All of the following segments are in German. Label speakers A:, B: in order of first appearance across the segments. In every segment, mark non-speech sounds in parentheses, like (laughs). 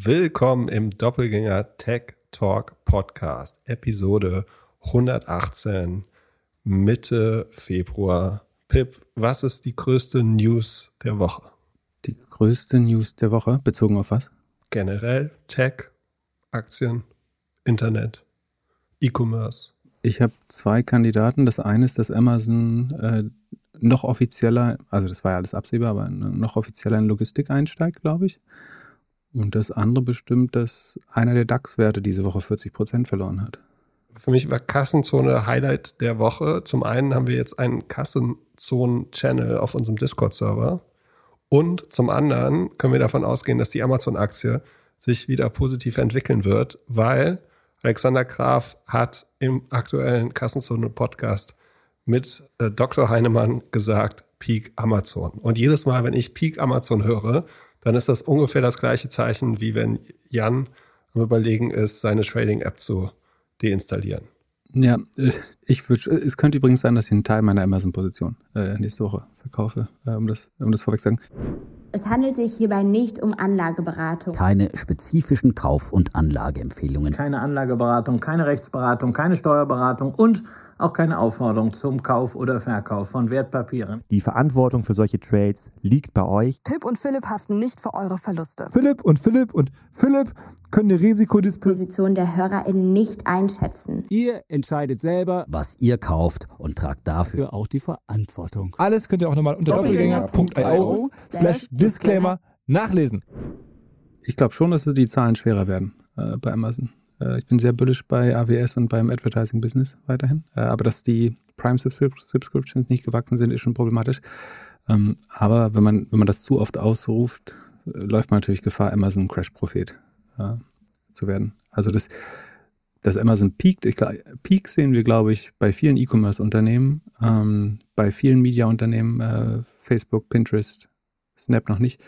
A: Willkommen im Doppelgänger Tech Talk Podcast, Episode 118, Mitte Februar. Pip, was ist die größte News der Woche?
B: Die größte News der Woche, bezogen auf was?
A: Generell Tech, Aktien, Internet, E-Commerce.
B: Ich habe zwei Kandidaten. Das eine ist, dass Amazon äh, noch offizieller, also das war ja alles absehbar, aber noch offizieller in Logistik einsteigt, glaube ich. Und das andere bestimmt, dass einer der DAX-Werte diese Woche 40 Prozent verloren hat.
A: Für mich war Kassenzone Highlight der Woche. Zum einen haben wir jetzt einen Kassenzonen-Channel auf unserem Discord-Server. Und zum anderen können wir davon ausgehen, dass die Amazon-Aktie sich wieder positiv entwickeln wird, weil Alexander Graf hat im aktuellen Kassenzone-Podcast mit äh, Dr. Heinemann gesagt, Peak Amazon. Und jedes Mal, wenn ich Peak Amazon höre, dann ist das ungefähr das gleiche Zeichen, wie wenn Jan am Überlegen ist, seine Trading-App zu deinstallieren.
B: Ja, äh, ich würde, es könnte übrigens sein, dass ich einen Teil meiner Amazon-Position äh, nächste Woche verkaufe, äh, um das, um das vorweg zu sagen.
C: Es handelt sich hierbei nicht um Anlageberatung.
D: Keine spezifischen Kauf- und Anlageempfehlungen.
E: Keine Anlageberatung, keine Rechtsberatung, keine Steuerberatung und auch keine Aufforderung zum Kauf oder Verkauf von Wertpapieren.
F: Die Verantwortung für solche Trades liegt bei euch.
G: Philipp und Philipp haften nicht für eure Verluste.
H: Philipp und Philipp und Philipp können die
C: Risikodisposition der HörerInnen nicht einschätzen.
I: Ihr entscheidet selber,
D: was ihr kauft und tragt dafür
I: auch die Verantwortung.
H: Alles könnt ihr auch nochmal unter doppelgänger.io slash Disclaimer nachlesen.
B: Ich glaube schon, dass die Zahlen schwerer werden äh, bei Amazon. Äh, ich bin sehr bullish bei AWS und beim Advertising-Business weiterhin. Äh, aber dass die Prime-Subscriptions nicht gewachsen sind, ist schon problematisch. Ähm, aber wenn man, wenn man das zu oft ausruft, äh, läuft man natürlich Gefahr, Amazon Crash-Prophet zu werden. Also das, dass Amazon peakt, ich glaube, Peak sehen wir, glaube ich, bei vielen E-Commerce-Unternehmen, ähm, bei vielen Media-Unternehmen, äh, Facebook, Pinterest, Snap noch nicht.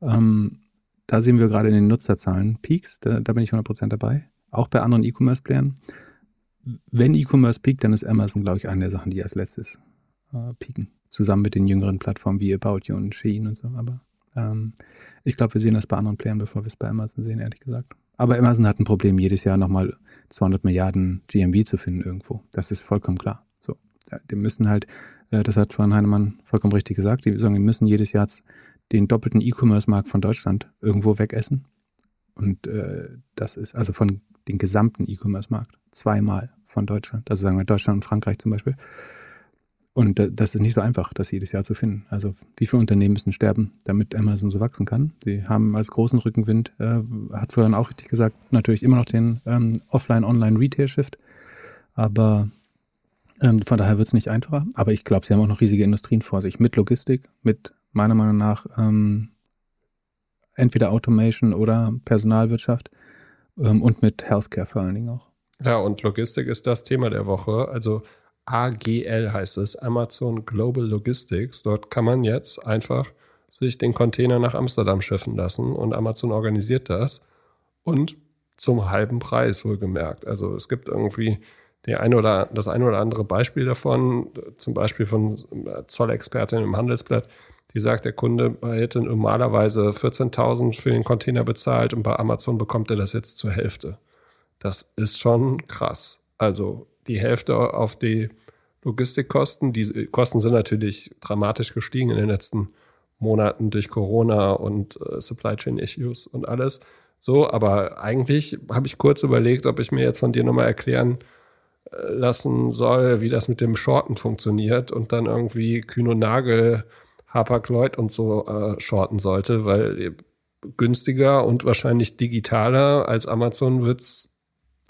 B: Ähm, da sehen wir gerade in den Nutzerzahlen Peaks, da, da bin ich 100% dabei auch bei anderen E-Commerce-Playern. Wenn E-Commerce peakt, dann ist Amazon, glaube ich, eine der Sachen, die als letztes äh, peaken. Zusammen mit den jüngeren Plattformen wie About You und Shein und so. Aber ähm, ich glaube, wir sehen das bei anderen Playern, bevor wir es bei Amazon sehen, ehrlich gesagt. Aber Amazon hat ein Problem, jedes Jahr nochmal 200 Milliarden GMV zu finden irgendwo. Das ist vollkommen klar. So, die müssen halt, äh, das hat Van Heinemann vollkommen richtig gesagt, die sagen, die müssen jedes Jahr den doppelten E-Commerce-Markt von Deutschland irgendwo wegessen. Und äh, das ist also von den gesamten E-Commerce-Markt. Zweimal von Deutschland. Also sagen wir Deutschland und Frankreich zum Beispiel. Und das ist nicht so einfach, das jedes Jahr zu finden. Also wie viele Unternehmen müssen sterben, damit Amazon so wachsen kann? Sie haben als großen Rückenwind, äh, hat vorhin auch richtig gesagt, natürlich immer noch den ähm, Offline-Online-Retail-Shift. Aber ähm, von daher wird es nicht einfacher. Aber ich glaube, sie haben auch noch riesige Industrien vor sich mit Logistik, mit meiner Meinung nach ähm, entweder Automation oder Personalwirtschaft und mit Healthcare vor allen Dingen auch.
A: Ja, und Logistik ist das Thema der Woche. Also AGL heißt es, Amazon Global Logistics. Dort kann man jetzt einfach sich den Container nach Amsterdam schiffen lassen und Amazon organisiert das und zum halben Preis wohlgemerkt. Also es gibt irgendwie die eine oder, das eine oder andere Beispiel davon, zum Beispiel von Zollexpertin im Handelsblatt, die sagt, der Kunde hätte normalerweise 14.000 für den Container bezahlt und bei Amazon bekommt er das jetzt zur Hälfte. Das ist schon krass. Also die Hälfte auf die Logistikkosten. Die Kosten sind natürlich dramatisch gestiegen in den letzten Monaten durch Corona und äh, Supply Chain Issues und alles. So, aber eigentlich habe ich kurz überlegt, ob ich mir jetzt von dir nochmal erklären äh, lassen soll, wie das mit dem Shorten funktioniert und dann irgendwie Kühn und Nagel Hapag-Lloyd und so äh, shorten sollte, weil günstiger und wahrscheinlich digitaler als Amazon wird es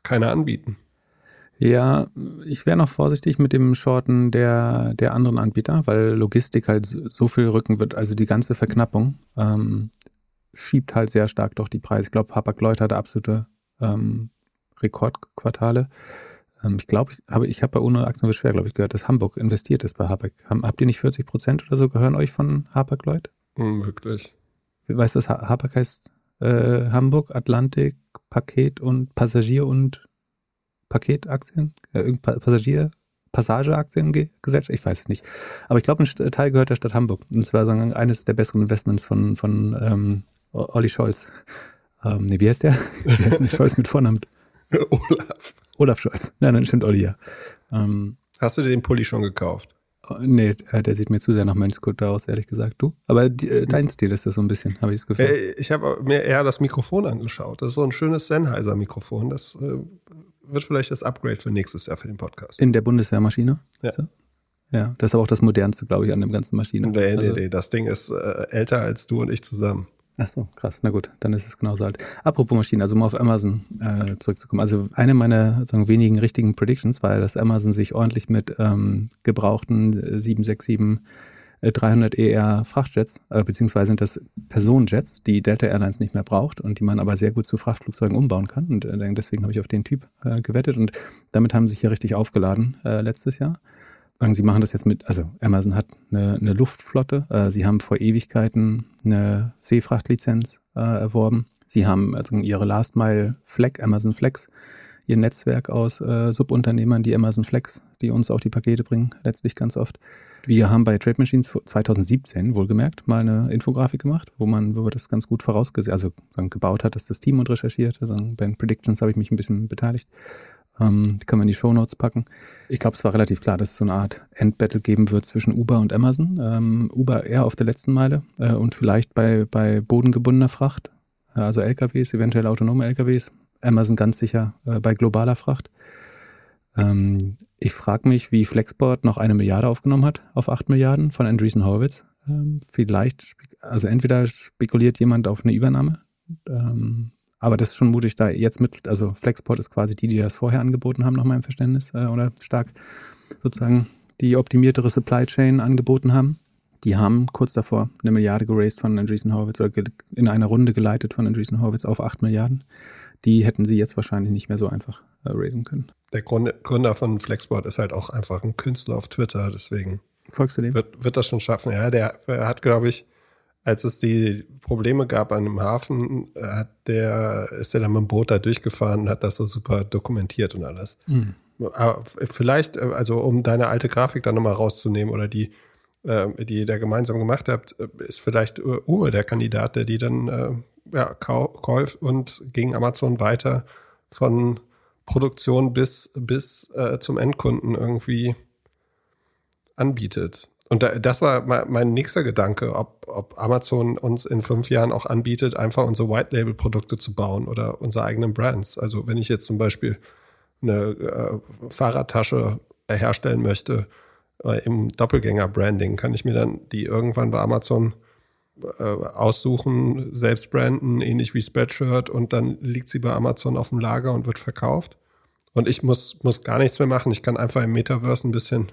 A: keiner anbieten.
B: Ja, ich wäre noch vorsichtig mit dem Shorten der, der anderen Anbieter, weil Logistik halt so viel rücken wird. Also die ganze Verknappung ähm, schiebt halt sehr stark doch die Preise. Ich glaube, Hapag-Lloyd hatte absolute ähm, Rekordquartale. Ähm, ich glaube, ich habe ich hab bei UNO Aktien schwer, glaube ich, gehört, dass Hamburg investiert ist bei Hapag. Habt ihr nicht 40 Prozent oder so? Gehören euch von Hapag Lloyd?
A: Unmöglich.
B: Weißt du, was Hapag heißt? Äh, Hamburg, Atlantik, Paket und Passagier und Paketaktien? Äh, Passagier, Passageaktiengesellschaft? Ich weiß es nicht. Aber ich glaube, ein Teil gehört der Stadt Hamburg. Und zwar sagen, eines der besseren Investments von, von ähm, Olli Scholz. Ähm, nee, wie heißt der? (laughs) Wie heißt der Scholz mit Vornamen? (laughs)
A: Olaf.
B: Olaf Scholz. Nein, nein, stimmt, Olli, ja. Ähm,
A: Hast du dir den Pulli schon gekauft?
B: nee, äh, der sieht mir zu sehr nach Mönchskutter aus, ehrlich gesagt. Du? Aber die, äh, dein Stil ist das so ein bisschen, habe ich das Gefühl.
A: Äh, Ich habe mir eher das Mikrofon angeschaut. Das ist so ein schönes Sennheiser-Mikrofon. Das äh, wird vielleicht das Upgrade für nächstes Jahr für den Podcast.
B: In der Bundeswehrmaschine?
A: Ja.
B: So? Ja, das ist aber auch das modernste, glaube ich, an dem ganzen Maschine.
A: Nee, nee,
B: Also-
A: nee, das Ding ist äh, älter als du und ich zusammen.
B: Ach so, krass. Na gut, dann ist es genauso alt. Apropos Maschinen, also um auf Amazon äh, zurückzukommen. Also eine meiner sagen, wenigen richtigen Predictions war, dass Amazon sich ordentlich mit ähm, gebrauchten äh, 767 äh, 300 Frachtjets, äh, beziehungsweise sind das Personenjets, die Delta Airlines nicht mehr braucht und die man aber sehr gut zu Frachtflugzeugen umbauen kann. Und äh, deswegen habe ich auf den Typ äh, gewettet und damit haben sie sich ja richtig aufgeladen äh, letztes Jahr. Sagen, Sie machen das jetzt mit, also Amazon hat eine, eine Luftflotte, äh, sie haben vor Ewigkeiten eine Seefrachtlizenz äh, erworben. Sie haben also ihre Last Mile Flex, Amazon Flex, ihr Netzwerk aus äh, Subunternehmern, die Amazon Flex, die uns auch die Pakete bringen, letztlich ganz oft. Wir haben bei Trade Machines vor- 2017 wohlgemerkt mal eine Infografik gemacht, wo man, wo wir das ganz gut vorausgesehen, also gebaut hat, dass das Team und recherchiert. Also bei den Predictions habe ich mich ein bisschen beteiligt. Ähm, die kann man in die Shownotes packen. Ich glaube, es war relativ klar, dass es so eine Art Endbattle geben wird zwischen Uber und Amazon. Ähm, Uber eher auf der letzten Meile äh, und vielleicht bei, bei bodengebundener Fracht, äh, also LKWs, eventuell autonome LKWs. Amazon ganz sicher äh, bei globaler Fracht. Ähm, ich frage mich, wie Flexport noch eine Milliarde aufgenommen hat auf acht Milliarden von Andreessen Horowitz. Ähm, vielleicht, also entweder spekuliert jemand auf eine Übernahme, ähm, aber das ist schon mutig, da jetzt mit, also Flexport ist quasi die, die das vorher angeboten haben, nach meinem Verständnis, äh, oder stark sozusagen die optimiertere Supply Chain angeboten haben. Die haben kurz davor eine Milliarde geraced von Andreessen Horowitz oder in einer Runde geleitet von Andreessen Horowitz auf acht Milliarden. Die hätten sie jetzt wahrscheinlich nicht mehr so einfach äh, raisen können.
A: Der Gründer von Flexport ist halt auch einfach ein Künstler auf Twitter, deswegen
B: Folgst du dem?
A: wird, wird das schon schaffen. Ja, der hat, glaube ich, als es die Probleme gab an dem Hafen, äh, hat der, ist der dann mit dem Boot da durchgefahren und hat das so super dokumentiert und alles.
B: Mhm.
A: Aber vielleicht, äh, also um deine alte Grafik dann nochmal rauszunehmen oder die, äh, die ihr da gemeinsam gemacht habt, äh, ist vielleicht Uwe der Kandidat, der die dann ja, kau kauft und gegen Amazon weiter von Produktion bis, bis äh, zum Endkunden irgendwie anbietet. Und da, das war mein, mein nächster Gedanke, ob, ob Amazon uns in fünf Jahren auch anbietet, einfach unsere White-Label-Produkte zu bauen oder unsere eigenen Brands. Also wenn ich jetzt zum Beispiel eine äh, Fahrradtasche herstellen möchte äh, im Doppelgänger-Branding, kann ich mir dann die irgendwann bei Amazon äh, aussuchen, selbst branden, ähnlich wie Spreadshirt und dann liegt sie bei Amazon auf dem Lager und wird verkauft. Und ich muss, muss gar nichts mehr machen. Ich kann einfach im Metaverse ein bisschen,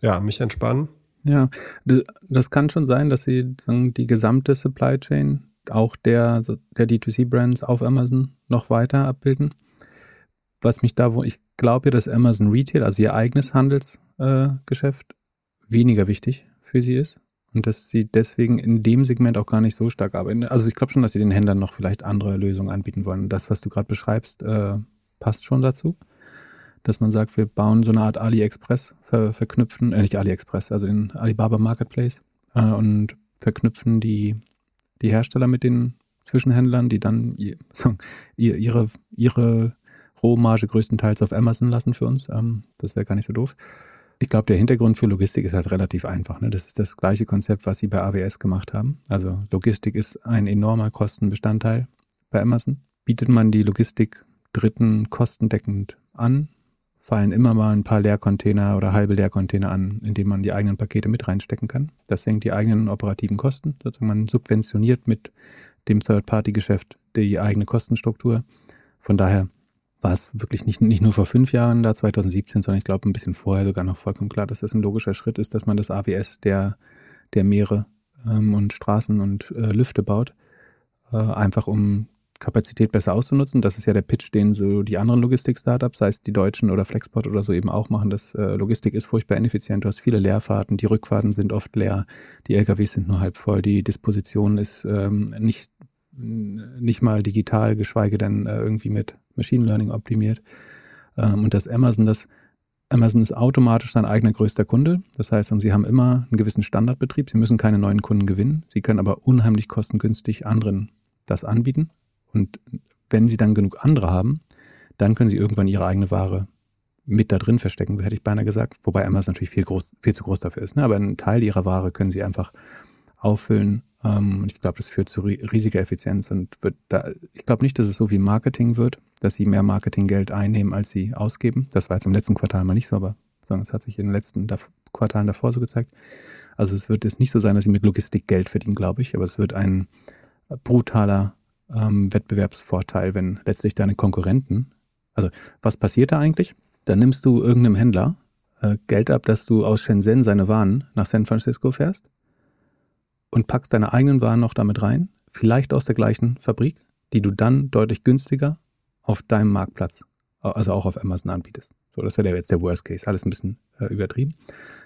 A: ja, mich entspannen.
B: Ja, das kann schon sein, dass sie die gesamte Supply Chain, auch der, der D2C-Brands auf Amazon noch weiter abbilden. Was mich da, wo ich glaube, dass Amazon Retail, also ihr eigenes Handelsgeschäft, äh, weniger wichtig für sie ist und dass sie deswegen in dem Segment auch gar nicht so stark arbeiten. Also ich glaube schon, dass sie den Händlern noch vielleicht andere Lösungen anbieten wollen. Das, was du gerade beschreibst, äh, passt schon dazu. Dass man sagt, wir bauen so eine Art AliExpress, ver verknüpfen, äh, nicht AliExpress, also den Alibaba Marketplace äh, und verknüpfen die, die Hersteller mit den Zwischenhändlern, die dann (laughs) ihr, ihre, ihre Rohmarge größtenteils auf Amazon lassen für uns. Ähm, das wäre gar nicht so doof. Ich glaube, der Hintergrund für Logistik ist halt relativ einfach. Ne? Das ist das gleiche Konzept, was sie bei AWS gemacht haben. Also Logistik ist ein enormer Kostenbestandteil bei Amazon. Bietet man die Logistik Dritten kostendeckend an, fallen immer mal ein paar Leercontainer oder halbe Leercontainer an, in denen man die eigenen Pakete mit reinstecken kann. Das senkt die eigenen operativen Kosten. Sozusagen man subventioniert mit dem Third-Party-Geschäft die eigene Kostenstruktur. Von daher war es wirklich nicht, nicht nur vor fünf Jahren, da 2017, sondern ich glaube ein bisschen vorher sogar noch vollkommen klar, dass das ein logischer Schritt ist, dass man das AWS der, der Meere ähm, und Straßen und äh, Lüfte baut, äh, einfach um Kapazität besser auszunutzen. Das ist ja der Pitch, den so die anderen Logistik-Startups, sei es die Deutschen oder Flexport oder so eben auch machen. Das äh, Logistik ist furchtbar ineffizient. Du hast viele Leerfahrten, die Rückfahrten sind oft leer, die LKWs sind nur halb voll, die Disposition ist ähm, nicht, nicht mal digital, geschweige denn äh, irgendwie mit Machine Learning optimiert. Ähm, und das Amazon, das Amazon ist automatisch sein eigener größter Kunde. Das heißt, sie haben immer einen gewissen Standardbetrieb. Sie müssen keine neuen Kunden gewinnen. Sie können aber unheimlich kostengünstig anderen das anbieten Und wenn sie dann genug andere haben, dann können sie irgendwann ihre eigene Ware mit da drin verstecken, hätte ich beinahe gesagt. Wobei Amazon natürlich viel, groß, viel zu groß dafür ist. Ne? Aber einen Teil ihrer Ware können sie einfach auffüllen. Ähm, und ich glaube, das führt zu riesiger Effizienz und wird da, ich glaube nicht, dass es so wie Marketing wird, dass sie mehr Marketinggeld einnehmen, als sie ausgeben. Das war jetzt im letzten Quartal mal nicht so, aber sondern es hat sich in den letzten Quartalen davor so gezeigt. Also es wird jetzt nicht so sein, dass sie mit Logistik Geld verdienen, glaube ich, aber es wird ein brutaler ähm, Wettbewerbsvorteil, wenn letztlich deine Konkurrenten, also was passiert da eigentlich? Da nimmst du irgendeinem Händler äh, Geld ab, dass du aus Shenzhen seine Waren nach San Francisco fährst und packst deine eigenen Waren noch damit rein, vielleicht aus der gleichen Fabrik, die du dann deutlich günstiger auf deinem Marktplatz, also auch auf Amazon anbietest. So, das wäre jetzt der Worst Case. Alles ein bisschen äh, übertrieben.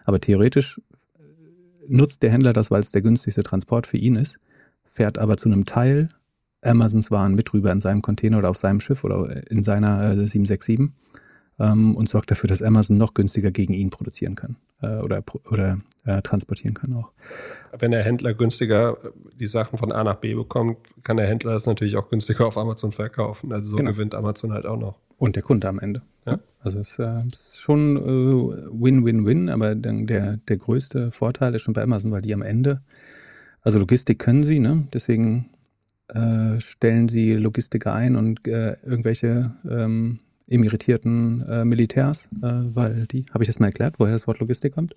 B: Aber theoretisch äh, nutzt der Händler das, weil es der günstigste Transport für ihn ist, fährt aber zu einem Teil Amazons Waren mit rüber in seinem Container oder auf seinem Schiff oder in seiner äh, 767 ähm, und sorgt dafür, dass Amazon noch günstiger gegen ihn produzieren kann äh, oder, oder äh, transportieren kann auch.
A: Wenn der Händler günstiger die Sachen von A nach B bekommt, kann der Händler das natürlich auch günstiger auf Amazon verkaufen. Also so genau. gewinnt Amazon halt auch noch.
B: Und der Kunde am Ende. Ja. Also es äh, ist schon äh, Win-Win-Win, aber der, der größte Vorteil ist schon bei Amazon, weil die am Ende, also Logistik können sie, ne? deswegen äh, stellen sie Logistiker ein und äh, irgendwelche ähm, emeritierten äh, Militärs, äh, weil die, habe ich das mal erklärt, woher das Wort Logistik kommt?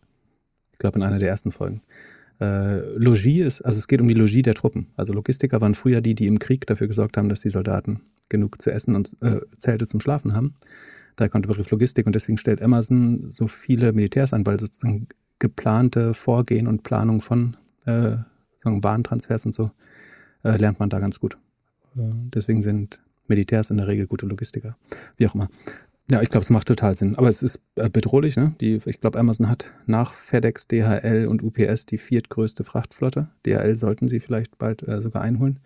B: Ich glaube in einer der ersten Folgen. Äh, Logie ist, also es geht um die Logie der Truppen. Also Logistiker waren früher die, die im Krieg dafür gesorgt haben, dass die Soldaten genug zu essen und Zelte zum Schlafen haben. Daher kommt der Begriff Logistik und deswegen stellt Amazon so viele Militärs an, weil sozusagen geplante Vorgehen und Planung von äh, Warentransfers und so äh, lernt man da ganz gut. Äh, deswegen sind Militärs in der Regel gute Logistiker. Wie auch immer. Ja, ich glaube, es macht total Sinn. Aber es ist äh, bedrohlich. Ne? Die, ich glaube, Amazon hat nach FedEx, DHL und UPS die viertgrößte Frachtflotte. DHL sollten sie vielleicht bald äh, sogar einholen.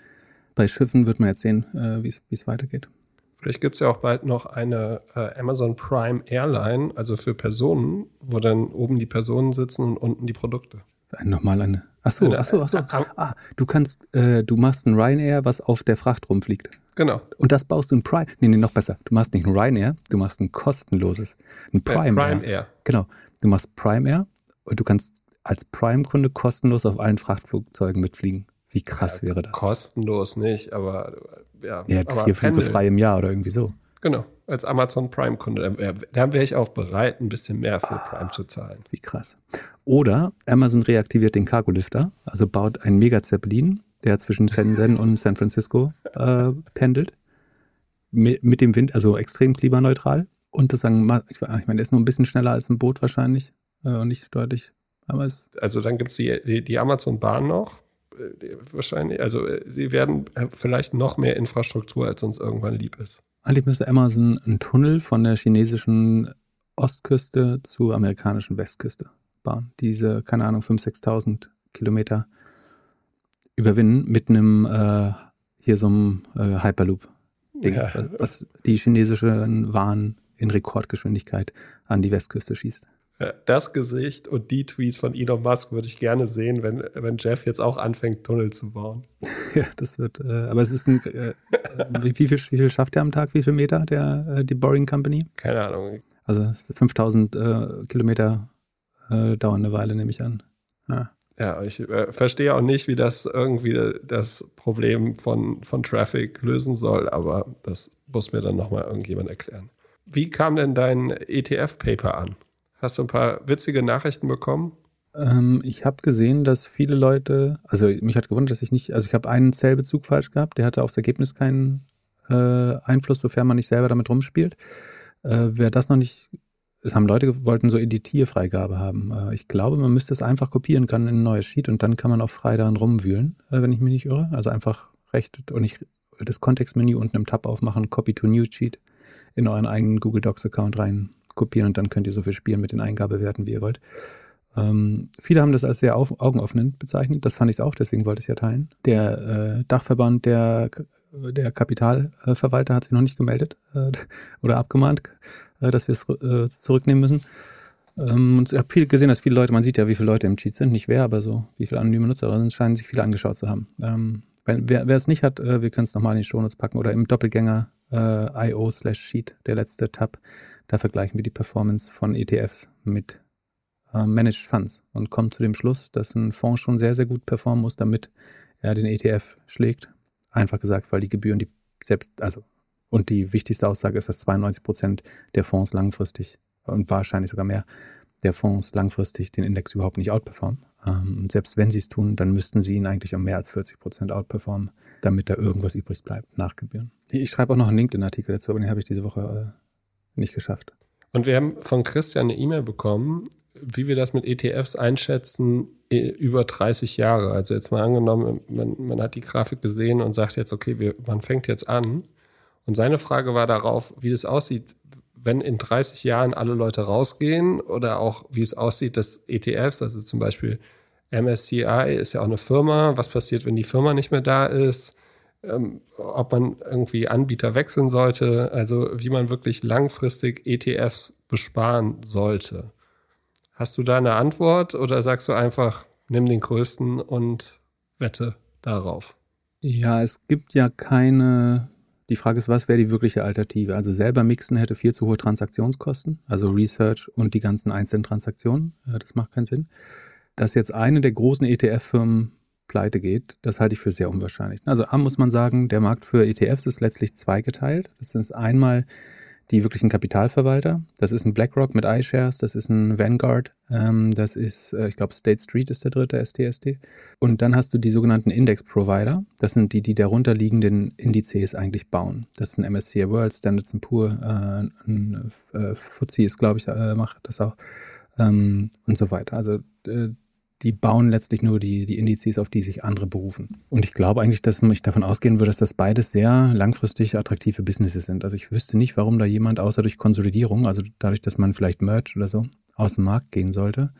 B: Bei Schiffen wird man jetzt sehen, äh, wie es weitergeht.
A: Vielleicht gibt es ja auch bald noch eine äh, Amazon Prime Airline, also für Personen, wo dann oben die Personen sitzen und unten die Produkte.
B: Nochmal eine. Achso, achso, achso. Ah, du kannst, äh, du machst ein Ryanair, was auf der Fracht rumfliegt.
A: Genau.
B: Und das baust du in Prime. Nee, nee, noch besser. Du machst nicht ein Ryanair, du machst ein kostenloses, ein Prime, Prime Air. Air. Genau. Du machst Prime Air und du kannst als Prime-Kunde kostenlos auf allen Frachtflugzeugen mitfliegen. Wie krass ja, wäre das?
A: Kostenlos nicht, aber ja.
B: Ja, aber vier Flüge frei im Jahr oder irgendwie so.
A: Genau, als Amazon Prime-Kunde. Da wäre ich auch bereit, ein bisschen mehr für ah, Prime zu zahlen.
B: Wie krass. Oder Amazon reaktiviert den Cargo-Lifter, also baut einen Mega-Zeppelin, der zwischen Shenzhen (laughs) und San Francisco äh, pendelt. Mit, mit, dem Wind, also extrem klimaneutral. Und das sagen, ich, meine, der ist nur ein bisschen schneller als ein Boot wahrscheinlich äh, und nicht deutlich. Aber es
A: also dann gibt es die, die, die Amazon-Bahn noch, äh, wahrscheinlich, also äh, sie werden vielleicht noch mehr Infrastruktur, als uns irgendwann lieb ist.
B: Eigentlich müsste Amazon einen Tunnel von der chinesischen Ostküste zur amerikanischen Westküste bauen. Diese, keine Ahnung, 5.000, 6.000 Kilometer überwinden mit einem, äh, hier so einem äh, Hyperloop-Ding, ja. was die chinesischen Waren in Rekordgeschwindigkeit an die Westküste schießt.
A: Das Gesicht und die Tweets von Elon Musk würde ich gerne sehen, wenn, wenn Jeff jetzt auch anfängt, Tunnel zu bauen. (laughs)
B: Ja, das wird, äh, aber es ist ein, äh, wie, wie, viel, wie viel schafft er am Tag, wie viel Meter, der, äh, die Boring Company?
A: Keine Ahnung.
B: Also 5000 äh, Kilometer äh, dauern eine Weile, nehme ich an.
A: Ja. Ja, ich äh, verstehe auch nicht, wie das irgendwie das Problem von, von Traffic lösen soll, aber das muss mir dann nochmal irgendjemand erklären. Wie kam denn dein ETF-Paper an? Hast du ein paar witzige Nachrichten bekommen?
B: Ähm, ich habe gesehen, dass viele Leute, also mich hat gewundert, dass ich nicht, also ich habe einen Zellbezug falsch gehabt, der hatte aufs Ergebnis keinen äh, Einfluss, sofern man nicht selber damit rumspielt. Äh, wer das noch nicht, es haben Leute wollten so Editierfreigabe haben. Äh, ich glaube, man müsste es einfach kopieren können in ein neues Sheet und dann kann man auch frei daran rumwühlen, äh, wenn ich mich nicht irre. Also einfach recht und ich das Kontextmenü unten im Tab aufmachen, Copy to New Sheet in euren eigenen Google Docs Account rein kopieren und dann könnt ihr so viel spielen mit den Eingabewerten, wie ihr wollt. Ähm, viele haben das als sehr auf, augenöffnend bezeichnet. Das fand ich auch, deswegen wollte ich es ja teilen. Der äh, Dachverband der, der Kapitalverwalter hat sich noch nicht gemeldet äh, (laughs) oder abgemahnt, äh, dass wir es äh, zurücknehmen müssen. Ähm, und ich habe viel gesehen, dass viele Leute, man sieht ja, wie viele Leute im Cheat sind, nicht wer, aber so, wie viele anonyme Nutzer sind, scheinen sich viele angeschaut zu haben. Ähm, Wenn, wer, wer es nicht hat, äh, wir können es nochmal in die Shownotes packen oder im Doppelgänger äh, IO slash Sheet, der letzte Tab. Da vergleichen wir die Performance von ETFs mit äh, Managed Funds und kommen zu dem Schluss, dass ein Fonds schon sehr, sehr gut performen muss, damit er den ETF schlägt. Einfach gesagt, weil die Gebühren, die selbst, also, und die wichtigste Aussage ist, dass 92 Prozent der Fonds langfristig und wahrscheinlich sogar mehr der Fonds langfristig den Index überhaupt nicht outperformen. Ähm, und selbst wenn sie es tun, dann müssten sie ihn eigentlich um mehr als 40 Prozent outperformen, damit da irgendwas übrig bleibt nach Gebühren. Ich schreibe auch noch einen LinkedIn-Artikel dazu, aber den habe ich diese Woche äh, nicht geschafft.
A: Und wir haben von Christian eine E-Mail bekommen, wie wir das mit ETFs einschätzen über 30 Jahre. Also jetzt mal angenommen, man, man hat die Grafik gesehen und sagt jetzt, okay, wir, man fängt jetzt an. Und seine Frage war darauf, wie das aussieht, wenn in 30 Jahren alle Leute rausgehen oder auch wie es aussieht, dass ETFs, also zum Beispiel MSCI ist ja auch eine Firma, was passiert, wenn die Firma nicht mehr da ist, ähm, ob man irgendwie Anbieter wechseln sollte, also wie man wirklich langfristig ETFs besparen sollte. Hast du da eine Antwort oder sagst du einfach, nimm den größten und wette darauf?
B: Ja, es gibt ja keine die Frage ist, was wäre die wirkliche Alternative? Also selber mixen hätte viel zu hohe Transaktionskosten, also Research und die ganzen einzelnen Transaktionen. Das macht keinen Sinn. Dass jetzt eine der großen ETF-Firmen pleite geht, das halte ich für sehr unwahrscheinlich. Also A muss man sagen, der Markt für ETFs ist letztlich zweigeteilt. Das ist einmal die wirklichen Kapitalverwalter. Das ist ein BlackRock mit iShares, das ist ein Vanguard, ähm, das ist, äh, ich glaube, State Street ist der dritte STSD. Und dann hast du die sogenannten Index-Provider. Das sind die, die darunter liegenden Indizes eigentlich bauen. Das sind MSCI World, Standards Poor, äh, ein äh, FTSE ist, glaube ich, äh, macht das auch ähm, und so weiter. Also äh, die bauen letztlich nur die, die Indizes, auf die sich andere berufen. Und ich glaube eigentlich, dass ich davon ausgehen würde, dass das beides sehr langfristig attraktive Businesses sind. Also ich wüsste nicht, warum da jemand außer durch Konsolidierung, also dadurch, dass man vielleicht mercht oder so, aus dem Markt gehen sollte.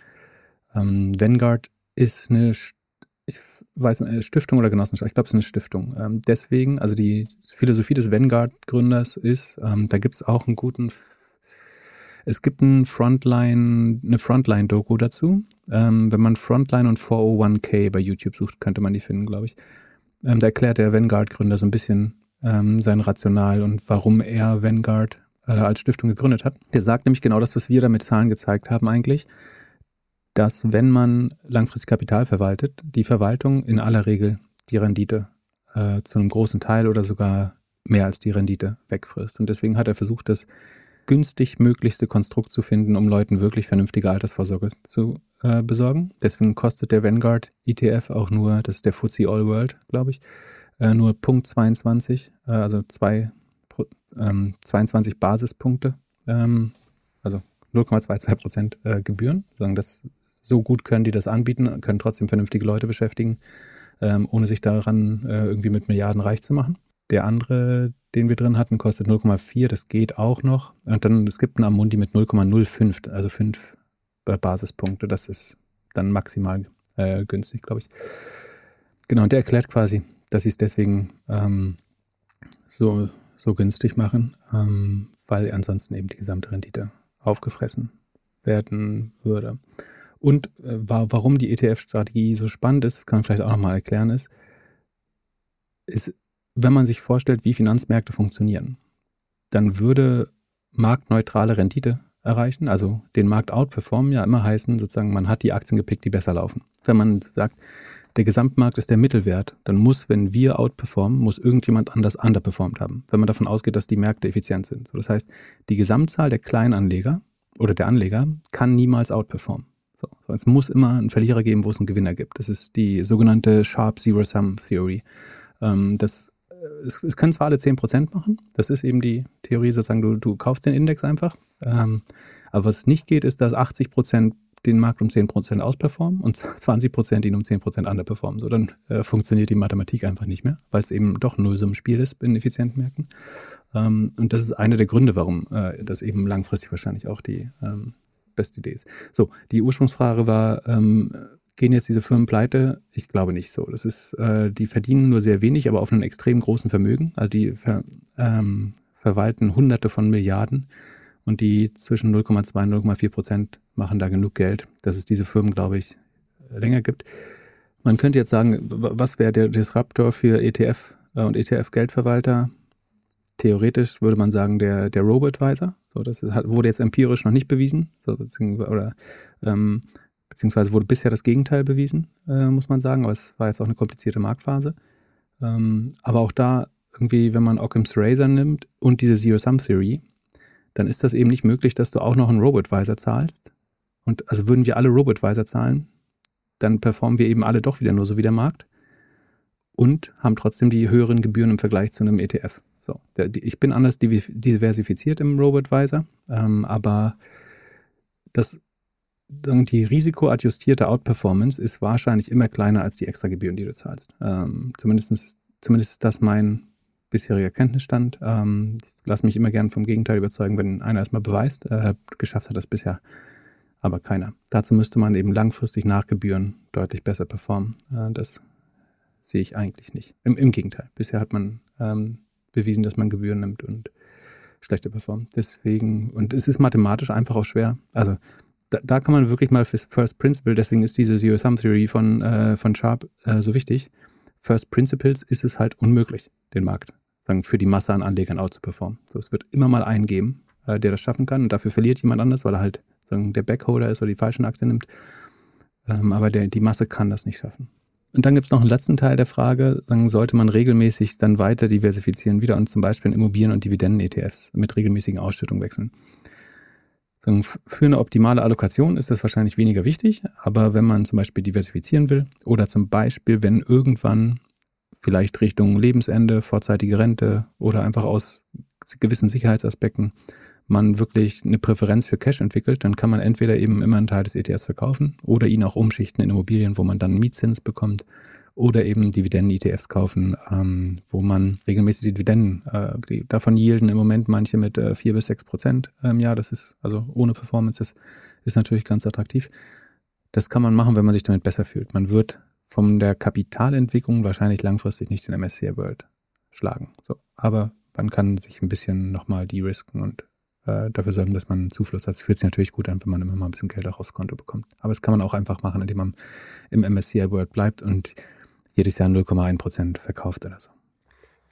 B: Ähm, Vanguard ist eine, ich weiß eine Stiftung oder Genossenschaft, ich glaube, es ist eine Stiftung. Ähm, deswegen, also die Philosophie des Vanguard-Gründers ist, ähm, da gibt es auch einen guten es gibt ein Frontline, eine Frontline-Doku dazu. Ähm, wenn man Frontline und 401k bei YouTube sucht, könnte man die finden, glaube ich. Ähm, da erklärt der Vanguard-Gründer so ein bisschen ähm, sein Rational und warum er Vanguard äh, als Stiftung gegründet hat. Der sagt nämlich genau das, was wir da mit Zahlen gezeigt haben eigentlich, dass wenn man langfristig Kapital verwaltet, die Verwaltung in aller Regel die Rendite äh, zu einem großen Teil oder sogar mehr als die Rendite wegfrisst. Und deswegen hat er versucht, das günstig möglichste Konstrukt zu finden, um Leuten wirklich vernünftige Altersvorsorge zu äh, besorgen. Deswegen kostet der Vanguard ETF auch nur, das ist der FTSE All World, glaube ich, äh, nur Punkt 22, äh, also zwei, ähm, 22 Basispunkte, ähm, also 0,22 Prozent äh, Gebühren. Sagen, das, so gut können die das anbieten, können trotzdem vernünftige Leute beschäftigen, ähm, ohne sich daran äh, irgendwie mit Milliarden reich zu machen. Der andere, den wir drin hatten, kostet 0,4, das geht auch noch. Und dann, es gibt einen Amundi mit 0,05, also 5 Basispunkte. Das ist dann maximal äh, günstig, glaube ich. Genau, und der erklärt quasi, dass sie es deswegen ähm, so, so günstig machen, ähm, weil ansonsten eben die gesamte Rendite aufgefressen werden würde. Und äh, warum die ETF-Strategie so spannend ist, kann man vielleicht auch nochmal erklären, ist, ist wenn man sich vorstellt, wie Finanzmärkte funktionieren, dann würde marktneutrale Rendite erreichen, also den Markt outperformen, ja immer heißen, sozusagen, man hat die Aktien gepickt, die besser laufen. Wenn man sagt, der Gesamtmarkt ist der Mittelwert, dann muss, wenn wir outperformen, muss irgendjemand anders underperformed haben, wenn man davon ausgeht, dass die Märkte effizient sind. So, das heißt, die Gesamtzahl der Kleinanleger oder der Anleger kann niemals outperformen. So, es muss immer einen Verlierer geben, wo es einen Gewinner gibt. Das ist die sogenannte Sharp Zero-Sum Theory. Ähm, das es, es können zwar alle 10% machen, das ist eben die Theorie sozusagen, du, du kaufst den Index einfach, ähm, aber was nicht geht, ist, dass 80% den Markt um 10% ausperformen und (laughs) 20% ihn um 10% underperformen. So, dann äh, funktioniert die Mathematik einfach nicht mehr, weil es eben doch null so ein Spiel ist in effizienten Märkten. Ähm, und das ist einer der Gründe, warum äh, das eben langfristig wahrscheinlich auch die ähm, beste Idee ist. So, die Ursprungsfrage war, ähm, Gehen jetzt diese Firmen pleite? Ich glaube nicht so. Das ist, äh, die verdienen nur sehr wenig, aber auf einem extrem großen Vermögen. Also die ver, ähm, verwalten Hunderte von Milliarden und die zwischen 0,2 und 0,4 Prozent machen da genug Geld, dass es diese Firmen, glaube ich, länger gibt. Man könnte jetzt sagen, was wäre der Disruptor für ETF äh, und ETF-Geldverwalter? Theoretisch würde man sagen, der, der Robo-Advisor. So, das wurde jetzt empirisch noch nicht bewiesen. So, oder, ähm, beziehungsweise wurde bisher das Gegenteil bewiesen, äh, muss man sagen. Aber es war jetzt auch eine komplizierte Marktphase. Ähm, aber auch da irgendwie, wenn man Occam's Razor nimmt und diese Zero-Sum-Theory, dann ist das eben nicht möglich, dass du auch noch einen Robo-Advisor zahlst. Und also würden wir alle Robo-Advisor zahlen, dann performen wir eben alle doch wieder nur so wie der Markt und haben trotzdem die höheren Gebühren im Vergleich zu einem ETF. So, der, die, ich bin anders diversifiziert im Robo-Advisor, ähm, aber das, die risikoadjustierte Outperformance ist wahrscheinlich immer kleiner als die extra Gebühren, die du zahlst. Ähm, zumindest, zumindest ist das mein bisheriger Kenntnisstand. Ähm, ich lasse mich immer gern vom Gegenteil überzeugen, wenn einer es mal beweist. Äh, geschafft hat das bisher aber keiner. Dazu müsste man eben langfristig nach Gebühren deutlich besser performen. Äh, das sehe ich eigentlich nicht. Im, im Gegenteil. Bisher hat man ähm, bewiesen, dass man Gebühren nimmt und schlechter performt. Deswegen, und es ist mathematisch einfach auch schwer. Also da, kann man wirklich mal First Principle, deswegen ist diese Zero-Sum-Theory von, äh, von Sharp äh, so wichtig. First Principles ist es halt unmöglich, den Markt sagen, für die Masse an Anlegern out zu performen. So, es wird immer mal einen geben, äh, der das schaffen kann und dafür verliert jemand anders, weil er halt sagen, der Backholder ist oder die falschen Aktien nimmt. Ähm, aber der, die Masse kann das nicht schaffen. Und dann gibt es noch einen letzten Teil der Frage, sagen, sollte man regelmäßig dann weiter diversifizieren, wieder und zum Beispiel in Immobilien- und Dividenden-ETFs mit regelmäßigen Ausschüttungen wechseln. Für eine optimale Allokation ist das wahrscheinlich weniger wichtig, aber wenn man zum Beispiel diversifizieren will oder zum Beispiel, wenn irgendwann vielleicht Richtung Lebensende, vorzeitige Rente oder einfach aus gewissen Sicherheitsaspekten man wirklich eine Präferenz für Cash entwickelt, dann kann man entweder eben immer einen Teil des ETFs verkaufen oder ihn auch umschichten in Immobilien, wo man dann Mietzins bekommt oder eben Dividenden-ETFs kaufen, ähm, wo man regelmäßig die Dividenden, äh, die, davon yielden im Moment manche mit äh, 4 bis 6 Prozent im Jahr. Das ist also ohne Performance, ist, ist natürlich ganz attraktiv. Das kann man machen, wenn man sich damit besser fühlt. Man wird von der Kapitalentwicklung wahrscheinlich langfristig nicht den MSCI World schlagen. So, aber man kann sich ein bisschen nochmal de-risken und äh, dafür sorgen, dass man einen Zufluss hat. Es fühlt sich natürlich gut an, wenn man immer mal ein bisschen Geld auch aufs Konto bekommt. Aber das kann man auch einfach machen, indem man im MSCI World bleibt und jedes Jahr 0,1 Prozent verkauft oder so.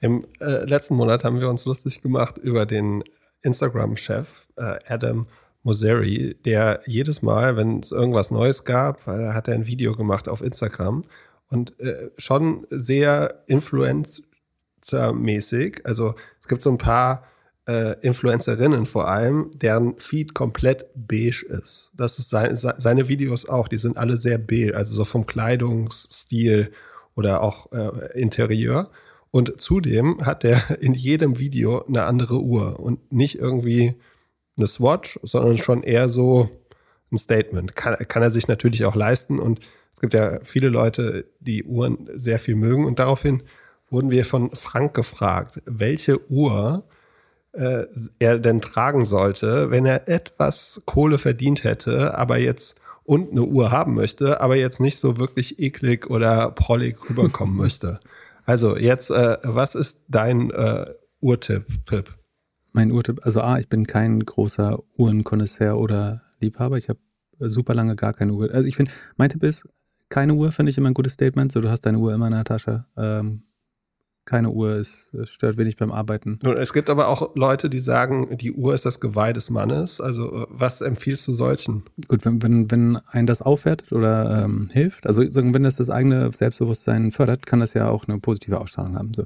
A: Im äh, letzten Monat haben wir uns lustig gemacht über den Instagram-Chef äh, Adam Mosseri, der jedes Mal, wenn es irgendwas Neues gab, äh, hat er ein Video gemacht auf Instagram und äh, schon sehr influencer-mäßig. Also es gibt so ein paar äh, Influencerinnen vor allem, deren Feed komplett beige ist. Das ist sein, seine Videos auch, die sind alle sehr beige, also so vom Kleidungsstil oder auch äh, Interieur. Und zudem hat er (laughs) in jedem Video eine andere Uhr und nicht irgendwie eine Swatch, sondern schon eher so ein Statement. Kann, kann er sich natürlich auch leisten und es gibt ja viele Leute, die Uhren sehr viel mögen und daraufhin wurden wir von Frank gefragt, welche Uhr äh, er denn tragen sollte, wenn er etwas Kohle verdient hätte, aber jetzt und eine Uhr haben möchte, aber jetzt nicht so wirklich eklig oder prollig rüberkommen (laughs) möchte. Also jetzt, äh, was ist dein äh, Uhrtipp, Pip?
B: Mein Uhrtipp, also A, ich bin kein großer Uhrenkonnoisseur oder Liebhaber. Ich habe super lange gar keine Uhr. Also ich finde, mein Tipp ist, keine Uhr finde ich immer ein gutes Statement. So, du hast deine Uhr immer in der Tasche. Ähm, keine Uhr, es stört wenig beim Arbeiten.
A: Nun, es gibt aber auch Leute, die sagen, die Uhr ist das Geweih des Mannes. Also was empfiehlst du solchen?
B: Gut, wenn, wenn, wenn einen das aufwertet oder ähm, hilft, also wenn das das eigene Selbstbewusstsein fördert, kann das ja auch eine positive Ausstrahlung haben. So.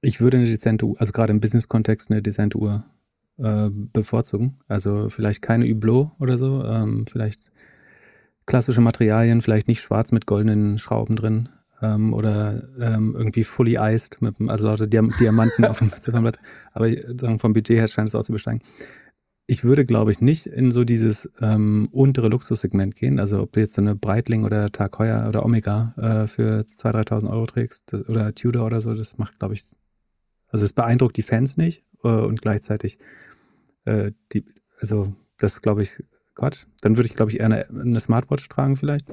B: Ich würde eine dezente Uhr, also gerade im Business-Kontext eine dezente Uhr äh, bevorzugen. Also vielleicht keine Hublot oder so, ähm, vielleicht klassische Materialien, vielleicht nicht schwarz mit goldenen Schrauben drin ähm, oder ähm, irgendwie fully iced, mit, also lauter Diam Diamanten auf dem (laughs) Ziffernblatt. Aber sagen, vom Budget her scheint es auch zu besteigen. Ich würde, glaube ich, nicht in so dieses ähm, untere Luxussegment gehen. Also ob du jetzt so eine Breitling oder Tag Heuer oder Omega äh, für 2.000, 3.000 Euro trägst das, oder Tudor oder so, das macht, glaube ich, also es beeindruckt die Fans nicht äh, und gleichzeitig äh, die, also das glaube ich Quatsch. Dann würde ich, glaube ich, eher eine, eine Smartwatch tragen vielleicht.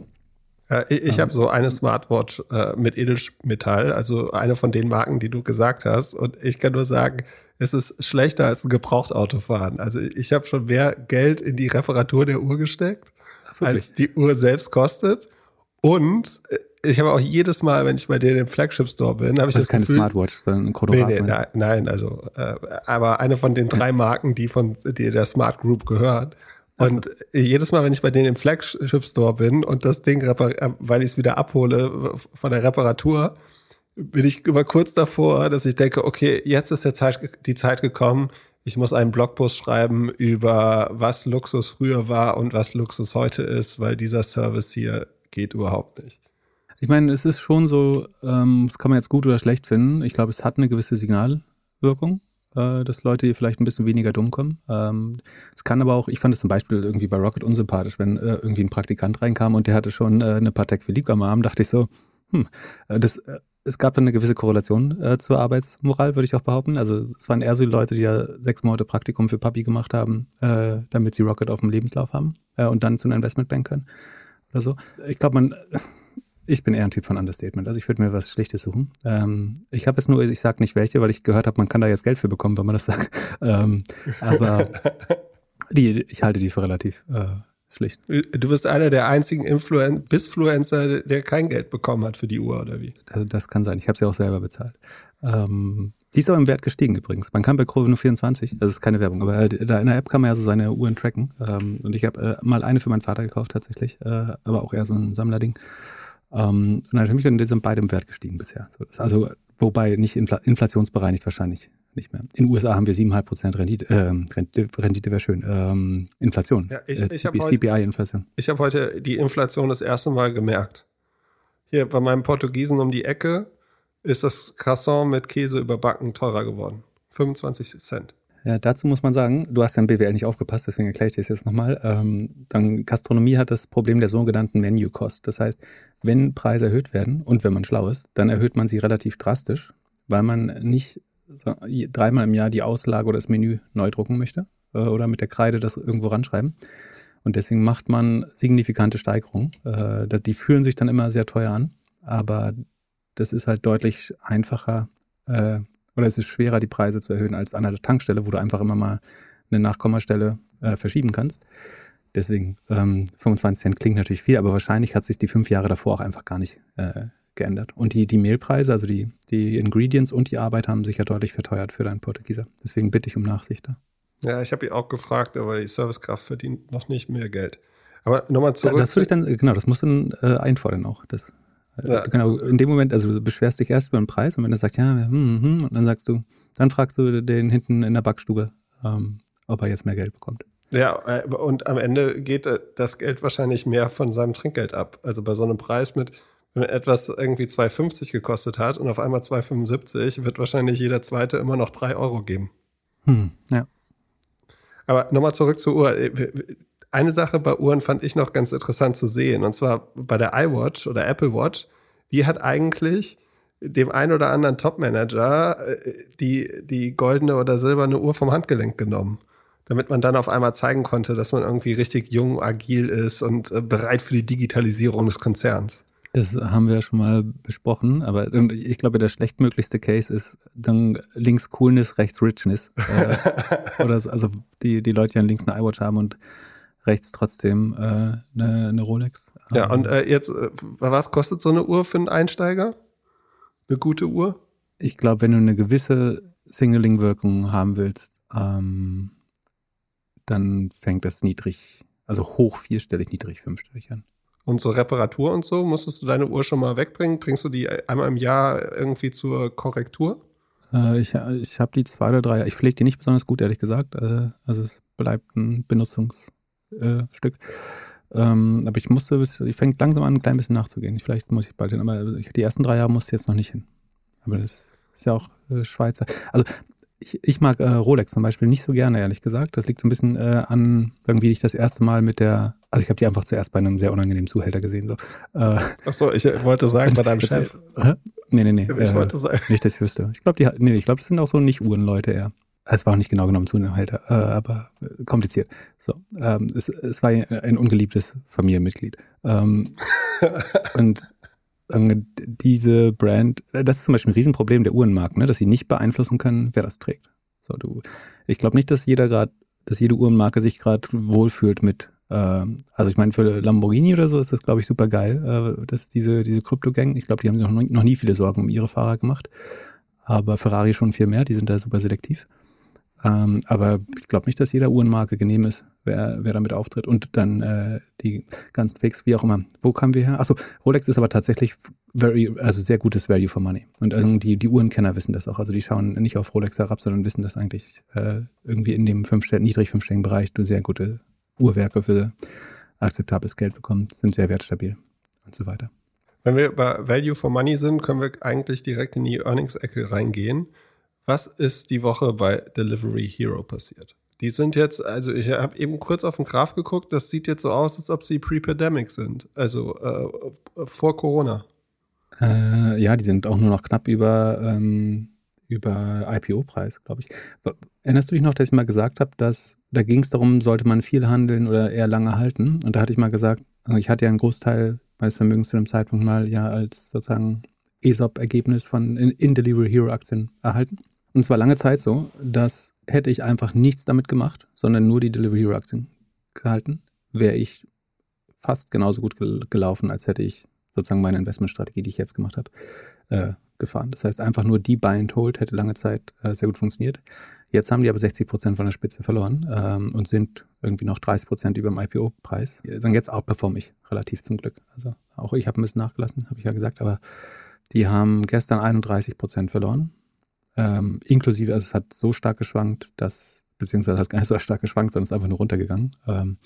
A: Ja, ich ich habe so eine Smartwatch äh, mit Edelmetall, also eine von den Marken, die du gesagt hast. Und ich kann nur sagen, es ist schlechter als ein Gebrauchtauto fahren. Also ich habe schon mehr Geld in die Reparatur der Uhr gesteckt, Ach, als die Uhr selbst kostet. Und äh, ich habe auch jedes Mal, wenn ich bei denen im Flagship Store bin, habe ich
B: Das
A: das,
B: ist keine
A: Gefühl,
B: Smartwatch, sondern ein Chronograph.
A: Nee, nee, nein, nein, also, äh, aber eine von den drei (laughs) Marken, die von die der Smart Group gehört. Und jedes Mal, wenn ich bei denen im Flagship Store bin und das Ding, äh, weil ich es wieder abhole von der Reparatur, bin ich immer kurz davor, dass ich denke, okay, jetzt ist der Zeit, die Zeit gekommen, ich muss einen Blogpost schreiben über was Luxus früher war und was Luxus heute ist, weil dieser Service hier geht überhaupt nicht.
B: Ich meine, es ist schon so, ähm, das kann man jetzt gut oder schlecht finden. Ich glaube, es hat eine gewisse Signalwirkung, äh, dass Leute hier vielleicht ein bisschen weniger dumm kommen. Ähm, es kann aber auch, ich fand es zum Beispiel irgendwie bei Rocket unsympathisch, wenn äh, irgendwie ein Praktikant reinkam und der hatte schon äh, eine Patek Philippe am Arm, dachte ich so, hm, das, es gab dann eine gewisse Korrelation zur Arbeitsmoral, würde ich auch behaupten. Also es waren eher so die Leute, die ja sechs Monate Praktikum für Papi gemacht haben, damit sie Rocket auf dem Lebenslauf haben und dann zu einer Investmentbank können oder so. Ich glaube, man, ich bin eher ein Typ von Understatement. Also ich würde mir was Schlichtes suchen. Ähm, ich habe es nur, ich sage nicht welche, weil ich gehört habe, man kann da jetzt Geld für bekommen, wenn man das sagt. (laughs) Ähm, aber (laughs) die, ich halte die für relativ äh, schlicht.
A: Du bist einer der einzigen Influen Bisfluencer, der kein Geld bekommen hat für die Uhr, oder wie?
B: Das, das kann sein. Ich habe sie auch selber bezahlt. Ähm, die ist aber im Wert gestiegen übrigens. Man kann bei Chrono 24, das ist keine Werbung, aber äh, da in der App kann man ja so seine Uhren tracken. Ähm, und ich habe äh, mal eine für meinen Vater gekauft tatsächlich, äh, aber auch eher so ein Sammlerding. Ähm, und natürlich sind die sind beide im Wert gestiegen bisher. Also wobei nicht infl inflationsbereinigt wahrscheinlich nicht mehr. In den USA haben wir 7,5% Rendite, äh, Rendite, Rendite wäre schön, ähm, Inflation.
A: Ja, ich-
B: äh,
A: ich
B: CPI-Inflation.
A: Ich habe heute die Inflation das erste Mal gemerkt. Hier bei meinem Portugiesen um die Ecke ist das Croissant mit Käse überbacken teurer geworden. 25 Cent.
B: Ja, dazu muss man sagen, du hast ja im BWL nicht aufgepasst, deswegen erkläre ich dir das jetzt nochmal. Ähm, dann Gastronomie hat das Problem der sogenannten Menu Cost. Das heißt, wenn Preise erhöht werden und wenn man schlau ist, dann erhöht man sie relativ drastisch, weil man nicht dreimal im Jahr die Auslage oder das Menü neu drucken möchte äh, oder mit der Kreide das irgendwo ranschreiben. Und deswegen macht man signifikante Steigerungen. Äh, die fühlen sich dann immer sehr teuer an, aber das ist halt deutlich einfacher äh, oder es ist schwerer, die Preise zu erhöhen als an einer Tankstelle, wo du einfach immer mal eine Nachkommastelle äh, verschieben kannst. Deswegen, ähm, 25 Cent klingt natürlich viel, aber wahrscheinlich hat sich die fünf Jahre davor auch einfach gar nicht äh, geändert. Und die, die Mehlpreise, also die, die Ingredients und die Arbeit haben sich ja deutlich verteuert für deinen Portugieser. Deswegen bitte ich um Nachsicht da.
A: Ja, ich habe ihn auch gefragt, aber die Servicekraft verdient noch nicht mehr Geld. Aber nochmal zurück.
B: das würde ich dann, genau, das musst du dann äh, einfordern auch. Das, äh,
A: Ja.
B: Genau, in dem Moment, also du beschwerst dich erst über den Preis und wenn er sagt, ja, hm, hm, und dann sagst du, dann fragst du den hinten in der Backstube, ähm, ob er jetzt mehr Geld bekommt.
A: Ja, äh, und am Ende geht äh, das Geld wahrscheinlich mehr von seinem Trinkgeld ab. Also bei so einem Preis mit, wenn etwas irgendwie 2,50 gekostet hat und auf einmal 2,75, wird wahrscheinlich jeder Zweite immer noch 3 Euro geben.
B: Hm, ja.
A: Aber nochmal zurück zur Uhr. Eine Sache bei Uhren fand ich noch ganz interessant zu sehen. Und zwar bei der iWatch oder Apple Watch. Die hat eigentlich dem einen oder anderen Topmanager äh, die, die goldene oder silberne Uhr vom Handgelenk genommen. Damit man dann auf einmal zeigen konnte, dass man irgendwie richtig jung, agil ist und äh, bereit für die Digitalisierung des Konzerns.
B: Das haben wir ja schon mal besprochen, aber ich glaube, der schlechtmöglichste Case ist dann links Coolness, rechts Richness. Äh, (laughs) oder so, also die, die Leute, die an links eine iWatch haben und rechts trotzdem äh, eine, eine Rolex.
A: Ja,
B: Ähm,
A: und äh, jetzt, äh, was kostet so eine Uhr für einen Einsteiger? Eine gute Uhr?
B: ich glaube, wenn du eine gewisse Singling-Wirkung haben willst, ähm, dann fängt das niedrig, also hoch vierstellig, niedrig fünfstellig an.
A: Und so Reparatur und so, musstest du deine Uhr schon mal wegbringen? Bringst du die einmal im Jahr irgendwie zur Korrektur?
B: Äh, ich ich habe die zwei oder drei, ich pflege die nicht besonders gut, ehrlich gesagt. Äh, also es bleibt ein Benutzungsstück. Äh, ähm, aber ich musste, bis, ich fängt langsam an, ein klein bisschen nachzugehen. Vielleicht muss ich bald hin, aber die ersten drei Jahre musste ich jetzt noch nicht hin. Aber das ist ja auch äh, Schweizer. Also ich, ich mag äh, Rolex zum Beispiel nicht so gerne, ehrlich gesagt. Das liegt so ein bisschen äh, an, irgendwie ich das erste Mal mit der, also ich habe die einfach zuerst bei einem sehr unangenehmen Zuhälter gesehen. So. Äh,
A: Achso, ich wollte sagen, bei deinem (laughs) Chef.
B: Hä? Nee, nee, nee.
A: Ich
B: äh,
A: wollte sagen.
B: Nicht, dass ich wüsste. Ich glaube, die, nee, ich glaube, das sind auch so Nicht-Uhrenleute eher. Es war auch nicht genau genommen Zuhälter, äh, aber äh, kompliziert. So, ähm, es, es war ein ungeliebtes Familienmitglied. Ähm, (laughs) und äh, diese Brand, äh, das ist zum Beispiel ein Riesenproblem der Uhrenmarken, ne, dass sie nicht beeinflussen können, wer das trägt. So, du, ich glaube nicht, dass jeder gerade, dass jede Uhrenmarke sich gerade wohlfühlt mit Ähm, also ich meine, für Lamborghini oder so ist das, glaube ich, super geil, äh, dass diese, diese Krypto-Gang, ich glaube, die haben sich noch, noch nie viele Sorgen um ihre Fahrer gemacht. Aber Ferrari schon viel mehr, die sind da super selektiv. Ähm, aber ich glaube nicht, dass jeder Uhrenmarke genehm ist, wer, wer damit auftritt. Und dann äh, die ganzen Fakes, wie auch immer. Wo kamen wir her? Achso, Rolex ist aber tatsächlich very, also sehr gutes Value for Money. Und also die, die Uhrenkenner wissen das auch. Also die schauen nicht auf Rolex herab, sondern wissen, dass eigentlich äh, irgendwie in dem fünfstellen, niedrig fünfstelligen Bereich du sehr gute Uhrwerke für akzeptables Geld bekommst, sind sehr wertstabil und so weiter.
A: Wenn wir bei Value for Money sind, können wir eigentlich direkt in die Earnings-Ecke reingehen. Was ist die Woche bei Delivery Hero passiert? Die sind jetzt, also ich habe eben kurz auf den Graph geguckt, das sieht jetzt so aus, als ob sie pre-pandemic sind, also äh, vor Corona.
B: Äh, ja, die sind auch nur noch knapp über, ähm, über IPO-Preis, glaube ich. Erinnerst du dich noch, dass ich mal gesagt habe, dass da ging es darum, sollte man viel handeln oder eher lange halten? Und da hatte ich mal gesagt, also ich hatte ja einen Großteil meines Vermögens zu dem Zeitpunkt mal ja als sozusagen ESOP-Ergebnis von in, in Delivery Hero Aktien erhalten. Und zwar lange Zeit so, dass hätte ich einfach nichts damit gemacht, sondern nur die Delivery Aktien gehalten, wäre ich fast genauso gut gelaufen, als hätte ich sozusagen meine Investmentstrategie, die ich jetzt gemacht habe, äh, gefahren. Das heißt, einfach nur die Buy and Hold hätte lange Zeit äh, sehr gut funktioniert. Jetzt haben die aber 60 Prozent von der Spitze verloren ähm, und sind irgendwie noch 30 Prozent über dem IPO-Preis. Also jetzt outperforme ich relativ zum Glück. Also auch ich habe ein bisschen nachgelassen, habe ich ja gesagt, aber die haben gestern 31 Prozent verloren ähm, inklusive, also es hat so stark geschwankt, dass, beziehungsweise hat gar nicht so stark geschwankt, sondern es ist einfach nur runtergegangen, ähm,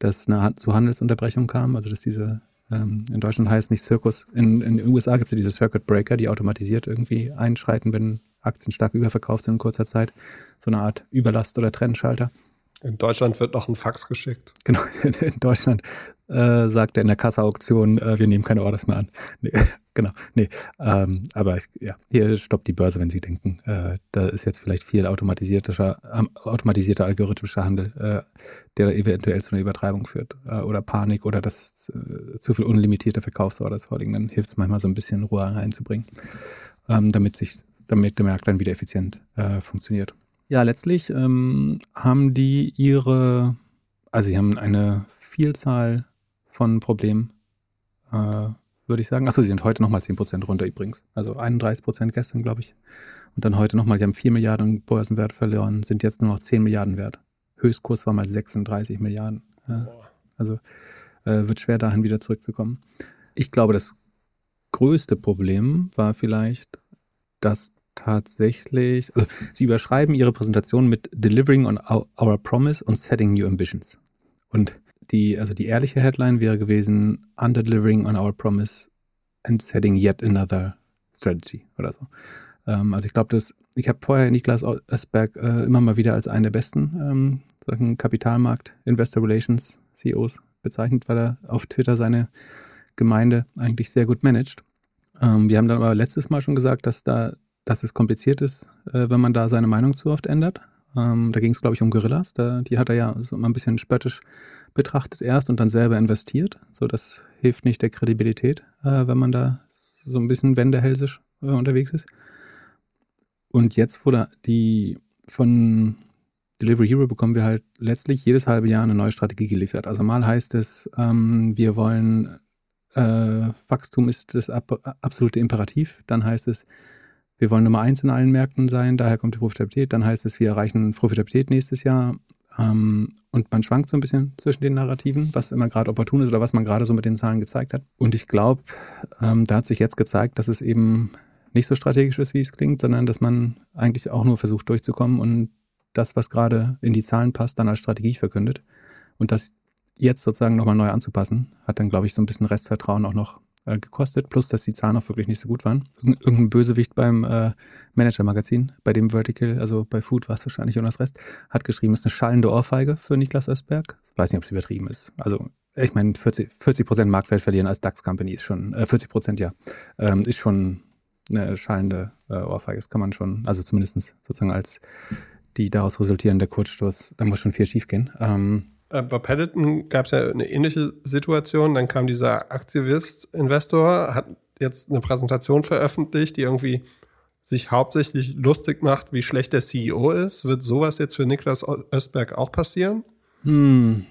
B: dass eine zu Handelsunterbrechung kam, also dass diese, ähm, in Deutschland heißt nicht Circus, in, in den USA gibt es ja diese Circuit Breaker, die automatisiert irgendwie einschreiten, wenn Aktien stark überverkauft sind in kurzer Zeit, so eine Art Überlast- oder Trennschalter.
A: In Deutschland wird noch ein Fax geschickt.
B: Genau, (laughs) in Deutschland äh, sagt er in der Kasse-Auktion, äh, wir nehmen keine Orders mehr an. Nee, genau, nee. Ähm, aber ja, hier stoppt die Börse, wenn Sie denken, äh, da ist jetzt vielleicht viel automatisierter, automatisierter algorithmischer Handel, äh, der eventuell zu einer Übertreibung führt. Äh, oder Panik oder dass äh, zu viel unlimitierte Verkaufsorders vorliegen. Dann hilft es manchmal so ein bisschen Ruhe reinzubringen, ähm, damit sich, damit der Markt dann wieder effizient funktioniert. Ja, letztlich ähm, haben die ihre, also sie haben eine Vielzahl von Problemen, äh, würde ich sagen. Achso, sie sind heute nochmal 10% runter übrigens. Also 31% gestern, glaube ich. Und dann heute nochmal, die haben 4 Milliarden Börsenwert verloren, sind jetzt nur noch 10 Milliarden wert. Höchstkurs war mal 36 Milliarden. Ja. Also äh, wird schwer dahin wieder zurückzukommen. Ich glaube, das größte Problem war vielleicht, dass tatsächlich, also sie überschreiben ihre Präsentation mit Delivering on our promise und Setting new ambitions. Und die, also die ehrliche Headline wäre gewesen, Under delivering on our promise and setting yet another strategy oder so. Ähm, also ich glaube, dass ich habe vorher Niklas Östberg äh, immer mal wieder als einen der besten ähm, Kapitalmarkt Investor Relations CEOs bezeichnet, weil er auf Twitter seine Gemeinde eigentlich sehr gut managt. Ähm, wir haben dann aber letztes Mal schon gesagt, dass da dass es kompliziert ist, äh, wenn man da seine Meinung zu oft ändert. Ähm, da ging es, glaube ich, um Gorillas. Da, die hat er ja so ein bisschen spöttisch betrachtet erst und dann selber investiert. So, das hilft nicht der Kredibilität, äh, wenn man da so ein bisschen wendehälsisch äh, unterwegs ist. Und jetzt wurde die von Delivery Hero bekommen wir halt letztlich jedes halbe Jahr eine neue Strategie geliefert. Also mal heißt es, ähm, wir wollen äh, Wachstum ist das ab, absolute Imperativ. Dann heißt es, wir wollen Nummer eins in allen Märkten sein, daher kommt die Profitabilität. Dann heißt es, wir erreichen Profitabilität nächstes Jahr. Ähm, und man schwankt so ein bisschen zwischen den Narrativen, was immer gerade opportun ist oder was man gerade so mit den Zahlen gezeigt hat. Und ich glaube, ähm, da hat sich jetzt gezeigt, dass es eben nicht so strategisch ist, wie es klingt, sondern dass man eigentlich auch nur versucht durchzukommen und das, was gerade in die Zahlen passt, dann als Strategie verkündet. Und das jetzt sozusagen nochmal neu anzupassen, hat dann, glaube ich, so ein bisschen Restvertrauen auch noch äh, gekostet, plus dass die Zahlen auch wirklich nicht so gut waren. irgendein Bösewicht beim äh, Manager-Magazin, bei dem Vertical, also bei Food war es wahrscheinlich Jonas Rest, hat geschrieben, es ist eine schallende Ohrfeige für Niklas Östberg. Ich weiß nicht, ob es übertrieben ist. Also ich meine, 40, 40 Prozent Marktwert verlieren als DAX-Company ist schon, äh, 40 Prozent ja, ähm, ist schon eine schallende äh, Ohrfeige. Das kann man schon, also zumindest sozusagen als die daraus resultierende Kurzstoß, da muss schon viel schiefgehen. Ähm,
A: äh, bei Peloton gab es ja eine ähnliche Situation. Dann kam dieser Aktivist-Investor, hat jetzt eine Präsentation veröffentlicht, die irgendwie sich hauptsächlich lustig macht, wie schlecht der CEO ist. Wird sowas jetzt für Niklas Östberg auch passieren?
B: Hm,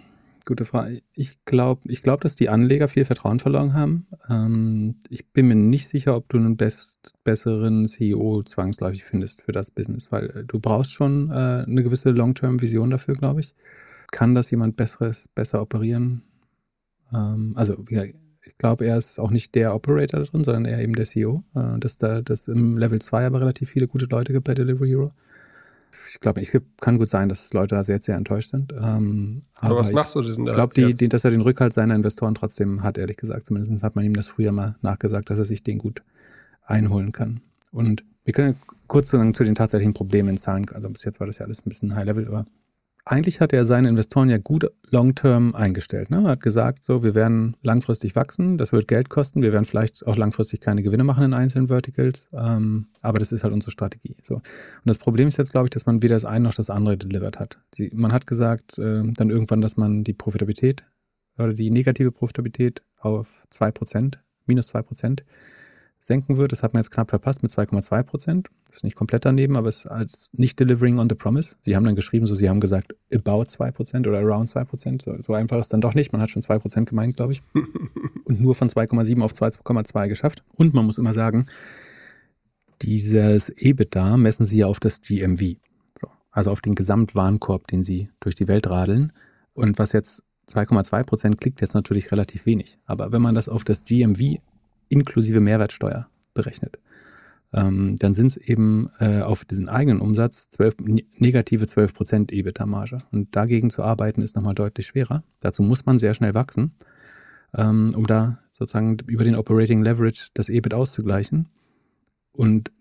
B: Gute Frage. Ich glaube, ich glaub, dass die Anleger viel Vertrauen verloren haben. Ähm, ich bin mir nicht sicher, ob du einen best, besseren CEO zwangsläufig findest für das Business, weil äh, du brauchst schon äh, eine gewisse Long-Term-Vision dafür, glaube ich. Kann das jemand besseres, besser operieren? Ähm, also, ich glaube, er ist auch nicht der Operator drin, sondern eher eben der CEO. Äh, dass da, dass im Level 2 aber relativ viele gute Leute gibt bei Delivery Hero ich glaube, es kann gut sein, dass Leute da sehr, sehr enttäuscht sind. Ähm,
A: aber, aber, was machst du denn da?
B: Ich glaube, dass er den Rückhalt seiner Investoren trotzdem hat, ehrlich gesagt. Zumindest hat man ihm das früher mal nachgesagt, dass er sich den gut einholen kann. Und wir können kurz zu den tatsächlichen Problemen in Zahlen, also bis jetzt war das ja alles ein bisschen High Level, aber eigentlich hat er seine Investoren ja gut long-term eingestellt. Ne? Er hat gesagt, so, wir werden langfristig wachsen, das wird Geld kosten, wir werden vielleicht auch langfristig keine Gewinne machen in einzelnen Verticals, ähm, aber das ist halt unsere Strategie. So. Und das Problem ist jetzt, glaube ich, dass man weder das eine noch das andere delivered hat. Die, man hat gesagt äh, dann irgendwann, dass man die Profitabilität oder die negative Profitabilität auf 2%, minus 2% senken wird. Das hat man jetzt knapp verpasst mit 2,2 Prozent. Das ist nicht komplett daneben, aber es ist als nicht delivering on the promise. Sie haben dann geschrieben, so sie haben gesagt about 2 Prozent oder around 2 Prozent. So, so, einfach ist dann doch nicht. Man hat schon 2 Prozent gemeint, glaube ich. (laughs) Und nur von 2,7 auf 2,2 geschafft. Und man muss immer sagen, dieses EBITDA messen sie ja auf das GMV. So, also auf den Gesamtwarenkorb, den sie durch die Welt radeln. Und was jetzt 2,2 Prozent klingt jetzt natürlich relativ wenig. Aber wenn man das auf das GMV inklusive Mehrwertsteuer berechnet. Ähm, dann sind es eben äh, auf den eigenen Umsatz 12, negative 12 Prozent EBITDA-Marge. Und dagegen zu arbeiten ist nochmal deutlich schwerer. Dazu muss man sehr schnell wachsen, ähm, um da sozusagen über den Operating Leverage das EBIT auszugleichen. Und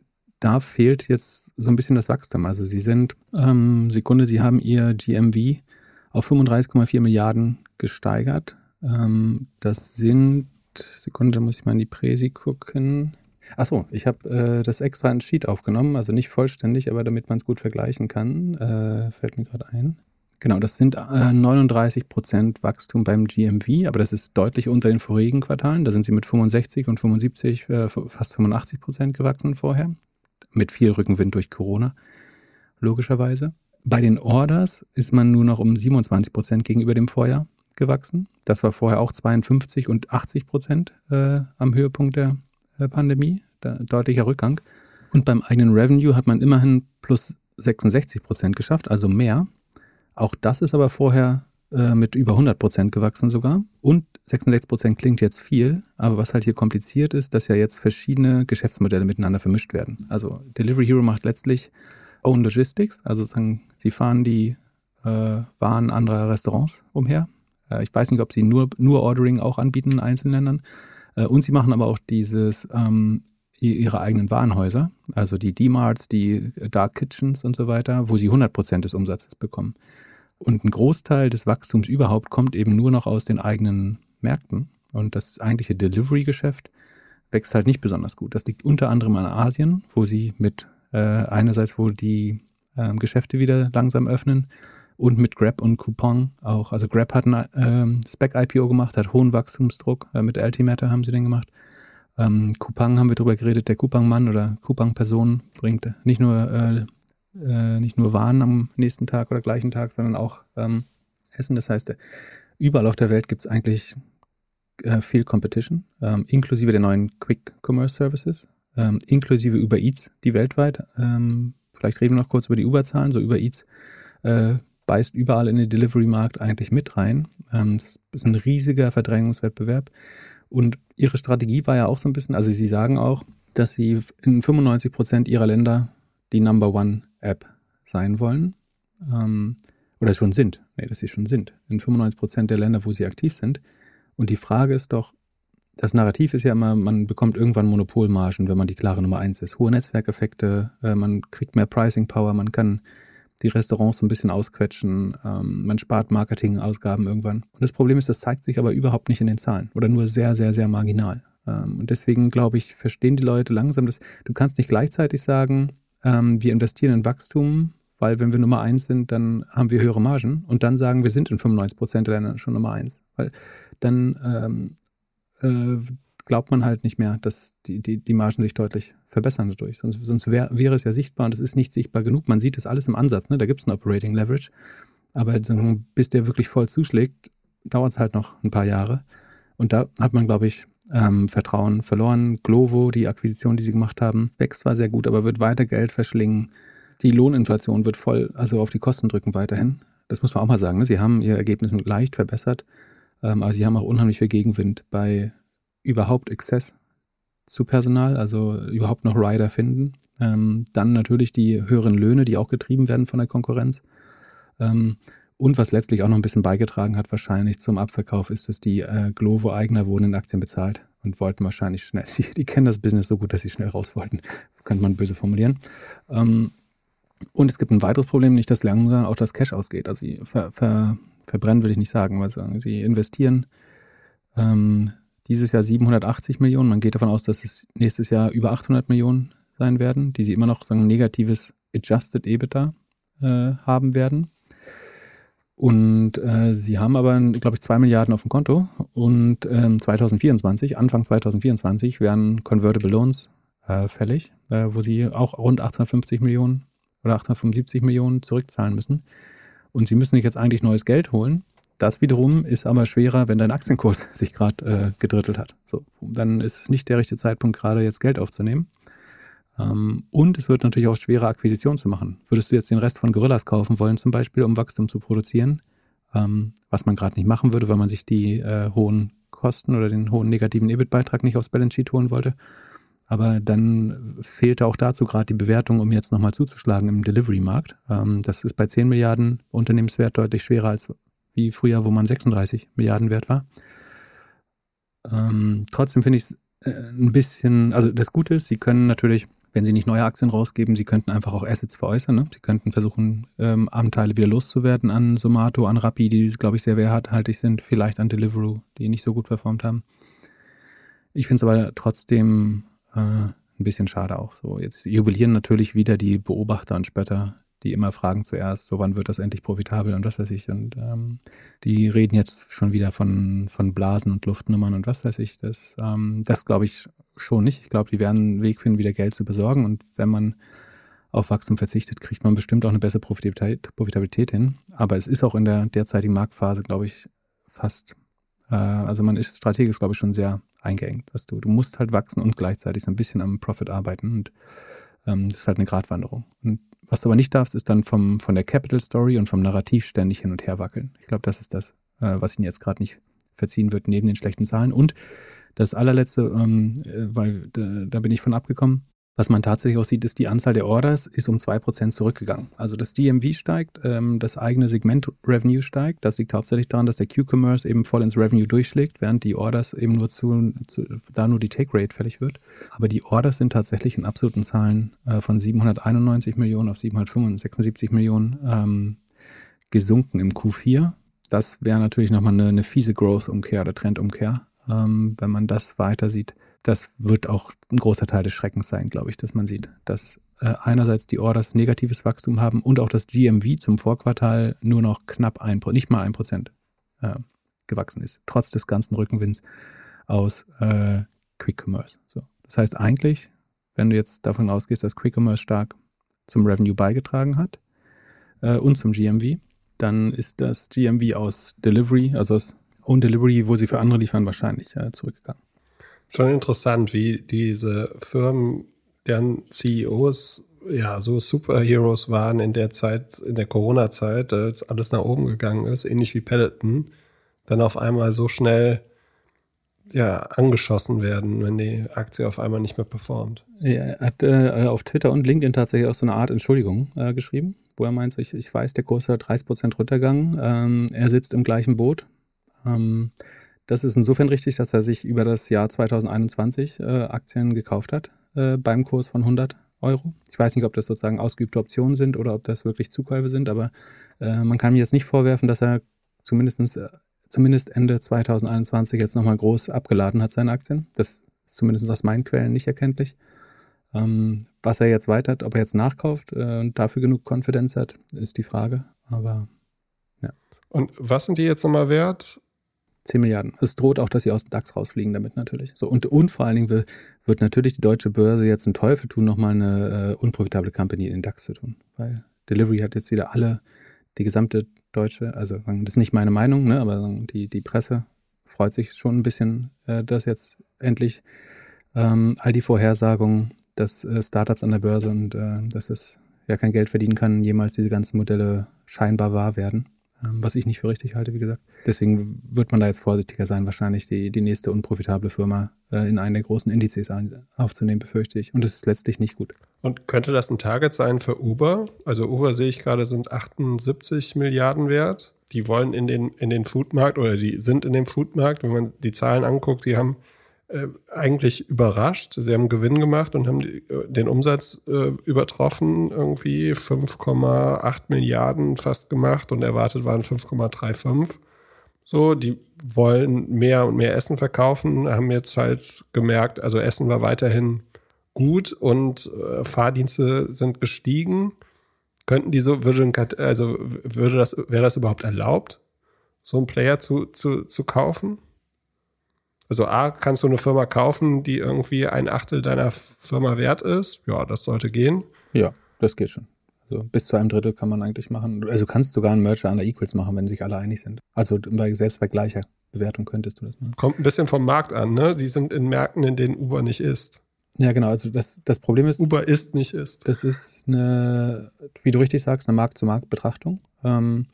B: da fehlt jetzt so ein bisschen das Wachstum. Also Sie sind, ähm, Sekunde, Sie haben Ihr GMV auf 35,4 Milliarden gesteigert. Ähm, das sind Sekunde, muss ich mal in die Präsi gucken. Achso, ich habe äh, das extra in Sheet aufgenommen, also nicht vollständig, aber damit man es gut vergleichen kann, äh, fällt mir gerade ein. Genau, das sind äh, 39% Wachstum beim GMV, aber das ist deutlich unter den vorigen Quartalen. Da sind sie mit 65 und 75, äh, fast 85% gewachsen vorher. Mit viel Rückenwind durch Corona, logischerweise. Bei den Orders ist man nur noch um 27% gegenüber dem Vorjahr gewachsen. Das war vorher auch 52 und 80 Prozent äh, am Höhepunkt der äh, Pandemie, da, deutlicher Rückgang. Und beim eigenen Revenue hat man immerhin plus 66 Prozent geschafft, also mehr. Auch das ist aber vorher äh, mit über 100 Prozent gewachsen sogar. Und 66 Prozent klingt jetzt viel, aber was halt hier kompliziert ist, dass ja jetzt verschiedene Geschäftsmodelle miteinander vermischt werden. Also Delivery Hero macht letztlich Own Logistics, also sozusagen sie fahren die äh, Waren anderer Restaurants umher ich weiß nicht, ob sie nur, nur Ordering auch anbieten in einzelnen Ländern. Äh, und sie machen aber auch dieses, ähm, ihre eigenen Warenhäuser, also die D-Marts, die Dark Kitchens und so weiter, wo sie 100% des Umsatzes bekommen. Und ein Großteil des Wachstums überhaupt kommt eben nur noch aus den eigenen Märkten. Und das eigentliche Delivery-Geschäft wächst halt nicht besonders gut. Das liegt unter anderem an Asien, wo sie mit äh, einerseits, wo die äh, Geschäfte wieder langsam öffnen und mit Grab und Coupon auch. Also Grab hat ein ähm, Spec-IPO gemacht, hat hohen Wachstumsdruck. Äh, mit Altimeter haben sie den gemacht. Ähm, Coupang haben wir drüber geredet. Der Coupang-Mann oder Coupang-Person bringt nicht nur, äh, äh, nicht nur Waren am nächsten Tag oder gleichen Tag, sondern auch ähm, Essen. Das heißt, überall auf der Welt gibt es eigentlich äh, viel Competition, ähm, inklusive der neuen Quick Commerce Services, ähm, inklusive Uber Eats, die weltweit. Ähm, vielleicht reden wir noch kurz über die Uber-Zahlen. So Uber Eats äh, beißt überall in den Delivery-Markt eigentlich mit rein. Ähm, es ist ein riesiger Verdrängungswettbewerb. Und ihre Strategie war ja auch so ein bisschen, also sie sagen auch, dass sie in 95 Prozent ihrer Länder die Number One App sein wollen. Ähm, oder schon sind. Nee, dass sie schon sind. In 95 Prozent der Länder, wo sie aktiv sind. Und die Frage ist doch, das Narrativ ist ja immer, man bekommt irgendwann Monopolmargen, wenn man die klare Nummer eins ist. Hohe Netzwerkeffekte, äh, man kriegt mehr Pricing Power, man kann die Restaurants ein bisschen ausquetschen. Ähm, man spart Marketingausgaben irgendwann. Und das Problem ist, das zeigt sich aber überhaupt nicht in den Zahlen oder nur sehr, sehr, sehr marginal. Ähm, und deswegen glaube ich, verstehen die Leute langsam, dass du kannst nicht gleichzeitig sagen, ähm, wir investieren in Wachstum, weil wenn wir Nummer eins sind, dann haben wir höhere Margen und dann sagen, wir sind in 95 Prozent der Länder schon Nummer eins. Weil dann ähm, äh, glaubt man halt nicht mehr, dass die, die, die Margen sich deutlich verbessern dadurch. Sonst, sonst wär, wäre es ja sichtbar und es ist nicht sichtbar genug. Man sieht das alles im Ansatz, ne? da gibt es ein Operating Leverage. Aber bis der wirklich voll zuschlägt, dauert es halt noch ein paar Jahre. Und da hat man, glaube ich, ähm, Vertrauen verloren. Glovo, die Akquisition, die sie gemacht haben, wächst zwar sehr gut, aber wird weiter Geld verschlingen. Die Lohninflation wird voll, also auf die Kosten drücken weiterhin. Das muss man auch mal sagen. Ne? Sie haben ihr Ergebnis leicht verbessert, ähm, aber sie haben auch unheimlich viel Gegenwind bei überhaupt Exzess zu Personal, also überhaupt noch Rider finden. Ähm, dann natürlich die höheren Löhne, die auch getrieben werden von der Konkurrenz. Ähm, und was letztlich auch noch ein bisschen beigetragen hat, wahrscheinlich zum Abverkauf, ist, dass die äh, Glovo-Eigner wurden in Aktien bezahlt und wollten wahrscheinlich schnell, (laughs) die, die, kennen das Business so gut, dass sie schnell raus wollten, könnte man böse formulieren. Ähm, und es gibt ein weiteres Problem, nicht dass langsam auch das Cash ausgeht. Also sie ver, ver, verbrennen, will ich nicht sagen, weil sie investieren ähm, dieses Jahr 780 Millionen. Man geht davon aus, dass es nächstes Jahr über 800 Millionen sein werden, die sie immer noch sagen, negatives Adjusted EBITDA äh, haben werden. Und äh, sie haben aber, glaube ich, zwei Milliarden auf dem Konto. Und ähm, 2024, Anfang 2024, werden Convertible Loans äh, fällig, äh, wo sie auch rund 850 Millionen oder 875 Millionen zurückzahlen müssen. Und sie müssen sich jetzt eigentlich neues Geld holen. Das wiederum ist aber schwerer, wenn dein Aktienkurs (laughs) sich gerade äh, gedrittelt hat. So, dann ist es nicht der richtige Zeitpunkt, gerade jetzt Geld aufzunehmen. Ähm, und es wird natürlich auch schwerer, Akquisitionen zu machen. Würdest du jetzt den Rest von Gorillas kaufen wollen, zum Beispiel, um Wachstum zu produzieren, ähm, was man gerade nicht machen würde, weil man sich die äh, hohen Kosten oder den hohen negativen EBIT-Beitrag nicht aufs Balance Sheet holen wollte. Aber dann fehlte auch dazu gerade die Bewertung, um jetzt nochmal zuzuschlagen im Delivery-Markt. Ähm, das ist bei 10 Milliarden Unternehmenswert deutlich schwerer als wie früher, wo man 36 Milliarden wert war. Ähm, trotzdem finde ich es äh, ein bisschen, also das Gute ist, sie können natürlich, wenn sie nicht neue Aktien rausgeben, sie könnten einfach auch Assets veräußern. Ne? Sie könnten versuchen, ähm, Anteile wieder loszuwerden an Somato, an Rappi, die, glaube ich, sehr werthaltig sind, vielleicht an Deliveroo, die nicht so gut performt haben. Ich finde es aber trotzdem äh, ein bisschen schade auch. So, jetzt jubilieren natürlich wieder die Beobachter und Spötter, die immer fragen zuerst, so wann wird das endlich profitabel und was weiß ich. Und ähm, die reden jetzt schon wieder von, von Blasen und Luftnummern und was weiß ich. Das, ähm, das glaube ich schon nicht. Ich glaube, die werden einen Weg finden, wieder Geld zu besorgen. Und wenn man auf Wachstum verzichtet, kriegt man bestimmt auch eine bessere Profitabilität, Profitabilität hin. Aber es ist auch in der derzeitigen Marktphase, glaube ich, fast, äh, also man ist strategisch, glaube ich, schon sehr eingeengt. Dass du, du musst halt wachsen und gleichzeitig so ein bisschen am Profit arbeiten. Und ähm, das ist halt eine Gratwanderung. Und was du aber nicht darfst, ist dann vom, von der Capital Story und vom Narrativ ständig hin und her wackeln. Ich glaube, das ist das, äh, was Ihnen jetzt gerade nicht verziehen wird, neben den schlechten Zahlen. Und das allerletzte, ähm, äh, weil da, da bin ich von abgekommen, was man tatsächlich auch sieht, ist, die Anzahl der Orders ist um 2% zurückgegangen. Also das DMV steigt, ähm, das eigene Segment Revenue steigt. Das liegt hauptsächlich daran, dass der Q-Commerce eben voll ins Revenue durchschlägt, während die Orders eben nur zu, zu da nur die Take Rate fällig wird. Aber die Orders sind tatsächlich in absoluten Zahlen äh, von 791 Millionen auf 776 Millionen ähm, gesunken im Q4. Das wäre natürlich nochmal eine, eine fiese Growth-Umkehr oder Trendumkehr, ähm, wenn man das weiter sieht das wird auch ein großer Teil des Schreckens sein, glaube ich, dass man sieht, dass äh, einerseits die Orders negatives Wachstum haben und auch das GMV zum Vorquartal nur noch knapp ein, nicht mal ein Prozent äh, gewachsen ist, trotz des ganzen Rückenwinds aus äh, Quick Commerce. So. Das heißt eigentlich, wenn du jetzt davon ausgehst, dass Quick Commerce stark zum Revenue beigetragen hat äh, und zum GMV, dann ist das GMV aus Delivery, also aus Own Delivery, wo sie für andere liefern, wahrscheinlich äh, zurückgegangen.
A: Schon interessant, wie diese Firmen, deren CEOs ja so Superheroes waren in der Zeit, in der Corona-Zeit, als alles nach oben gegangen ist, ähnlich wie Peloton, dann auf einmal so schnell ja, angeschossen werden, wenn die Aktie auf einmal nicht mehr performt.
B: Er hat äh, auf Twitter und LinkedIn tatsächlich auch so eine Art Entschuldigung äh, geschrieben, wo er meint, ich, ich weiß, der Kurs hat 30 Prozent runtergegangen, ähm, er sitzt im gleichen Boot. Ähm, das ist insofern richtig, dass er sich über das Jahr 2021 äh, Aktien gekauft hat äh, beim Kurs von 100 Euro. Ich weiß nicht, ob das sozusagen ausgeübte Optionen sind oder ob das wirklich Zukäufe sind, aber äh, man kann mir jetzt nicht vorwerfen, dass er zumindest, äh, zumindest Ende 2021 jetzt nochmal groß abgeladen hat, seine Aktien. Das ist zumindest aus meinen Quellen nicht erkenntlich. Ähm, was er jetzt weiter hat, ob er jetzt nachkauft äh, und dafür genug Konfidenz hat, ist die Frage. Aber ja.
A: Und was sind die jetzt nochmal wert?
B: 10 Milliarden. Es droht auch, dass sie aus dem DAX rausfliegen damit natürlich. So, und, und vor allen Dingen wird, wird natürlich die deutsche Börse jetzt einen Teufel tun, nochmal eine äh, unprofitable Company in den DAX zu tun. Weil Delivery hat jetzt wieder alle, die gesamte Deutsche, also das ist nicht meine Meinung, ne, aber die, die Presse freut sich schon ein bisschen, äh, dass jetzt endlich ähm, all die Vorhersagungen, dass äh, Startups an der Börse und äh, dass es ja kein Geld verdienen kann, jemals diese ganzen Modelle scheinbar wahr werden. Ähm, was ich nicht für richtig halte, wie gesagt. Deswegen wird man da jetzt vorsichtiger sein, wahrscheinlich die, die nächste unprofitable Firma äh, in einen der großen Indizes aufzunehmen, befürchte ich. Und das ist letztlich nicht gut.
A: Und könnte das ein Target sein für Uber? Also Uber sehe ich gerade sind 78 Milliarden wert. Die wollen in den, in den Foodmarkt oder die sind in dem Foodmarkt. Wenn man die Zahlen anguckt, die haben äh, eigentlich überrascht. Sie haben Gewinn gemacht und haben die, äh, den Umsatz äh, übertroffen, irgendwie 5,8 Milliarden fast gemacht und erwartet waren 5,35. So, die wollen mehr und mehr Essen verkaufen, haben jetzt halt gemerkt, also Essen war weiterhin gut und äh, Fahrdienste sind gestiegen. Könnten die so, würde, also würde das, wäre das überhaupt erlaubt, so einen Player zu, zu, zu kaufen? Also A, kannst du eine Firma kaufen, die irgendwie ein Achtel deiner Firma wert ist? Ja, das sollte gehen.
B: Ja, das geht schon. Also bis zu einem Drittel kann man eigentlich machen. Also du kannst sogar einen Merger an der Equals machen, wenn sich alle einig sind. Also bei, selbst bei gleicher Bewertung könntest du das machen.
A: Kommt ein bisschen vom Markt an, ne? Die sind in Märkten, in denen Uber nicht ist.
B: Ja, genau. Also das, das Problem ist.
A: Uber ist nicht ist.
B: Das ist eine, wie du richtig sagst, eine Markt-zu-Markt-Betrachtung. Ähm,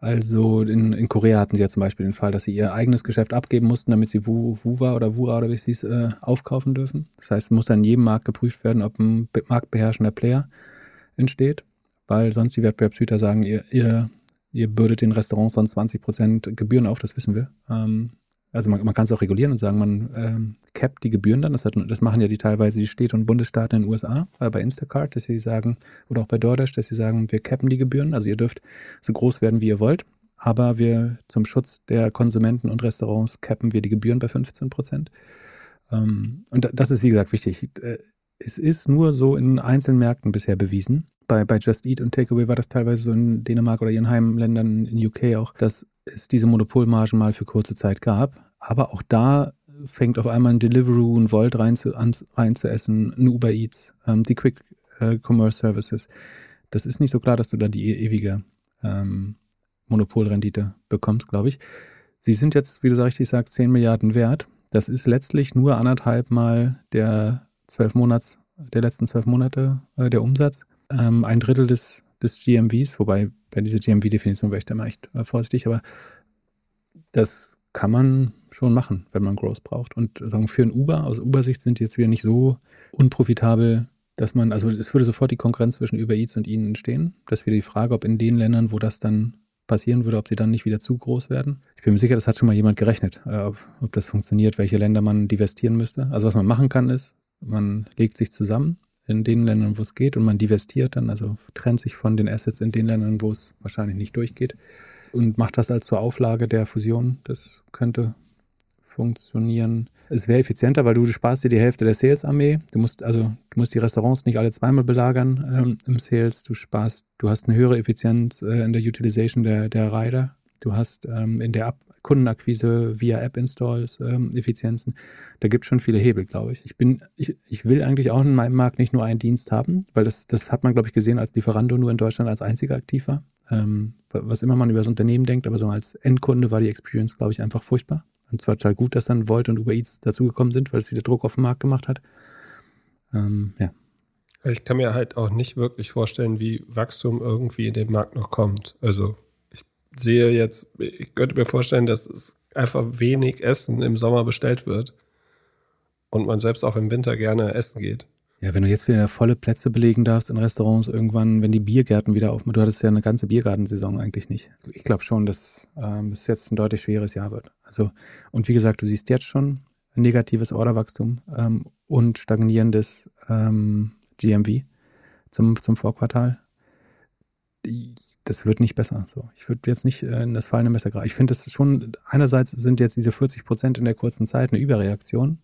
B: also in, in Korea hatten sie ja zum Beispiel den Fall, dass sie ihr eigenes Geschäft abgeben mussten, damit sie Wuwa oder Wura oder wie es hieß, äh, aufkaufen dürfen. Das heißt, es muss dann in jedem Markt geprüft werden, ob ein marktbeherrschender Player entsteht, weil sonst die Wettbewerbshüter sagen, ihr, ihr, ihr bürdet den Restaurants sonst 20 Prozent Gebühren auf, das wissen wir. Ähm, also man, man kann es auch regulieren und sagen, man ähm, capt die Gebühren dann. Das, hat, das machen ja die teilweise die Städte und Bundesstaaten in den USA, äh, bei Instacart, dass sie sagen, oder auch bei DoorDash, dass sie sagen, wir cappen die Gebühren. Also ihr dürft so groß werden, wie ihr wollt. Aber wir zum Schutz der Konsumenten und Restaurants cappen wir die Gebühren bei 15 Prozent. Ähm, und das ist, wie gesagt, wichtig. Äh, es ist nur so in einzelnen Märkten bisher bewiesen. Bei, bei Just Eat und Takeaway war das teilweise so in Dänemark oder ihren Heimländern in UK auch, dass es diese Monopolmargen mal für kurze Zeit gab. Aber auch da fängt auf einmal ein Deliveroo, ein Volt rein zu, an, rein zu essen, ein Uber Eats, ähm, die Quick äh, Commerce Services. Das ist nicht so klar, dass du da die e-, ewige ähm, Monopolrendite bekommst, glaube ich. Sie sind jetzt, wie du richtig sagst, 10 Milliarden wert. Das ist letztlich nur anderthalb Mal der zwölf Monats, der letzten zwölf Monate äh, der Umsatz. Ähm, ein Drittel des, des GMVs, wobei bei dieser GMV-Definition wäre ich da mal echt äh, vorsichtig, aber das kann man schon machen, wenn man Growth braucht. Und sagen, für ein Uber, aus Uber-Sicht sind die jetzt wieder nicht so unprofitabel, dass man, also es würde sofort die Konkurrenz zwischen Uber Eats und ihnen entstehen. Das wäre die Frage, ob in den Ländern, wo das dann passieren würde, ob sie dann nicht wieder zu groß werden. Ich bin mir sicher, das hat schon mal jemand gerechnet, äh, ob, ob das funktioniert, welche Länder man divestieren müsste. Also was man machen kann, ist, man legt sich zusammen in den Ländern, wo es geht und man divestiert dann, also trennt sich von den Assets in den Ländern, wo es wahrscheinlich nicht durchgeht und macht das als zur Auflage der Fusion. Das könnte funktionieren. Es wäre effizienter, weil du sparst dir die Hälfte der Sales-Armee. Du musst also du musst die Restaurants nicht alle zweimal belagern ähm, im Sales. Du sparst, du hast eine höhere Effizienz äh, in der Utilization der, der Rider. Du hast ähm, in der Ab Kundenakquise via App-Installs ähm, Effizienzen. Da gibt es schon viele Hebel, glaube ich. Ich bin, ich, ich will eigentlich auch in meinem Markt nicht nur einen Dienst haben, weil das, das hat man, glaube ich, gesehen, als Lieferando nur in Deutschland als einziger aktiv war. Ähm, was immer man über das Unternehmen denkt, aber so als Endkunde war die Experience, glaube ich, einfach furchtbar. Und zwar total gut, dass dann Volt und Uber Eats dazugekommen sind, weil es wieder Druck auf den Markt gemacht hat. Ähm, ja.
A: Ich kann mir halt auch nicht wirklich vorstellen, wie Wachstum irgendwie in den Markt noch kommt. Also sehe jetzt, ich könnte mir vorstellen, dass es einfach wenig Essen im Sommer bestellt wird und man selbst auch im Winter gerne essen geht.
B: Ja, wenn du jetzt wieder volle Plätze belegen darfst in Restaurants irgendwann, wenn die Biergärten wieder aufmachen, du hattest ja eine ganze Biergartensaison eigentlich nicht. Ich glaube schon, dass ähm, es jetzt ein deutlich schweres Jahr wird. Also, und wie gesagt, du siehst jetzt schon negatives Orderwachstum ähm, und stagnierendes ähm, GMV zum, zum Vorquartal. Das wird nicht besser. So, ich würde jetzt nicht äh, in das fallende Messer greifen. Ich finde es schon, einerseits sind jetzt diese 40 Prozent in der kurzen Zeit eine Überreaktion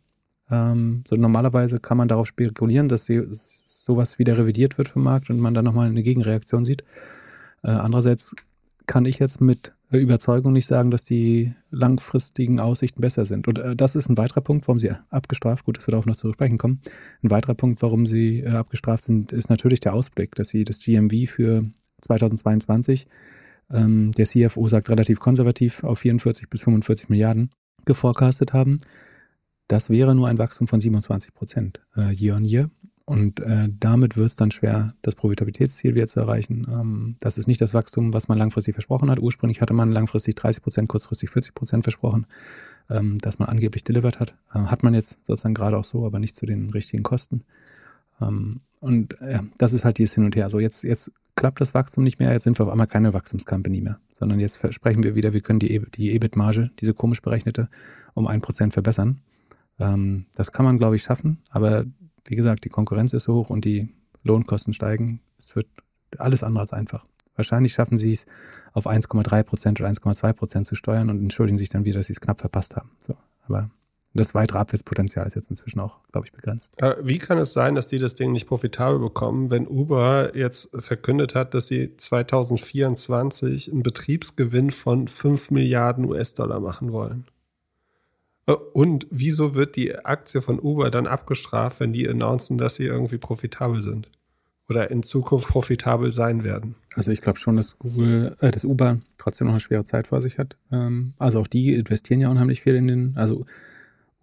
B: ähm, so normalerweise kann man darauf spekulieren, dass sie, sowas wieder revidiert wird vom Markt und man dann nochmal eine Gegenreaktion sieht. Äh, andererseits kann ich jetzt mit Überzeugung nicht sagen, dass die langfristigen Aussichten besser sind. Und äh, das ist ein weiterer Punkt, warum sie abgestraft, gut, dass wir darauf noch zu sprechen kommen. Ein weiterer Punkt, warum sie äh, abgestraft sind, ist natürlich der Ausblick, dass sie das GMV für 2022 ähm, der CFO sagt relativ konservativ auf 44 bis 45 Milliarden geforecastet haben. Das wäre nur ein Wachstum von 27 Prozent äh, year on year. Und äh, damit wird es dann schwer, das Profitabilitätsziel wieder zu erreichen. Ähm, das ist nicht das Wachstum, was man langfristig versprochen hat. Ursprünglich hatte man langfristig 30 Prozent, kurzfristig 40 Prozent versprochen, ähm, dass man angeblich delivered hat. Äh, hat man jetzt sozusagen gerade auch so, aber nicht zu den richtigen Kosten. Ähm, und ja, das ist halt dieses Hin und Her. So, jetzt, jetzt klappt das Wachstum nicht mehr, jetzt sind wir auf einmal keine Wachstumscompany mehr, sondern jetzt versprechen wir wieder, wir können die, die EBIT-Marge, diese komisch berechnete, um ein Prozent verbessern. Ähm, das kann man, glaube ich, schaffen, aber wie gesagt, die Konkurrenz ist so hoch und die Lohnkosten steigen. Es wird alles andere als einfach. Wahrscheinlich schaffen sie es auf 1,3 Prozent oder 1,2 Prozent zu steuern und entschuldigen sich dann wieder, dass sie es knapp verpasst haben. So, aber das weitere Abwärtspotenzial ist jetzt inzwischen auch, glaube ich, begrenzt.
A: Wie kann es sein, dass die das Ding nicht profitabel bekommen, wenn Uber jetzt verkündet hat, dass sie 2024 einen Betriebsgewinn von 5 Milliarden US-Dollar machen wollen? Äh, und wieso wird die Aktie von Uber dann abgestraft, wenn die announcen, dass sie irgendwie profitabel sind? Oder in Zukunft profitabel sein werden?
B: Also ich glaube schon, dass Google, äh, dass Uber trotzdem noch eine schwere Zeit vor sich hat. Ähm, also auch die investieren ja unheimlich viel in den, also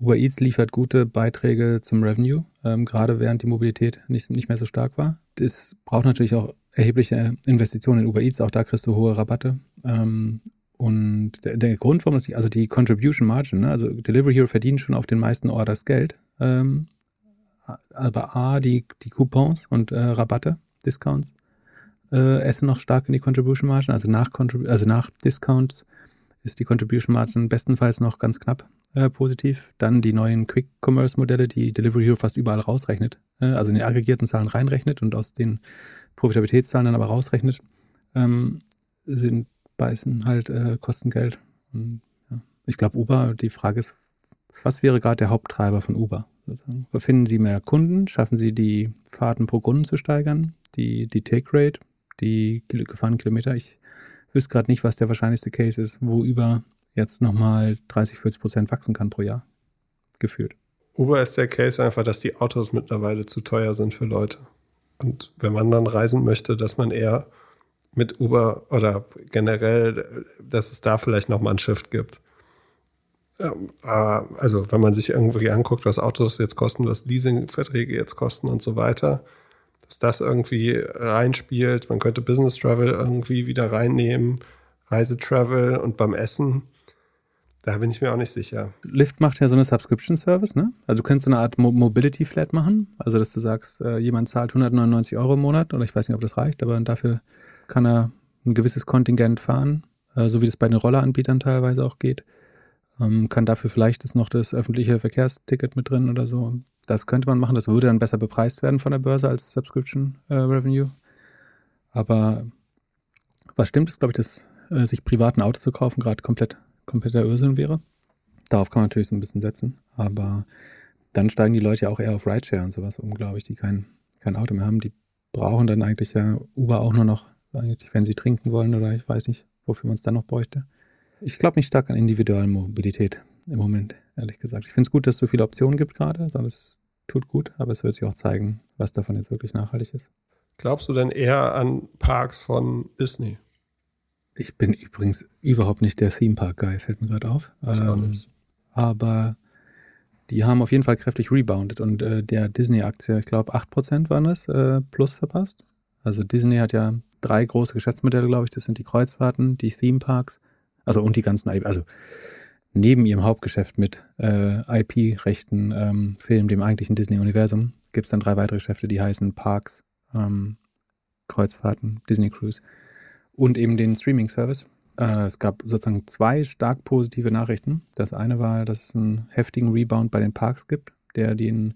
B: Uber Eats liefert gute Beiträge zum Revenue, ähm, gerade während die Mobilität nicht, nicht mehr so stark war. Das braucht natürlich auch erhebliche Investitionen in Uber Eats, auch da kriegst du hohe Rabatte. Ähm, und der, der, Grund, warum das nicht, also die Contribution Margin, ne, also Delivery Hero verdient schon auf den meisten Orders Geld, ähm, aber A, die, die Coupons und äh, Rabatte, Discounts, äh, essen noch stark in die Contribution Margin, also nach, also nach Discounts ist die Contribution Margin bestenfalls noch ganz knapp äh, positiv. Dann die neuen Quick Commerce Modelle, die Delivery Hero fast überall rausrechnet, äh, also in den aggregierten Zahlen reinrechnet und aus den Profitabilitätszahlen dann aber rausrechnet, ähm, sind beißen halt äh, kosten Geld. Und, ja. Ich glaube, Uber, die Frage ist, was wäre gerade der Haupttreiber von Uber? Sozusagen? Finden Sie mehr Kunden? Schaffen Sie die Fahrten pro Kunden zu steigern? Die, die Take Rate? Die gefahrenen Kilometer? Ich wüsste gerade nicht, was der wahrscheinlichste Case ist, wo Uber jetzt nochmal 30, 40 Prozent wachsen kann pro Jahr. Gefühlt.
A: Uber ist der Case einfach, dass die Autos mittlerweile zu teuer sind für Leute. Und wenn man dann reisen möchte, dass man eher mit Uber oder generell, dass es da vielleicht nochmal einen Shift gibt. Also, wenn man sich irgendwie anguckt, was Autos jetzt kosten, was Leasingverträge jetzt kosten und so weiter, dass das irgendwie reinspielt. Man könnte Business Travel irgendwie wieder reinnehmen, Reisetravel und beim Essen. Da bin ich mir auch nicht sicher.
B: Lyft macht ja so eine Subscription Service, ne? Also du könntest so eine Art Mobility Flat machen. Also dass du sagst, äh, jemand zahlt 199 Euro im Monat oder ich weiß nicht, ob das reicht, aber dafür kann er ein gewisses Kontingent fahren, äh, so wie das bei den Rolleranbietern teilweise auch geht. Ähm, kann dafür vielleicht ist noch das öffentliche Verkehrsticket mit drin oder so. Das könnte man machen, das würde dann besser bepreist werden von der Börse als Subscription äh. Aber was stimmt, ist, glaube ich, dass äh, sich privat ein Auto zu kaufen gerade komplett kompletter Irrsinn wäre. Darauf kann man natürlich so ein bisschen setzen, aber dann steigen die Leute ja auch eher auf Rideshare und sowas um, glaube ich, die kein, kein Auto mehr haben. Die brauchen dann eigentlich ja Uber auch nur noch eigentlich, wenn sie trinken wollen oder ich weiß nicht, wofür man es dann noch bräuchte. Ich glaube nicht stark an Individualmobilität im Moment, ehrlich gesagt. Ich finde es gut, dass es so viele Optionen gibt gerade, sondern es tut gut, aber es wird sich auch zeigen, was davon jetzt wirklich nachhaltig ist.
A: Glaubst du denn eher an Parks von Disney?
B: Ich bin übrigens überhaupt nicht der Theme Park Guy, fällt mir gerade auf. Ähm, aber die haben auf jeden Fall kräftig rebounded und äh, der Disney-Aktie, ich glaube 8% waren es, äh, plus verpasst. Also Disney hat ja drei große Geschäftsmodelle, glaube ich. Das sind die Kreuzfahrten, die Theme Parks, also und die ganzen, also neben ihrem Hauptgeschäft mit äh, IP-Rechten, ähm, Film, dem eigentlichen Disney-Universum, gibt es dann drei weitere Geschäfte, die heißen Parks, ähm, Kreuzfahrten, Disney Cruise und eben den Streaming-Service. Äh, es gab sozusagen zwei stark positive Nachrichten. Das eine war, dass es einen heftigen Rebound bei den Parks gibt, der den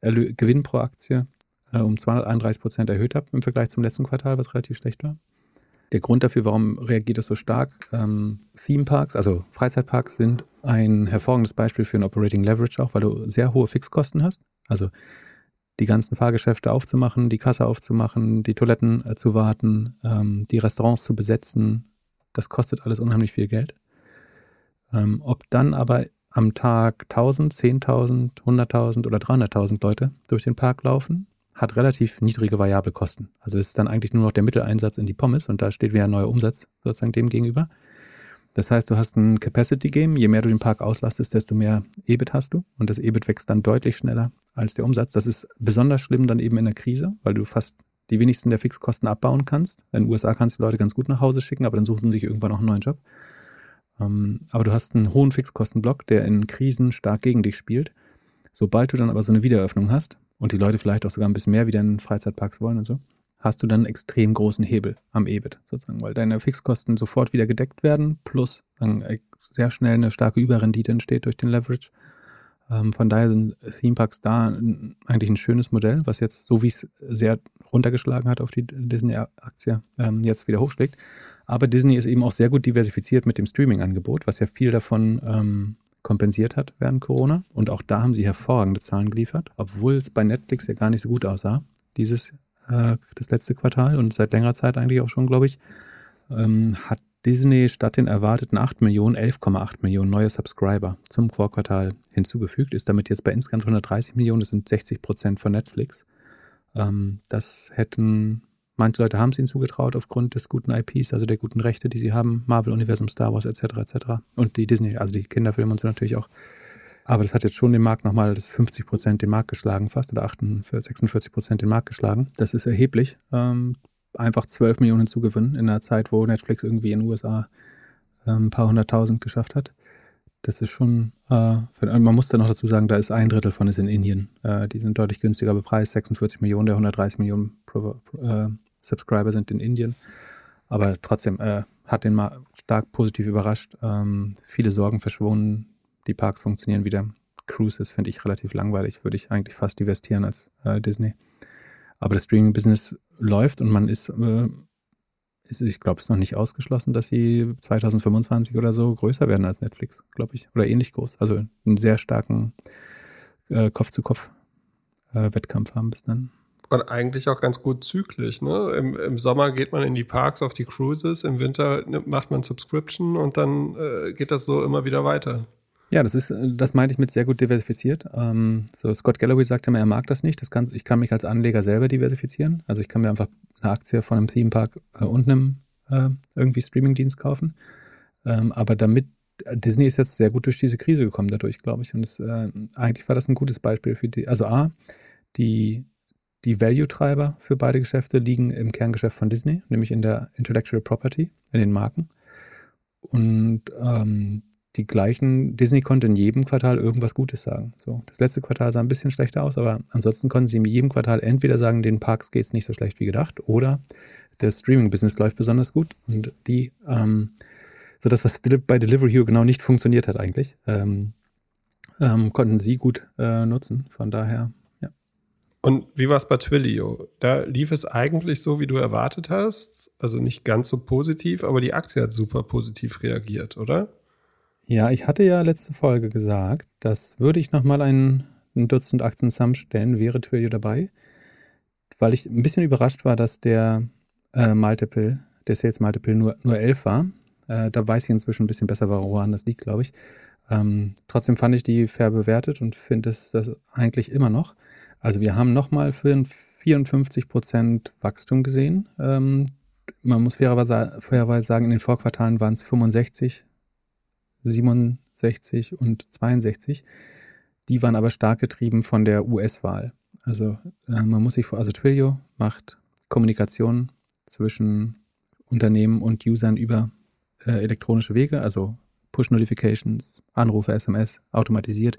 B: Erlö Gewinn pro Aktie äh, um 231 Prozent erhöht hat im Vergleich zum letzten Quartal, was relativ schlecht war. Der Grund dafür, warum reagiert es so stark? Ähm, Theme Parks, also Freizeitparks, sind ein hervorragendes Beispiel für ein Operating Leverage auch, weil du sehr hohe Fixkosten hast. Also die ganzen Fahrgeschäfte aufzumachen, die Kasse aufzumachen, die Toiletten äh, zu warten, ähm, die Restaurants zu besetzen, das kostet alles unheimlich viel Geld. Ähm, ob dann aber am Tag 1000, 10.000, 100.000 oder 300.000 Leute durch den Park laufen, hat relativ niedrige variable Kosten. Also das ist dann eigentlich nur noch der Mitteleinsatz in die Pommes und da steht wieder ein neuer Umsatz sozusagen dem gegenüber. Das heißt, du hast ein Capacity Game. Je mehr du den Park auslastest, desto mehr EBIT hast du. Und das EBIT wächst dann deutlich schneller als der Umsatz. Das ist besonders schlimm dann eben in der Krise, weil du fast die wenigsten der Fixkosten abbauen kannst. In den USA kannst du Leute ganz gut nach Hause schicken, aber dann suchen sie sich irgendwann noch einen neuen Job. Ähm, aber du hast einen hohen Fixkostenblock, der in Krisen stark gegen dich spielt. Sobald du dann aber so eine Wiedereröffnung hast und die Leute vielleicht auch sogar ein bisschen mehr wieder in Freizeitparks wollen und so, hast du dann einen extrem großen Hebel am EBIT sozusagen, weil deine Fixkosten sofort wieder gedeckt werden, plus dann sehr schnell eine starke Überrendite entsteht durch den Leverage. Ähm, von daher sind Themeparks da eigentlich ein schönes Modell, was jetzt, so wie es sehr runtergeschlagen hat auf die Disney-Aktie, ähm, jetzt wieder hochschlägt. Aber Disney ist eben auch sehr gut diversifiziert mit dem Streaming-Angebot, was ja viel davon ähm, kompensiert hat während Corona. Und auch da haben sie hervorragende Zahlen geliefert, obwohl es bei Netflix ja gar nicht so gut aussah, dieses äh, das letzte Quartal und seit längerer Zeit eigentlich auch schon, glaube ich, hat Disney statt den erwarteten 8 Millionen 11,8 Millionen neue Subscriber zum Vorquartal hinzugefügt, ist damit jetzt bei insgesamt 130 Millionen, das sind 60 Prozent von Netflix. Ähm, das hätten, manche Leute haben es ihnen zugetraut aufgrund des guten IPs, also der guten Rechte, die sie haben, Marvel-Universum, Star Wars etc. etc. Und die Disney, also die Kinderfilme und so natürlich auch. Aber das hat jetzt schon den Markt nochmal, das 50 Prozent den Markt geschlagen fast oder 48, 46 Prozent den Markt geschlagen. Das ist erheblich. Ähm, einfach 12 Millionen zugewinnen in einer Zeit, wo Netflix irgendwie in den USA ähm, ein paar hunderttausend geschafft hat. Das ist schon, äh, man muss dann noch dazu sagen, da ist ein Drittel von ist in Indien. Äh, die sind deutlich günstiger bepreist. 46 Millionen der 130 Millionen Pro, äh, Subscriber sind in Indien. Aber trotzdem äh, hat den mal stark positiv überrascht. Ähm, viele Sorgen verschwunden die Parks funktionieren wieder. Cruises finde ich relativ langweilig, würde ich eigentlich fast investieren als äh, Disney. Aber das Streaming-Business läuft und man ist, äh, ist ich glaube, es ist noch nicht ausgeschlossen, dass sie 2025 oder so größer werden als Netflix, glaube ich. Oder ähnlich groß. Also einen sehr starken äh, Kopf-zu-Kopf-Wettkampf äh, haben bis dann.
A: Und eigentlich auch ganz gut zyklisch. Ne? Im, Im, Sommer geht man in die Parks auf die Cruises, im Winter macht man Subscription und dann äh, geht das so immer wieder weiter.
B: Ja, das ist, das meinte ich mit sehr gut diversifiziert. Ähm, so Scott Galloway sagte mir, er mag das nicht. Das kann, ich kann mich als Anleger selber diversifizieren. Also ich kann mir einfach eine Aktie von einem Themepark äh, und einem äh, irgendwie Streamingdienst kaufen. Ähm, aber damit Disney ist jetzt sehr gut durch diese Krise gekommen dadurch, glaube ich. Und es, äh, eigentlich war das ein gutes Beispiel für die. Also A, die die Value-Treiber für beide Geschäfte liegen im Kerngeschäft von Disney, nämlich in der Intellectual Property, in den Marken. Und ähm, die gleichen, Disney konnte in jedem Quartal irgendwas Gutes sagen. So, das letzte Quartal sah ein bisschen schlechter aus, aber ansonsten konnten sie in jedem Quartal entweder sagen, den Parks geht es nicht so schlecht wie gedacht, oder das Streaming-Business läuft besonders gut und die, ähm, so das, was bei Delivery Hero genau nicht funktioniert hat eigentlich, ähm, ähm, konnten sie gut äh, nutzen. Von daher, ja.
A: Und wie war es bei Twilio? Da lief es eigentlich so, wie du erwartet hast. Also nicht ganz so positiv, aber die Aktie hat super positiv reagiert, oder?
B: Ja, ich hatte ja letzte Folge gesagt, dass würde ich nochmal ein, ein Dutzend Aktien zusammenstellen, wäre Twilio dabei, weil ich ein bisschen überrascht war, dass der äh, Multiple, der Sales Multiple nur, nur 11 war. Äh, da weiß ich inzwischen ein bisschen besser, woran das liegt, glaube ich. Ähm, trotzdem fand ich die fair bewertet und finde es das eigentlich immer noch. Also wir haben nochmal für 54 Prozent Wachstum gesehen. Ähm, man muss fairerweise sagen, in den Vorquartalen waren es 65 67 und 62. Die waren aber stark getrieben von der US-Wahl. Also äh, man muss sich vor, also Twilio macht Kommunikation zwischen Unternehmen und Usern über äh, elektronische Wege, also Push-Notifications, Anrufe, SMS, automatisiert,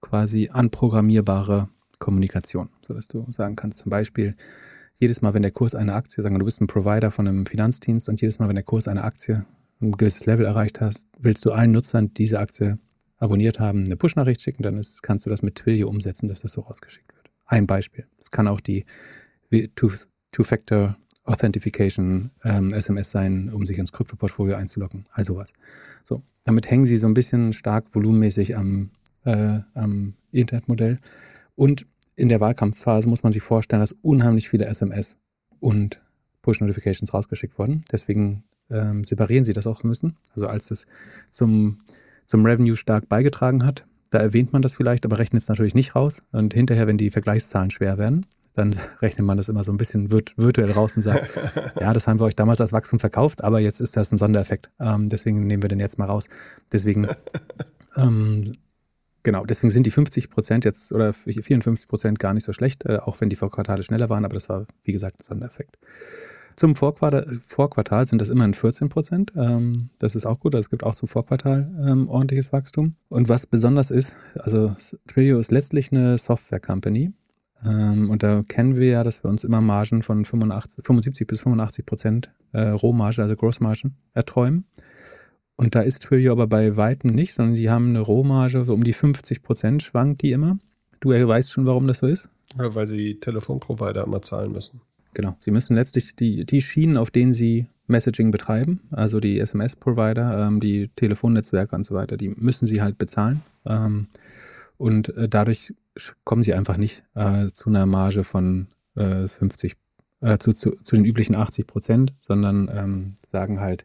B: quasi anprogrammierbare Kommunikation, sodass du sagen kannst, zum Beispiel, jedes Mal, wenn der Kurs einer Aktie, sagen wir, du bist ein Provider von einem Finanzdienst und jedes Mal, wenn der Kurs einer Aktie ein gewisses Level erreicht hast, willst du allen Nutzern, die diese Aktie abonniert haben, eine Push-Nachricht schicken, dann ist, kannst du das mit Twilio umsetzen, dass das so rausgeschickt wird. Ein Beispiel. Es kann auch die Two-Factor Authentification ähm, SMS sein, um sich ins Krypto-Portfolio einzuloggen. Also was. So, damit hängen sie so ein bisschen stark volumenmäßig am, äh, am Internetmodell. Und in der Wahlkampfphase muss man sich vorstellen, dass unheimlich viele SMS und Push-Notifications rausgeschickt wurden. Deswegen ähm, separieren sie das auch müssen. Also als es zum, zum Revenue stark beigetragen hat, da erwähnt man das vielleicht, aber rechnet es natürlich nicht raus. Und hinterher, wenn die Vergleichszahlen schwer werden, dann (laughs) rechnet man das immer so ein bisschen virt virtuell raus und sagt, (laughs) ja, das haben wir euch damals als Wachstum verkauft, aber jetzt ist das ein Sondereffekt. Ähm, deswegen nehmen wir den jetzt mal raus. Deswegen, (laughs) ähm, genau, deswegen sind die 50 Prozent jetzt oder 54 Prozent gar nicht so schlecht, äh, auch wenn die Vorquartale schneller waren, aber das war, wie gesagt, ein Sondereffekt. Zum Vorquartal, Vorquartal sind das immerhin 14 Prozent. Ähm, das ist auch gut. Also es gibt auch zum Vorquartal ähm, ordentliches Wachstum. Und was besonders ist, also Twilio ist letztlich eine Software-Company. Ähm, und da kennen wir ja, dass wir uns immer Margen von 85, 75 bis 85 Prozent äh, Rohmarge, also Grossmargen, erträumen. Und da ist Twilio aber bei Weitem nicht, sondern die haben eine Rohmarge, so um die 50 Prozent schwankt die immer. Du weißt schon, warum das so ist?
A: Ja, weil sie Telefonprovider immer zahlen müssen.
B: Genau. Sie müssen letztlich die, die Schienen, auf denen Sie Messaging betreiben, also die SMS-Provider, ähm, die Telefonnetzwerke und so weiter, die müssen Sie halt bezahlen. Ähm, und äh, dadurch kommen Sie einfach nicht äh, zu einer Marge von äh, 50, äh, zu, zu, zu, den üblichen 80 Prozent, sondern ähm, sagen halt,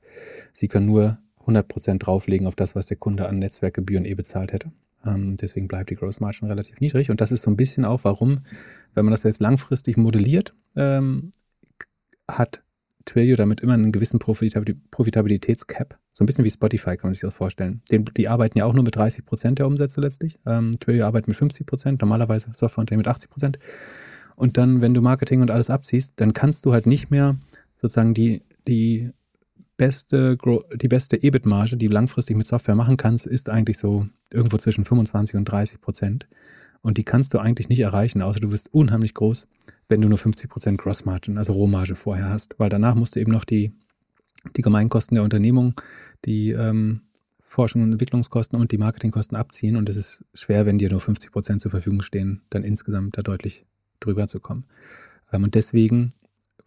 B: Sie können nur 100 Prozent drauflegen auf das, was der Kunde an Netzwerkgebühren eh bezahlt hätte. Ähm, deswegen bleibt die Gross Margin relativ niedrig. Und das ist so ein bisschen auch, warum, wenn man das jetzt langfristig modelliert, ähm, hat Twilio damit immer einen gewissen Profitabilitätscap. So ein bisschen wie Spotify kann man sich das vorstellen. Den, die arbeiten ja auch nur mit 30 Prozent der Umsätze letztlich. Ähm, Twilio arbeitet mit 50 Prozent, normalerweise Softwareunternehmen mit 80 Prozent. Und dann, wenn du Marketing und alles abziehst, dann kannst du halt nicht mehr sozusagen die, die beste, die beste EBIT-Marge, die du langfristig mit Software machen kannst, ist eigentlich so irgendwo zwischen 25 und 30 Prozent. Und die kannst du eigentlich nicht erreichen, außer du wirst unheimlich groß, wenn du nur 50 Prozent Gross-Margin, also Rohmarge vorher hast. Weil danach musst du eben noch die, die Gemeinkosten der Unternehmung, die ähm, Forschung und Entwicklungskosten und die Marketingkosten abziehen. Und es ist schwer, wenn dir nur 50 Prozent zur Verfügung stehen, dann insgesamt da deutlich drüber zu kommen. Ähm, und deswegen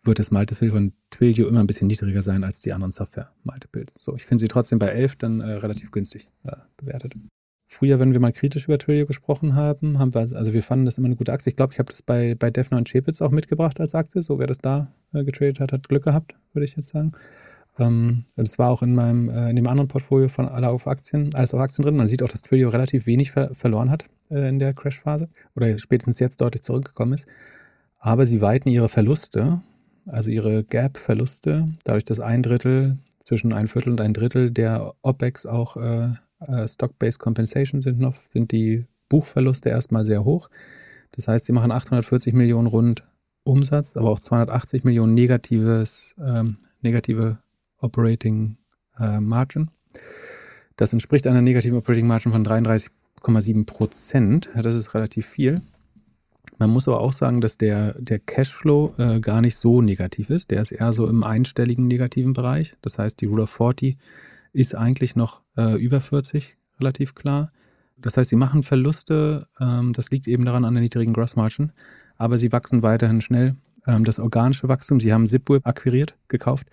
B: wird das Multiple von Twilio immer ein bisschen niedriger sein als die anderen Software-Multiples. So, ich finde sie trotzdem bei 11 dann äh, relativ günstig äh, bewertet. Früher, wenn wir mal kritisch über Twilio gesprochen haben, haben wir, also wir fanden das immer eine gute Aktie. Ich glaube, ich habe das bei, bei Defner und Chepitz auch mitgebracht als Aktie. So, wer das da äh, getradet hat, hat Glück gehabt, würde ich jetzt sagen. Ähm, das war auch in meinem, äh, in dem anderen Portfolio von alle auf Aktien, alles auf Aktien drin. Man sieht auch, dass Twilio relativ wenig ver verloren hat äh, in der Crash-Phase oder spätestens jetzt deutlich zurückgekommen ist. Aber sie weiten ihre Verluste also ihre Gap-Verluste, dadurch, dass ein Drittel, zwischen ein Viertel und ein Drittel der OPEX auch äh, äh, Stock-Based Compensation sind noch, sind die Buchverluste erstmal sehr hoch. Das heißt, sie machen 840 Millionen rund Umsatz, aber auch 280 Millionen negatives, ähm, negative Operating äh, Margin. Das entspricht einer negativen Operating Margin von 33,7 Prozent. Das ist relativ viel. Man muss aber auch sagen, dass der, der Cashflow äh, gar nicht so negativ ist. Der ist eher so im einstelligen negativen Bereich. Das heißt, die Rule of 40 ist eigentlich noch äh, über 40, relativ klar. Das heißt, sie machen Verluste. Ähm, das liegt eben daran an der niedrigen Grossmargin. Aber sie wachsen weiterhin schnell. Ähm, das organische Wachstum, sie haben Zipweb akquiriert, gekauft.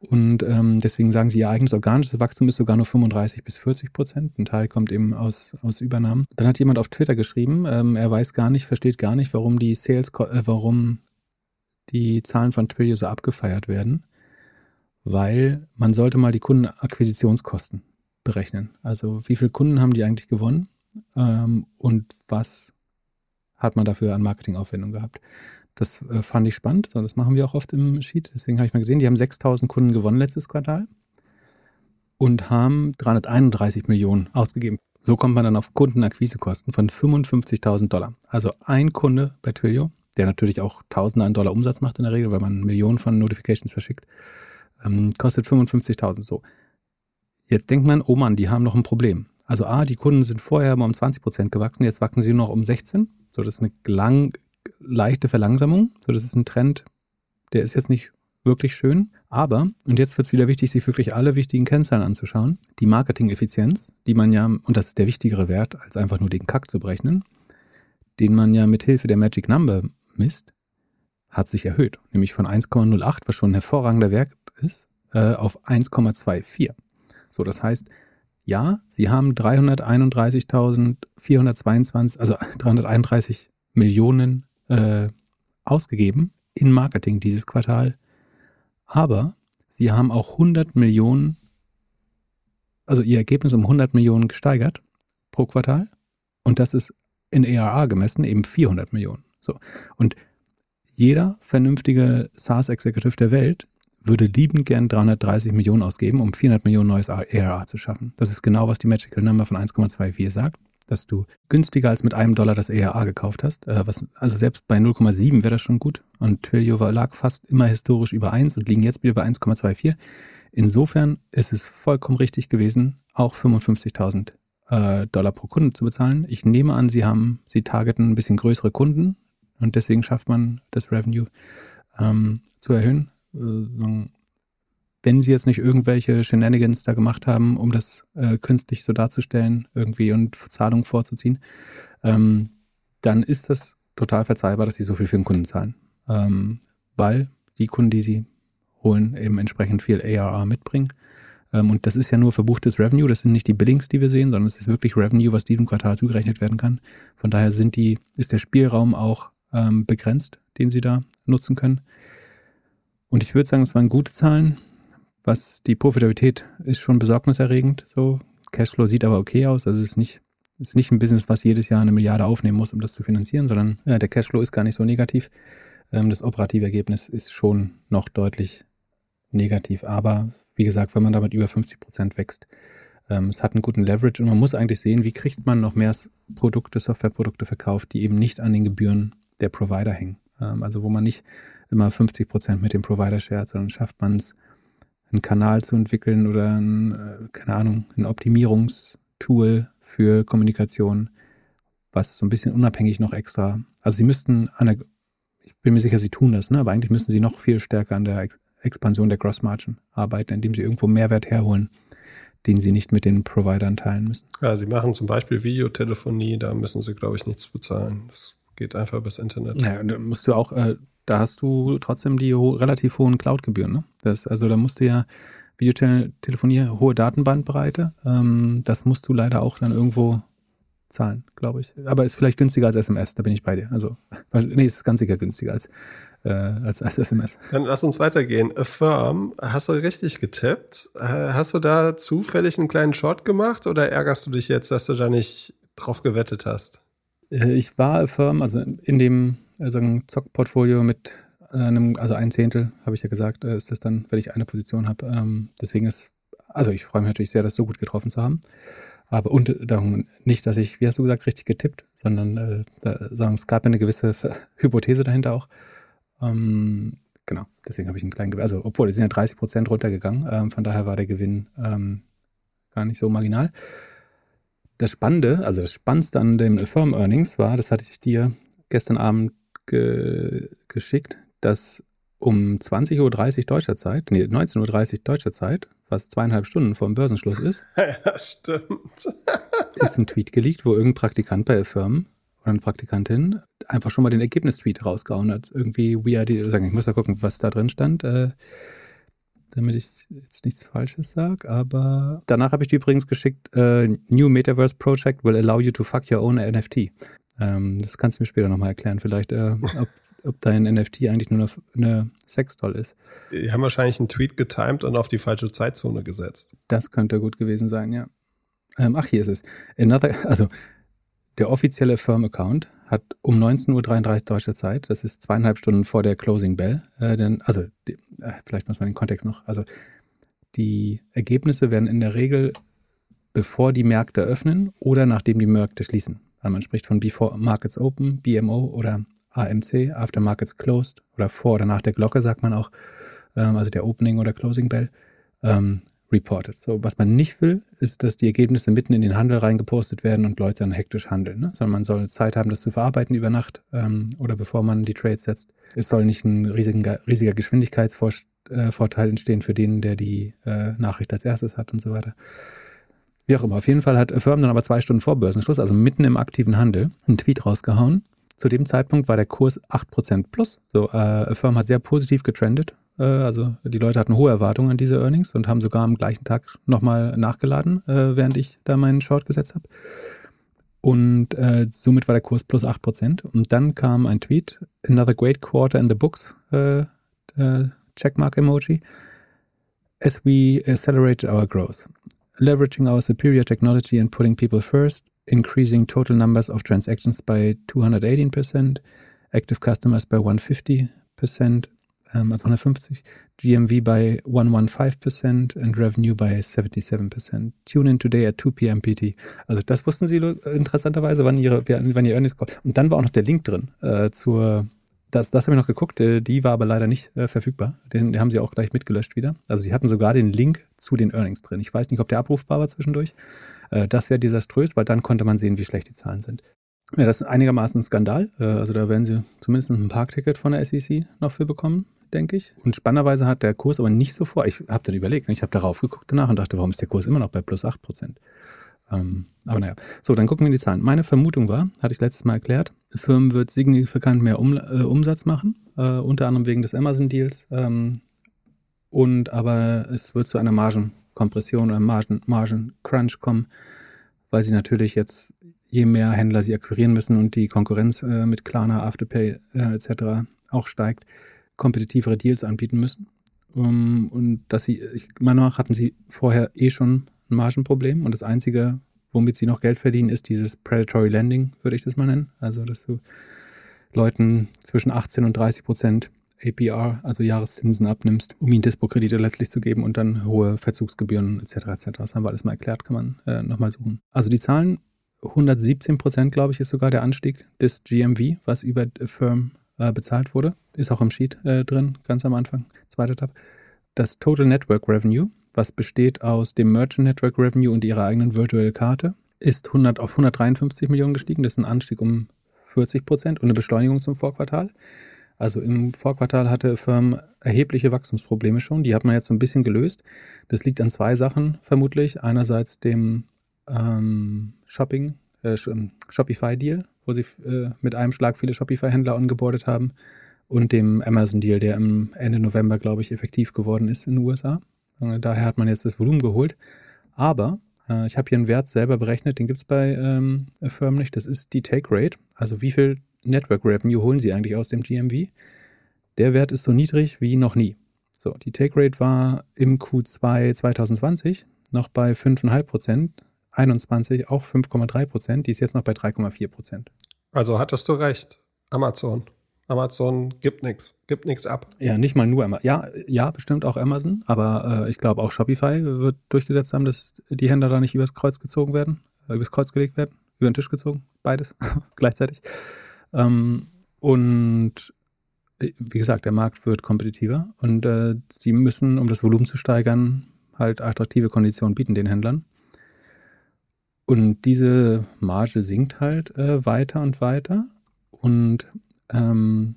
B: Und ähm, deswegen sagen sie, ihr eigenes organisches Wachstum ist sogar nur 35 bis 40 Prozent. Ein Teil kommt eben aus, aus Übernahmen. Dann hat jemand auf Twitter geschrieben, ähm, er weiß gar nicht, versteht gar nicht, warum die Sales, äh, warum die Zahlen von Twilio so abgefeiert werden. Weil man sollte mal die Kundenakquisitionskosten berechnen. Also wie viele Kunden haben die eigentlich gewonnen ähm, und was hat man dafür an Marketingaufwendungen gehabt. Das äh, fand ich spannend. Das machen wir auch oft im Sheet. Deswegen habe ich mal gesehen, die haben 6000 Kunden gewonnen letztes Quartal und haben 331 Millionen ausgegeben. So kommt man dann auf Kundenakquisekosten von 55.000 Dollar. Also ein Kunde bei Twilio, der natürlich auch Tausende an Dollar Umsatz macht in der Regel, weil man Millionen von Notifications verschickt, ähm, kostet 55.000. So. Jetzt denkt man, oh Mann, die haben noch ein Problem. Also A, die Kunden sind vorher mal um 20 Prozent gewachsen, jetzt wachsen sie nur noch um 16. So, das ist eine lang, leichte Verlangsamung. So, das ist ein Trend, der ist jetzt nicht wirklich schön. Aber, und jetzt wird es wieder wichtig, sich wirklich alle wichtigen Kennzahlen anzuschauen. Die Marketing-Effizienz, die man ja, und das ist der wichtigere Wert, als einfach nur den Kack zu berechnen, den man ja mit Hilfe der Magic Number misst, hat sich erhöht. Nämlich von 1,08, was schon ein hervorragender Wert ist, äh, auf 1,24. So, das heißt, ja, sie haben 331.422, also 331 Millionen äh, ausgegeben in Marketing dieses Quartal. Aber sie haben auch 100 Millionen, also ihr Ergebnis um 100 Millionen gesteigert pro Quartal. Und das ist in ERA gemessen eben 400 Millionen. So. Und jeder vernünftige SaaS-Executive der Welt würde liebend gern 330 Millionen ausgeben, um 400 Millionen neues ARR zu schaffen. Das ist genau, was die Magical Number von 1,24 sagt, dass du günstiger als mit einem Dollar das ARR gekauft hast. Äh, was, also selbst bei 0,7 wäre das schon gut. Und Twilio lag fast immer historisch über 1 und liegen jetzt wieder bei 1,24. Insofern ist es vollkommen richtig gewesen, auch 55.000 äh, Dollar pro Kunde zu bezahlen. Ich nehme an, sie haben, sie targeten ein bisschen größere Kunden und deswegen schafft man das Revenue ähm, zu erhöhen. Äh, wenn sie jetzt nicht irgendwelche Shenanigans da gemacht haben, um das äh, künstlich so darzustellen irgendwie und Zahlungen vorzuziehen, ähm, dann ist das total verzeihbar, dass sie so viel für den Kunden zahlen. Ähm, weil die Kunden, die sie holen, eben entsprechend viel ARR mitbringen. Ähm, und das ist ja nur verbuchtes Revenue, das sind nicht die Billings, die wir sehen, sondern es ist wirklich Revenue, was diesem Quartal zugerechnet werden kann. Von daher sind die, ist der Spielraum auch ähm, begrenzt, den sie da nutzen können. Und ich würde sagen, es waren gute Zahlen. Was die Profitabilität ist schon besorgniserregend. So, Cashflow sieht aber okay aus. Also es ist nicht, ist nicht ein Business, was jedes Jahr eine Milliarde aufnehmen muss, um das zu finanzieren, sondern ja, der Cashflow ist gar nicht so negativ. Ähm, das operative Ergebnis ist schon noch deutlich negativ. Aber wie gesagt, wenn man damit über 50 Prozent wächst, ähm, es hat einen guten Leverage und man muss eigentlich sehen, wie kriegt man noch mehr Produkte, Softwareprodukte verkauft, die eben nicht an den Gebühren der Provider hängen. Ähm, also wo man nicht immer 50 Prozent mit dem Provider shared, sondern schafft man es, einen Kanal zu entwickeln oder ein, äh, keine Ahnung, ein Optimierungstool für Kommunikation, was so ein bisschen unabhängig noch extra, also sie müssten an der, ich bin mir sicher, sie tun das, ne? aber eigentlich müssen sie noch viel stärker an der Ex Expansion der Gross Margin arbeiten, indem sie irgendwo Mehrwert herholen, den sie nicht mit den Providern teilen müssen.
A: Ja, sie machen zum Beispiel Videotelefonie, da müssen sie, glaube ich, nichts bezahlen. Das geht einfach übers Internet.
B: Ja, und da musst du auch, äh, da hast du trotzdem die ho relativ hohen Cloud-Gebühren. Ne? Das, also da musst du ja Videotelefonie, hohe Datenbandbreite, ähm, das musst du leider auch dann irgendwo zahlen, glaube ich. Aber ist vielleicht günstiger als SMS, da bin ich bei dir. Also, (laughs) nee, ist ganz sicher günstiger als, äh, als, als SMS.
A: Dann lass uns weitergehen. Affirm, hast du richtig getippt? Äh, hast du da zufällig einen kleinen Short gemacht oder ärgerst du dich jetzt, dass du da nicht drauf gewettet hast?
B: Äh, ich war Affirm, also in dem also Zock-Portfolio mit einem, also ein Zehntel, habe ich ja gesagt, äh, ist das dann, wenn ich eine Position habe. Ähm, deswegen ist, also ich freue mich natürlich sehr, das so gut getroffen zu haben. Aber und darum nicht, dass ich, wie hast du gesagt, richtig getippt, sondern äh, da, sagen, es gab eine gewisse (laughs) Hypothese dahinter auch. Ähm, genau, deswegen habe ich einen kleinen Gewinn. Also, obwohl, die sind ja 30 Prozent runtergegangen. Ähm, von daher war der Gewinn ähm, gar nicht so marginal. Das Spannende, also das Spannendste an dem Firm Earnings war, das hatte ich dir gestern Abend ge geschickt, dass um 20.30 Uhr deutscher Zeit, nee, 19.30 Uhr deutscher Zeit, was zweieinhalb Stunden vor dem Börsenschluss ist, (laughs)
A: ja, stimmt. (laughs)
B: ist ein Tweet geleakt, wo irgendein Praktikant bei Firmen oder eine Praktikantin einfach schon mal den Ergebnistweet rausgehauen hat. Irgendwie weird, sagen, ich muss mal gucken, was da drin stand, äh, damit ich jetzt nichts Falsches sage. Aber danach habe ich die übrigens geschickt, äh, New Metaverse Project will allow you to fuck your own NFT. Ähm, das kannst du mir später nochmal erklären, vielleicht, äh, ob, ob dein NFT eigentlich nur eine, eine Sexdoll ist.
A: Die haben wahrscheinlich einen Tweet getimed und auf die falsche Zeitzone gesetzt.
B: Das könnte gut gewesen sein, ja. Ähm, ach, hier ist es. Another, (laughs) also der offizielle Firm-Account hat um 19.33 Uhr deutscher Zeit, das ist zweieinhalb Stunden vor der Closing Bell, äh, denn, also die, äh, vielleicht muss man den Kontext noch, also die Ergebnisse werden in der Regel bevor die Märkte öffnen oder nachdem die Märkte schließen. Also man spricht von Before Markets Open, BMO oder AMC, After Markets Closed oder vor oder nach der Glocke, sagt man auch, ähm, also der Opening oder Closing Bell, ähm, reported. So, was man nicht will, ist, dass die Ergebnisse mitten in den Handel reingepostet werden und Leute dann hektisch handeln. Ne? Sondern man soll Zeit haben, das zu verarbeiten über Nacht ähm, oder bevor man die Trades setzt. Es soll nicht ein riesiger, riesiger Geschwindigkeitsvorteil äh, entstehen für den, der die äh, Nachricht als erstes hat und so weiter. Wie auch immer. Auf jeden Fall hat Firm dann aber zwei Stunden vor Börsenschluss, also mitten im aktiven Handel, einen Tweet rausgehauen. Zu dem Zeitpunkt war der Kurs 8% plus. So, äh, Firm hat sehr positiv getrendet. Äh, also die Leute hatten hohe Erwartungen an diese Earnings und haben sogar am gleichen Tag nochmal nachgeladen, äh, während ich da meinen Short gesetzt habe. Und äh, somit war der Kurs plus 8%. Und dann kam ein Tweet, another great quarter in the books, äh, äh, Checkmark Emoji, as we accelerated our growth leveraging our superior technology and putting people first, increasing total numbers of transactions by 218%, Active Customers bei 150%, ähm, also 150, GMV bei 115% and Revenue bei 77%. Tune in today at 2 p.m. PT. Also das wussten Sie interessanterweise, wann, ihre, wann Ihr Earnings kommt. Und dann war auch noch der Link drin äh, zur das, das habe ich noch geguckt, äh, die war aber leider nicht äh, verfügbar. Den, den haben sie auch gleich mitgelöscht wieder. Also sie hatten sogar den Link zu den Earnings drin. Ich weiß nicht, ob der abrufbar war zwischendurch. Äh, das wäre desaströs, weil dann konnte man sehen, wie schlecht die Zahlen sind. Ja, das ist einigermaßen ein Skandal. Äh, also da werden sie zumindest ein Parkticket von der SEC noch für bekommen, denke ich. Und spannenderweise hat der Kurs aber nicht so vor. Ich habe dann überlegt, ich habe darauf geguckt danach und dachte, warum ist der Kurs immer noch bei plus 8 Prozent? Ähm, aber naja. So, dann gucken wir in die Zahlen. Meine Vermutung war, hatte ich letztes Mal erklärt, Firmen wird signifikant mehr um, äh, Umsatz machen, äh, unter anderem wegen des Amazon-Deals. Ähm, und aber es wird zu einer Margenkompression oder Margen, Margencrunch kommen, weil sie natürlich jetzt, je mehr Händler sie akquirieren müssen und die Konkurrenz äh, mit Klarna, Afterpay äh, etc. auch steigt, kompetitivere Deals anbieten müssen. Um, und dass sie, ich meiner Meinung nach hatten sie vorher eh schon ein Margenproblem und das Einzige, womit sie noch Geld verdienen, ist dieses Predatory Lending, würde ich das mal nennen. Also, dass du Leuten zwischen 18 und 30 Prozent APR, also Jahreszinsen abnimmst, um ihnen Dispo-Kredite letztlich zu geben und dann hohe Verzugsgebühren etc. etc. Das haben wir alles mal erklärt, kann man äh, nochmal suchen. Also die Zahlen, 117 Prozent, glaube ich, ist sogar der Anstieg des GMV, was über Firm äh, bezahlt wurde. Ist auch im Sheet äh, drin, ganz am Anfang, zweiter Tab. Das Total Network Revenue, was besteht aus dem Merchant Network Revenue und ihrer eigenen Virtual Karte, ist 100 auf 153 Millionen gestiegen. Das ist ein Anstieg um 40 Prozent und eine Beschleunigung zum Vorquartal. Also im Vorquartal hatte Firm erhebliche Wachstumsprobleme schon. Die hat man jetzt so ein bisschen gelöst. Das liegt an zwei Sachen vermutlich. Einerseits dem ähm, Shopping, äh, Shopify-Deal, wo sie äh, mit einem Schlag viele Shopify-Händler ongeboardet haben. Und dem Amazon-Deal, der Ende November, glaube ich, effektiv geworden ist in den USA. Daher hat man jetzt das Volumen geholt. Aber äh, ich habe hier einen Wert selber berechnet, den gibt es bei ähm, Firmen nicht. Das ist die Take Rate. Also wie viel Network Revenue holen sie eigentlich aus dem GMV? Der Wert ist so niedrig wie noch nie. So, die Take Rate war im Q2 2020 noch bei 5,5 Prozent, 21 auch 5,3 Prozent, die ist jetzt noch bei 3,4 Prozent.
A: Also hattest du recht, Amazon. Amazon gibt nichts, gibt nichts ab.
B: Ja, nicht mal nur Amazon. Ja, ja, bestimmt auch Amazon, aber äh, ich glaube auch Shopify wird durchgesetzt haben, dass die Händler da nicht übers Kreuz gezogen werden, äh, übers Kreuz gelegt werden, über den Tisch gezogen, beides (laughs) gleichzeitig. Ähm, und äh, wie gesagt, der Markt wird kompetitiver und äh, sie müssen, um das Volumen zu steigern, halt attraktive Konditionen bieten den Händlern. Und diese Marge sinkt halt äh, weiter und weiter. Und ähm,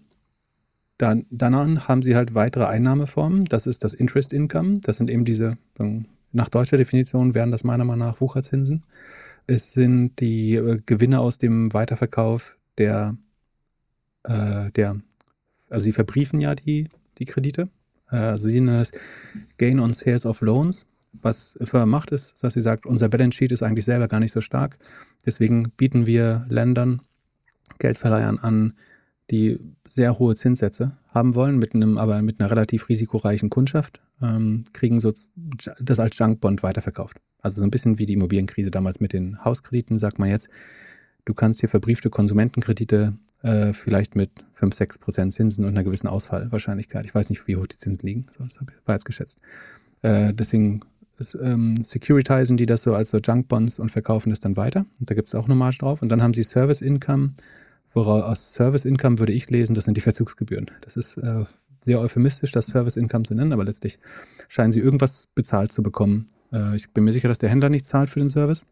B: dann, danach haben sie halt weitere Einnahmeformen. Das ist das Interest Income. Das sind eben diese, nach deutscher Definition wären das meiner Meinung nach Wucherzinsen. Es sind die äh, Gewinne aus dem Weiterverkauf der, äh, der, also sie verbriefen ja die, die Kredite. Äh, also sie nennen das Gain on Sales of Loans. Was Firma macht, ist, dass sie sagt, unser Balance Sheet ist eigentlich selber gar nicht so stark. Deswegen bieten wir Ländern, Geldverleihern an, die sehr hohe Zinssätze haben wollen, mit einem, aber mit einer relativ risikoreichen Kundschaft, ähm, kriegen so das als Junkbond weiterverkauft. Also so ein bisschen wie die Immobilienkrise damals mit den Hauskrediten, sagt man jetzt, du kannst hier verbriefte Konsumentenkredite äh, vielleicht mit 5, 6 Prozent Zinsen und einer gewissen Ausfallwahrscheinlichkeit. Ich weiß nicht, wie hoch die Zinsen liegen, das war jetzt geschätzt. Äh, deswegen ist, ähm, securitizen die das so als so Junkbonds und verkaufen das dann weiter. Und da gibt es auch eine Marge drauf. Und dann haben sie Service Income, Woraus aus Service Income würde ich lesen, das sind die Verzugsgebühren. Das ist äh, sehr euphemistisch, das Service Income zu nennen, aber letztlich scheinen sie irgendwas bezahlt zu bekommen. Äh, ich bin mir sicher, dass der Händler nicht zahlt für den Service.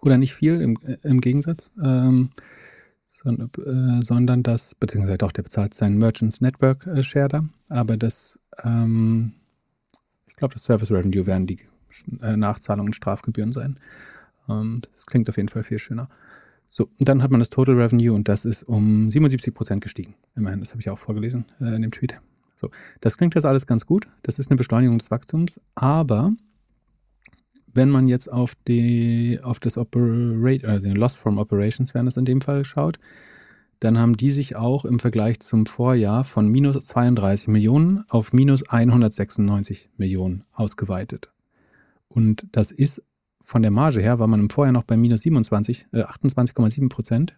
B: Oder nicht viel im, äh, im Gegensatz. Ähm, sondern, äh, sondern das, beziehungsweise doch, der bezahlt seinen Merchants Network äh, Share da, aber das, ähm, ich glaube, das Service Revenue werden die äh, Nachzahlungen Strafgebühren sein. Ähm, das klingt auf jeden Fall viel schöner. So, und dann hat man das Total Revenue und das ist um 77 Prozent gestiegen. Immerhin, das habe ich auch vorgelesen äh, in dem Tweet. So, das klingt das alles ganz gut. Das ist eine Beschleunigung des Wachstums, aber wenn man jetzt auf die, auf das Operate, also den Lost from Operations, wären das in dem Fall schaut, dann haben die sich auch im Vergleich zum Vorjahr von minus 32 Millionen auf minus 196 Millionen ausgeweitet. Und das ist von der Marge her war man im Vorjahr noch bei minus 27, äh, 28,7 Prozent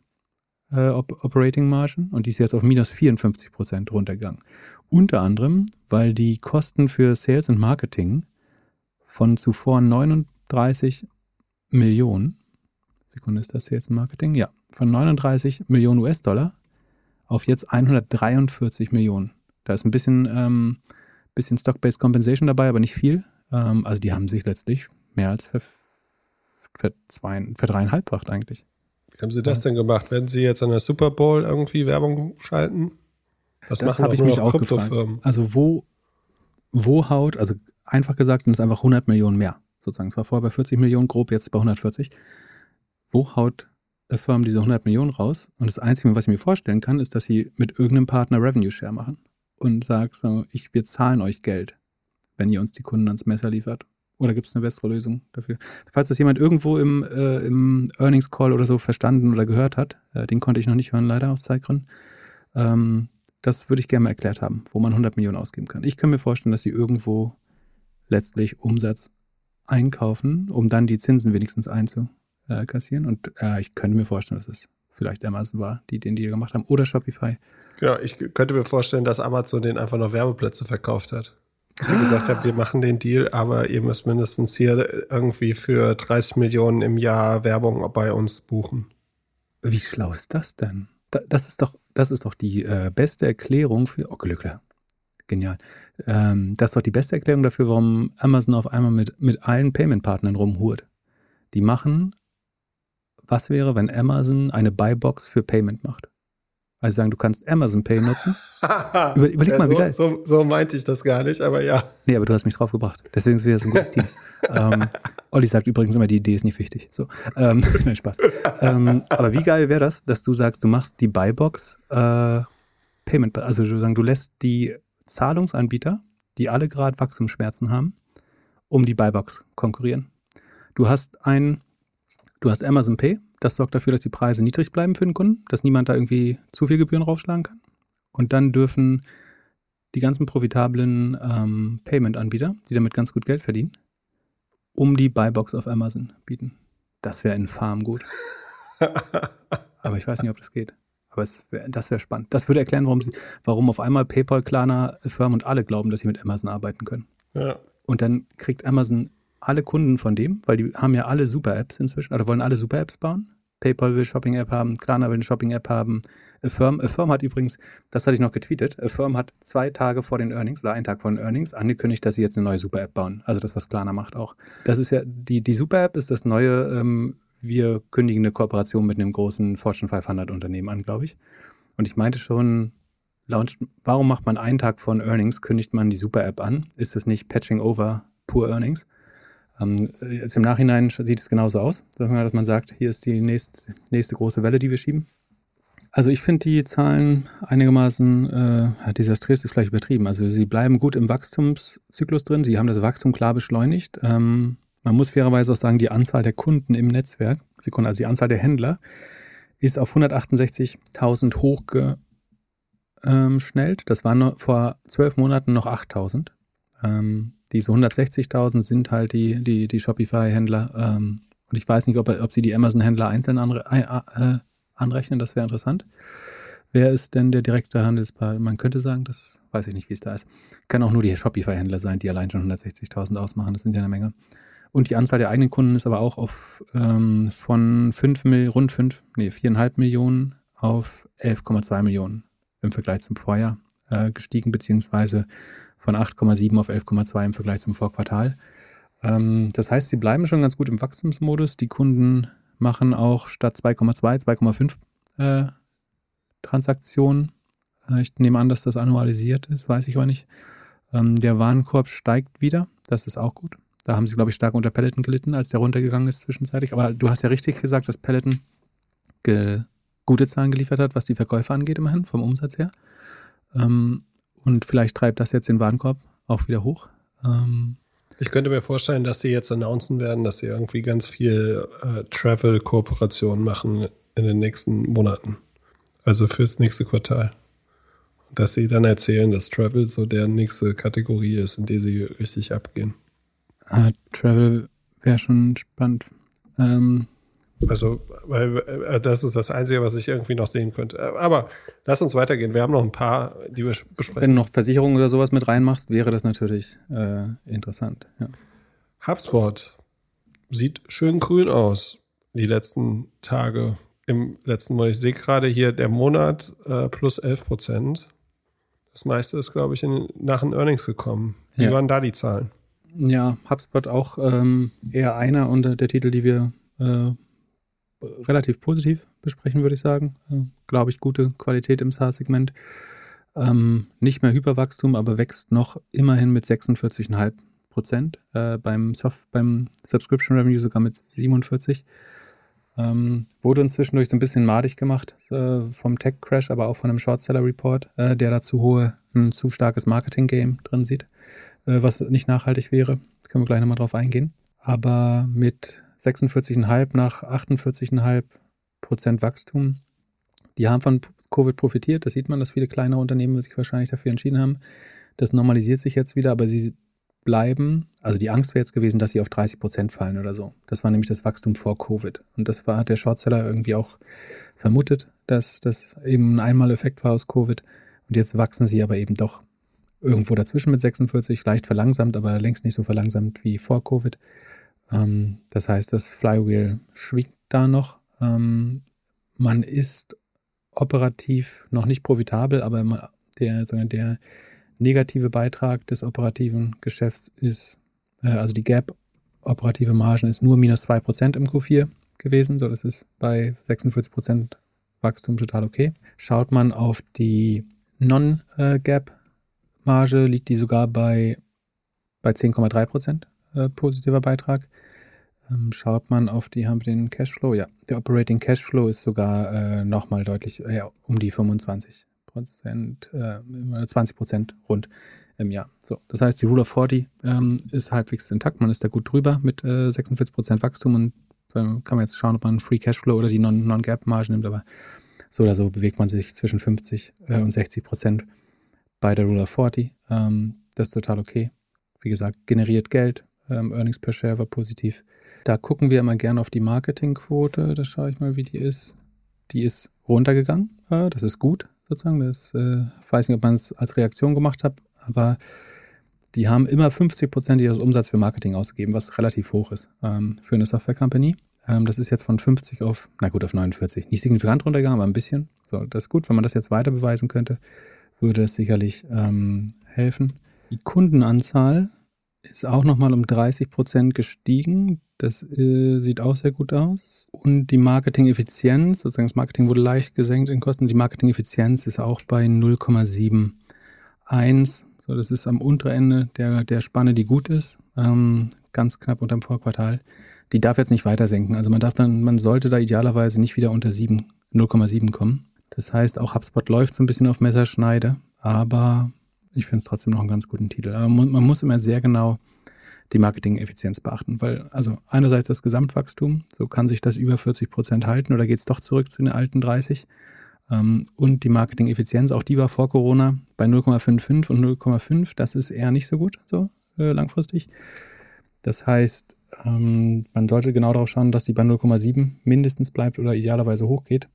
B: äh, Op Operating Margin und die ist jetzt auf minus 54 Prozent runtergegangen. Unter anderem, weil die Kosten für Sales und Marketing von zuvor 39 Millionen, Sekunde ist das Sales und Marketing, ja, von 39 Millionen US-Dollar auf jetzt 143 Millionen. Da ist ein bisschen, ähm, bisschen Stock-Based Compensation dabei, aber nicht viel. Ähm, also die haben sich letztlich mehr als verdreieinhalbfacht eigentlich.
A: Wie haben Sie das denn gemacht? Werden Sie jetzt an der Super Bowl irgendwie Werbung schalten?
B: Das, das habe ich mich auch gefragt. Also wo, wo haut, also einfach gesagt sind es einfach 100 Millionen mehr sozusagen. Es war vorher bei 40 Millionen grob, jetzt bei 140. Wo haut eine Firma diese 100 Millionen raus? Und das Einzige, was ich mir vorstellen kann, ist, dass sie mit irgendeinem Partner Revenue Share machen und sagt so, ich, wir zahlen euch Geld, wenn ihr uns die Kunden ans Messer liefert. Oder gibt es eine bessere Lösung dafür? Falls das jemand irgendwo im, äh, im Earnings Call oder so verstanden oder gehört hat, äh, den konnte ich noch nicht hören, leider aus Zeitgründen. Ähm, das würde ich gerne mal erklärt haben, wo man 100 Millionen ausgeben kann. Ich kann mir vorstellen, dass sie irgendwo letztlich Umsatz einkaufen, um dann die Zinsen wenigstens einzukassieren. Und äh, ich könnte mir vorstellen, dass es vielleicht Amazon war, die den Deal gemacht haben, oder Shopify.
A: Ja, ich könnte mir vorstellen, dass Amazon den einfach noch Werbeplätze verkauft hat dass sie gesagt haben, wir machen den Deal, aber ihr müsst mindestens hier irgendwie für 30 Millionen im Jahr Werbung bei uns buchen.
B: Wie schlau ist das denn? Das ist doch, das ist doch die äh, beste Erklärung für. Oh, Glückler. Genial. Ähm, das ist doch die beste Erklärung dafür, warum Amazon auf einmal mit, mit allen Payment-Partnern rumhurt. Die machen, was wäre, wenn Amazon eine Buybox für Payment macht? Also sagen, du kannst Amazon Pay nutzen. (laughs)
A: Über, überleg ja, mal, wie geil. So, so, meinte ich das gar nicht, aber ja.
B: Nee, aber du hast mich drauf gebracht. Deswegen sind wir jetzt ein gutes Team. (laughs) ähm, Olli sagt übrigens immer, die Idee ist nicht wichtig. So, ähm, (laughs) nein, Spaß. ähm, aber wie geil wäre das, dass du sagst, du machst die Buybox äh, Payment, also du, sagen, du lässt die Zahlungsanbieter, die alle gerade Wachstumsschmerzen haben, um die Buybox konkurrieren. Du hast ein, du hast Amazon Pay, das sorgt dafür, dass die Preise niedrig bleiben für den Kunden, dass niemand da irgendwie zu viel Gebühren raufschlagen kann. Und dann dürfen die ganzen profitablen ähm, Payment-Anbieter, die damit ganz gut Geld verdienen, um die Buybox auf Amazon bieten. Das wäre in Farm gut. (laughs) Aber ich weiß nicht, ob das geht. Aber wär, das wäre spannend. Das würde erklären, warum, sie, warum auf einmal PayPal, Klarna, Firmen und alle glauben, dass sie mit Amazon arbeiten können. Ja. Und dann kriegt Amazon alle Kunden von dem, weil die haben ja alle Super-Apps inzwischen, oder wollen alle Super-Apps bauen. PayPal will Shopping-App haben, Klarna will eine Shopping-App haben. Affirm, Affirm hat übrigens, das hatte ich noch getweetet, Affirm hat zwei Tage vor den Earnings oder einen Tag vor den Earnings angekündigt, dass sie jetzt eine neue Super-App bauen. Also das, was Klarna macht auch. Das ist ja, die, die Super-App ist das neue, ähm, wir kündigen eine Kooperation mit einem großen Fortune 500 Unternehmen an, glaube ich. Und ich meinte schon, launch, warum macht man einen Tag vor den Earnings, kündigt man die Super-App an? Ist das nicht Patching Over Pure Earnings? Ähm, jetzt im Nachhinein sieht es genauso aus, dass man sagt, hier ist die nächst, nächste große Welle, die wir schieben. Also ich finde die Zahlen einigermaßen äh, desaströs, ist vielleicht übertrieben. Also sie bleiben gut im Wachstumszyklus drin, sie haben das Wachstum klar beschleunigt. Ähm, man muss fairerweise auch sagen, die Anzahl der Kunden im Netzwerk, Sekunde, also die Anzahl der Händler, ist auf 168.000 hochgeschnellt. Das waren vor zwölf Monaten noch 8.000. Ähm, diese 160.000 sind halt die, die, die Shopify-Händler. Ähm, und ich weiß nicht, ob, ob sie die Amazon-Händler einzeln anre äh, anrechnen. Das wäre interessant. Wer ist denn der direkte Handelspartner? Man könnte sagen, das weiß ich nicht, wie es da ist. Kann auch nur die Shopify-Händler sein, die allein schon 160.000 ausmachen. Das sind ja eine Menge. Und die Anzahl der eigenen Kunden ist aber auch auf ähm, von 5 Mil rund 5, nee, 4,5 Millionen auf 11,2 Millionen im Vergleich zum Vorjahr äh, gestiegen, beziehungsweise von 8,7 auf 11,2 im Vergleich zum Vorquartal. Ähm, das heißt, sie bleiben schon ganz gut im Wachstumsmodus. Die Kunden machen auch statt 2,2 2,5 äh, Transaktionen. Äh, ich nehme an, dass das annualisiert ist, weiß ich aber nicht. Ähm, der Warenkorb steigt wieder. Das ist auch gut. Da haben sie, glaube ich, stark unter Peloton gelitten, als der runtergegangen ist zwischenzeitlich. Aber du hast ja richtig gesagt, dass Peloton gute Zahlen geliefert hat, was die Verkäufe angeht, immerhin, vom Umsatz her. Ähm, und vielleicht treibt das jetzt den Warenkorb auch wieder hoch. Ähm,
A: ich könnte mir vorstellen, dass sie jetzt announcen werden, dass sie irgendwie ganz viel äh, Travel-Kooperationen machen in den nächsten Monaten. Also fürs nächste Quartal. Und dass sie dann erzählen, dass Travel so der nächste Kategorie ist, in die sie richtig abgehen.
B: Ah, Travel wäre schon spannend. Ähm,
A: Also, weil äh, das ist das Einzige, was ich irgendwie noch sehen könnte. Äh, Aber lass uns weitergehen. Wir haben noch ein paar, die wir besprechen.
B: Wenn du noch Versicherungen oder sowas mit reinmachst, wäre das natürlich äh, interessant. Ja.
A: HubSpot sieht schön grün aus, die letzten Tage. Im letzten Monat. Ich sehe gerade hier der Monat äh, plus 11 Prozent. Das meiste ist, glaube ich, in, nach den Earnings gekommen. Wie
B: Ja.
A: waren da die Zahlen?
B: Ja, HubSpot auch ähm, eher einer unter der Titel, die wir äh, relativ positiv besprechen, würde ich sagen. Äh, Glaube ich, gute Qualität im SaaS-Segment. Ähm, nicht mehr Hyperwachstum, aber wächst noch immerhin mit 46,5 Prozent. Äh, beim, beim Subscription Revenue sogar mit 47. Ähm, wurde uns zwischendurch so ein bisschen madig gemacht äh, vom Tech Crash, aber auch von einem Shortseller Report, äh, der da zu hohe, ein zu starkes Marketing-Game drin sieht äh, was nicht nachhaltig wäre. Da können wir gleich nochmal drauf eingehen. Aber mit 46,5 nach 48,5 Prozent Wachstum, die haben von Covid profitiert. Das sieht man, dass viele kleine Unternehmen sich wahrscheinlich dafür entschieden haben. Das normalisiert sich jetzt wieder, aber sie bleiben, also die Angst wäre jetzt gewesen, dass sie auf 30 Prozent fallen oder so. Das war nämlich das Wachstum vor Covid. Und das war, hat der Shortseller irgendwie auch vermutet, dass das eben ein Einmaleffekt war aus Covid. Und jetzt wachsen sie aber eben doch irgendwo dazwischen mit 46, leicht verlangsamt, aber längst nicht so verlangsamt wie vor Covid. Ähm, das heißt, das Flywheel schwingt da noch. Ähm, man ist operativ noch nicht profitabel, aber man, der, sondern der negative Beitrag des operativen Geschäfts ist, äh, also die Gap operative Margen ist nur minus 2% im Q4 gewesen. So, das ist bei 46% Wachstum total okay. Schaut man auf die Non-Gap-Marge, liegt die sogar bei, bei 10,3% äh, positiver Beitrag. Ähm, schaut man auf die, haben wir den Cashflow? Ja, der Operating Cashflow ist sogar äh, nochmal deutlich äh, um die 25 Prozent, äh, 20 Prozent rund im Jahr. So, das heißt, die Rule of 40 ähm, ist halbwegs intakt. Man ist da gut drüber mit äh, 46 Prozent Wachstum und äh, kann man jetzt schauen, ob man Free Cashflow oder die Non- Non-Gap-Marge nimmt, aber so oder so bewegt man sich zwischen 50 äh, und 60 Prozent bei der Rule of 40. Ähm, das ist total okay. Wie gesagt, generiert Geld. Ähm, Earnings per Share war positiv. Da gucken wir immer gerne auf die Marketingquote. Da schaue ich mal, wie die ist. Die ist runtergegangen. Äh, das ist gut, sozusagen. Das äh, weiß nicht, ob man es als Reaktion gemacht hat, aber die haben immer 50 Prozent ihres Umsatzes für Marketing ausgegeben, was relativ hoch ist ähm, für eine Software Company. Ähm, das ist jetzt von 50 auf, na gut, auf 49. Nicht signifikant runtergegangen, aber ein bisschen. So, das ist gut. Wenn man das jetzt weiter beweisen könnte, würde es sicherlich ähm, helfen. Die Kundenanzahl ist auch nochmal um 30 Prozent gestiegen. Das äh, sieht auch sehr gut aus. Und die Marketing-Effizienz, sozusagen das Marketing wurde leicht gesenkt in Kosten. Die Marketing-Effizienz ist auch bei 0,71. So, das ist am unteren Ende der, der Spanne, die gut ist. Ähm, ganz knapp unterm Vorquartal. Die darf jetzt nicht weiter senken. Also man darf dann, man sollte da idealerweise nicht wieder unter 7, 0,7 kommen. Das heißt, auch HubSpot läuft so ein bisschen auf Messerschneide, aber ich finde es trotzdem noch einen ganz guten Titel. Aber man, muss immer sehr genau die Marketing-Effizienz beachten, weil also einerseits das Gesamtwachstum, so kann sich das über 40 Prozent halten oder geht es doch zurück zu den alten 30 ähm, und die Marketing-Effizienz, auch die war vor Corona bei 0,55 und 0,5, das ist eher nicht so gut, so äh, langfristig. Das heißt, ähm, man sollte genau darauf schauen, dass die bei 0,7 mindestens bleibt oder idealerweise hochgeht.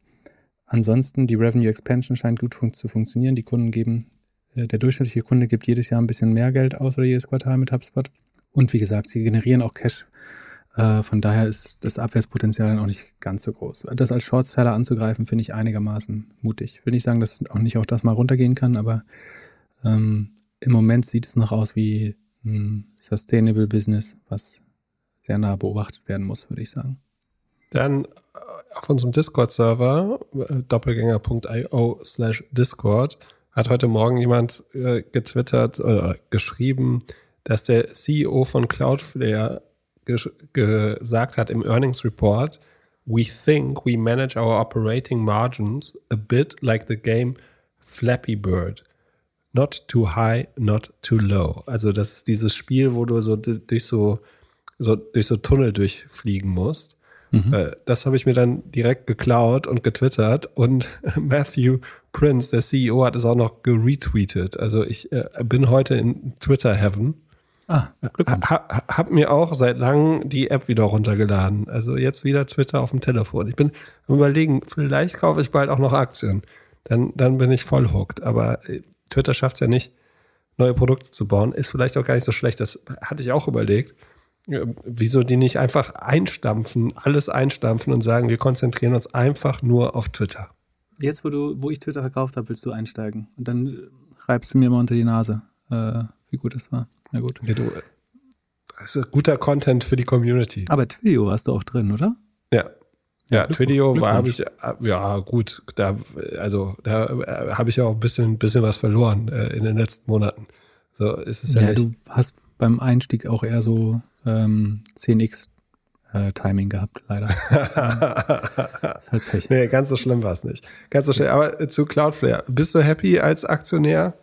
B: Ansonsten, die Revenue Expansion scheint gut fun zu funktionieren. Die Kunden geben, der durchschnittliche Kunde gibt jedes Jahr ein bisschen mehr Geld aus oder jedes Quartal mit HubSpot. Und wie gesagt, sie generieren auch Cash. Äh, von daher ist das Abwärtspotenzial dann auch nicht ganz so groß. Das als Shortseller anzugreifen, finde ich einigermaßen mutig. Ich will nicht sagen, dass auch nicht auch das mal runtergehen kann, aber ähm, im Moment sieht es noch aus wie ein Sustainable Business, was sehr nah beobachtet werden muss, würde ich sagen.
A: Dann äh, auf unserem Discord-Server, äh, doppelgänger.io slash Discord, hat heute Morgen jemand äh, getwittert oder geschrieben, dass der CEO von Cloudflare ges gesagt hat im Earnings Report, we think we manage our operating margins a bit like the game Flappy Bird. Not too high, not too low. Also das ist dieses Spiel, wo du so durch so, so durch so Tunnel durchfliegen musst. Mhm. Äh, das habe ich mir dann direkt geklaut und getwittert und (laughs) Matthew Prince, der CEO, hat es auch noch geretweetet. Also ich äh, bin heute in Twitter Heaven
B: Ah, Glückwunsch.
A: Ha, hab mir auch seit langem die App wieder runtergeladen. Also jetzt wieder Twitter auf dem Telefon. Ich bin am überlegen, vielleicht kaufe ich bald auch noch Aktien. Dann, dann bin ich voll hooked. Aber äh, Twitter schafft es ja nicht, neue Produkte zu bauen. Ist vielleicht auch gar nicht so schlecht. Das hatte ich auch überlegt. Äh, Wieso die nicht einfach einstampfen, alles einstampfen und sagen, wir konzentrieren uns einfach nur auf Twitter.
B: Jetzt, wo du, wo ich Twitter verkauft habe, willst du einsteigen. Und dann reibst du mir mal unter die Nase, äh, wie gut das war. Na gut.
A: Ja, du, äh, das ist guter Content für die Community.
B: Aber Twilio warst du auch drin, oder?
A: Ja. Ja,
B: Glück-
A: Twilio war, habe ich, äh, ja, gut, da, also, da äh, habe ich ja auch ein bisschen, bisschen was verloren äh, in den letzten Monaten. So ist es ja,
B: Ja,
A: nicht.
B: du hast beim Einstieg auch eher so ähm, 10x äh, Timing gehabt, leider. (laughs) ist halt Pech.
A: nee, ganz so schlimm war es nicht. Ganz so schnell. Aber äh, zu Cloudflare. Bist du happy als Aktionär?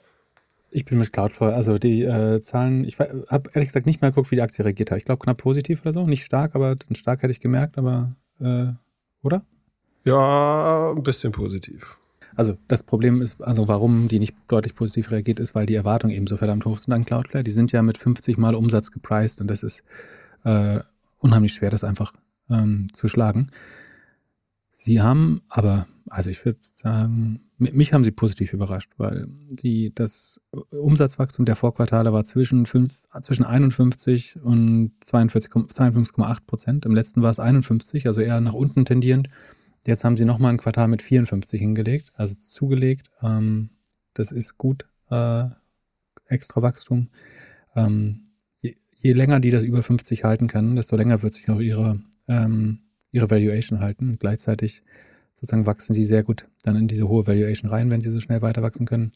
B: Ich bin mit Cloudflare, also die äh, Zahlen, ich habe ehrlich gesagt nicht mal geguckt, wie die Aktie reagiert hat. Ich glaube knapp positiv oder so, nicht stark, aber stark hätte ich gemerkt, aber äh, oder?
A: Ja, ein bisschen positiv.
B: Also das Problem ist, also warum die nicht deutlich positiv reagiert, ist, weil die Erwartungen eben so verdammt hoch sind an Cloudflare. Die sind ja mit 50 Mal Umsatz gepriced und das ist äh, unheimlich schwer, das einfach ähm, zu schlagen. Sie haben aber, also ich würde sagen, mi- mich haben sie positiv überrascht, weil die, das Umsatzwachstum der Vorquartale war zwischen, fünf, zwischen 51 und 42, 52,8 Prozent. Im letzten war es 51, also eher nach unten tendierend. Jetzt haben sie nochmal ein Quartal mit 54 hingelegt, also zugelegt. Ähm, das ist gut, äh, extra Wachstum. Ähm, je, länger die das über 50 halten können, desto länger wird sich auch ihre, ähm, ihre Valuation halten. Gleichzeitig sozusagen wachsen sie sehr gut dann in diese hohe Valuation rein, wenn sie so schnell weiter wachsen können.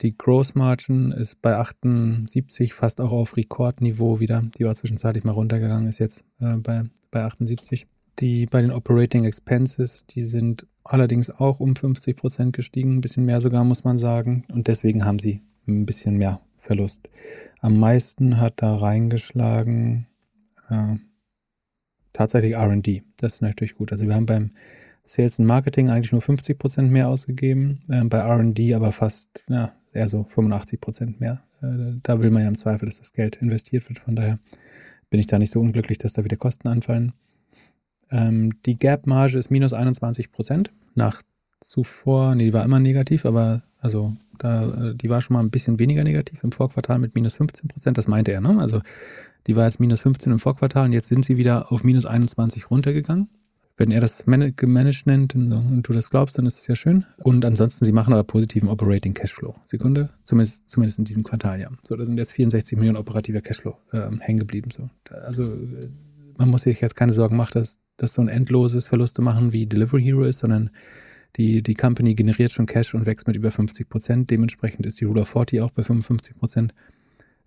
B: Die Gross Margin ist bei 78 fast auch auf Rekordniveau wieder. Die war zwischenzeitlich mal runtergegangen, ist jetzt äh, bei, bei 78. Die bei den Operating Expenses, die sind allerdings auch um 50 Prozent gestiegen, ein bisschen mehr sogar, muss man sagen. Und deswegen haben sie ein bisschen mehr Verlust. Am meisten hat da reingeschlagen äh, tatsächlich RD. Das ist natürlich gut. Also wir haben beim Sales und Marketing eigentlich nur 50 Prozent mehr ausgegeben, äh, bei RD aber fast ja, eher so 85 Prozent mehr. Äh, da will man ja im Zweifel, dass das Geld investiert wird. Von daher bin ich da nicht so unglücklich, dass da wieder Kosten anfallen. Ähm, die Gap-Marge ist minus 21 Prozent. Nach zuvor, nee, die war immer negativ, aber also da, äh, die war schon mal ein bisschen weniger negativ im Vorquartal mit minus 15 Prozent. Das meinte er, ne? Also die war jetzt minus 15 im Vorquartal und jetzt sind sie wieder auf minus 21 runtergegangen. Wenn er das man- gemanagt nennt und, du das glaubst, dann ist es ja schön. Und ansonsten, sie machen aber positiven Operating Cashflow. Sekunde, zumindest, zumindest in diesem Quartal, ja. So, da sind jetzt 64 Millionen operativer Cashflow ähm, hängen geblieben. So. Also äh, man muss sich jetzt keine Sorgen machen, dass das so ein endloses Verluste machen wie Delivery Hero ist, sondern die, die Company generiert schon Cash und wächst mit über 50 Prozent. Dementsprechend ist die Rule of 40 auch bei 55 Prozent.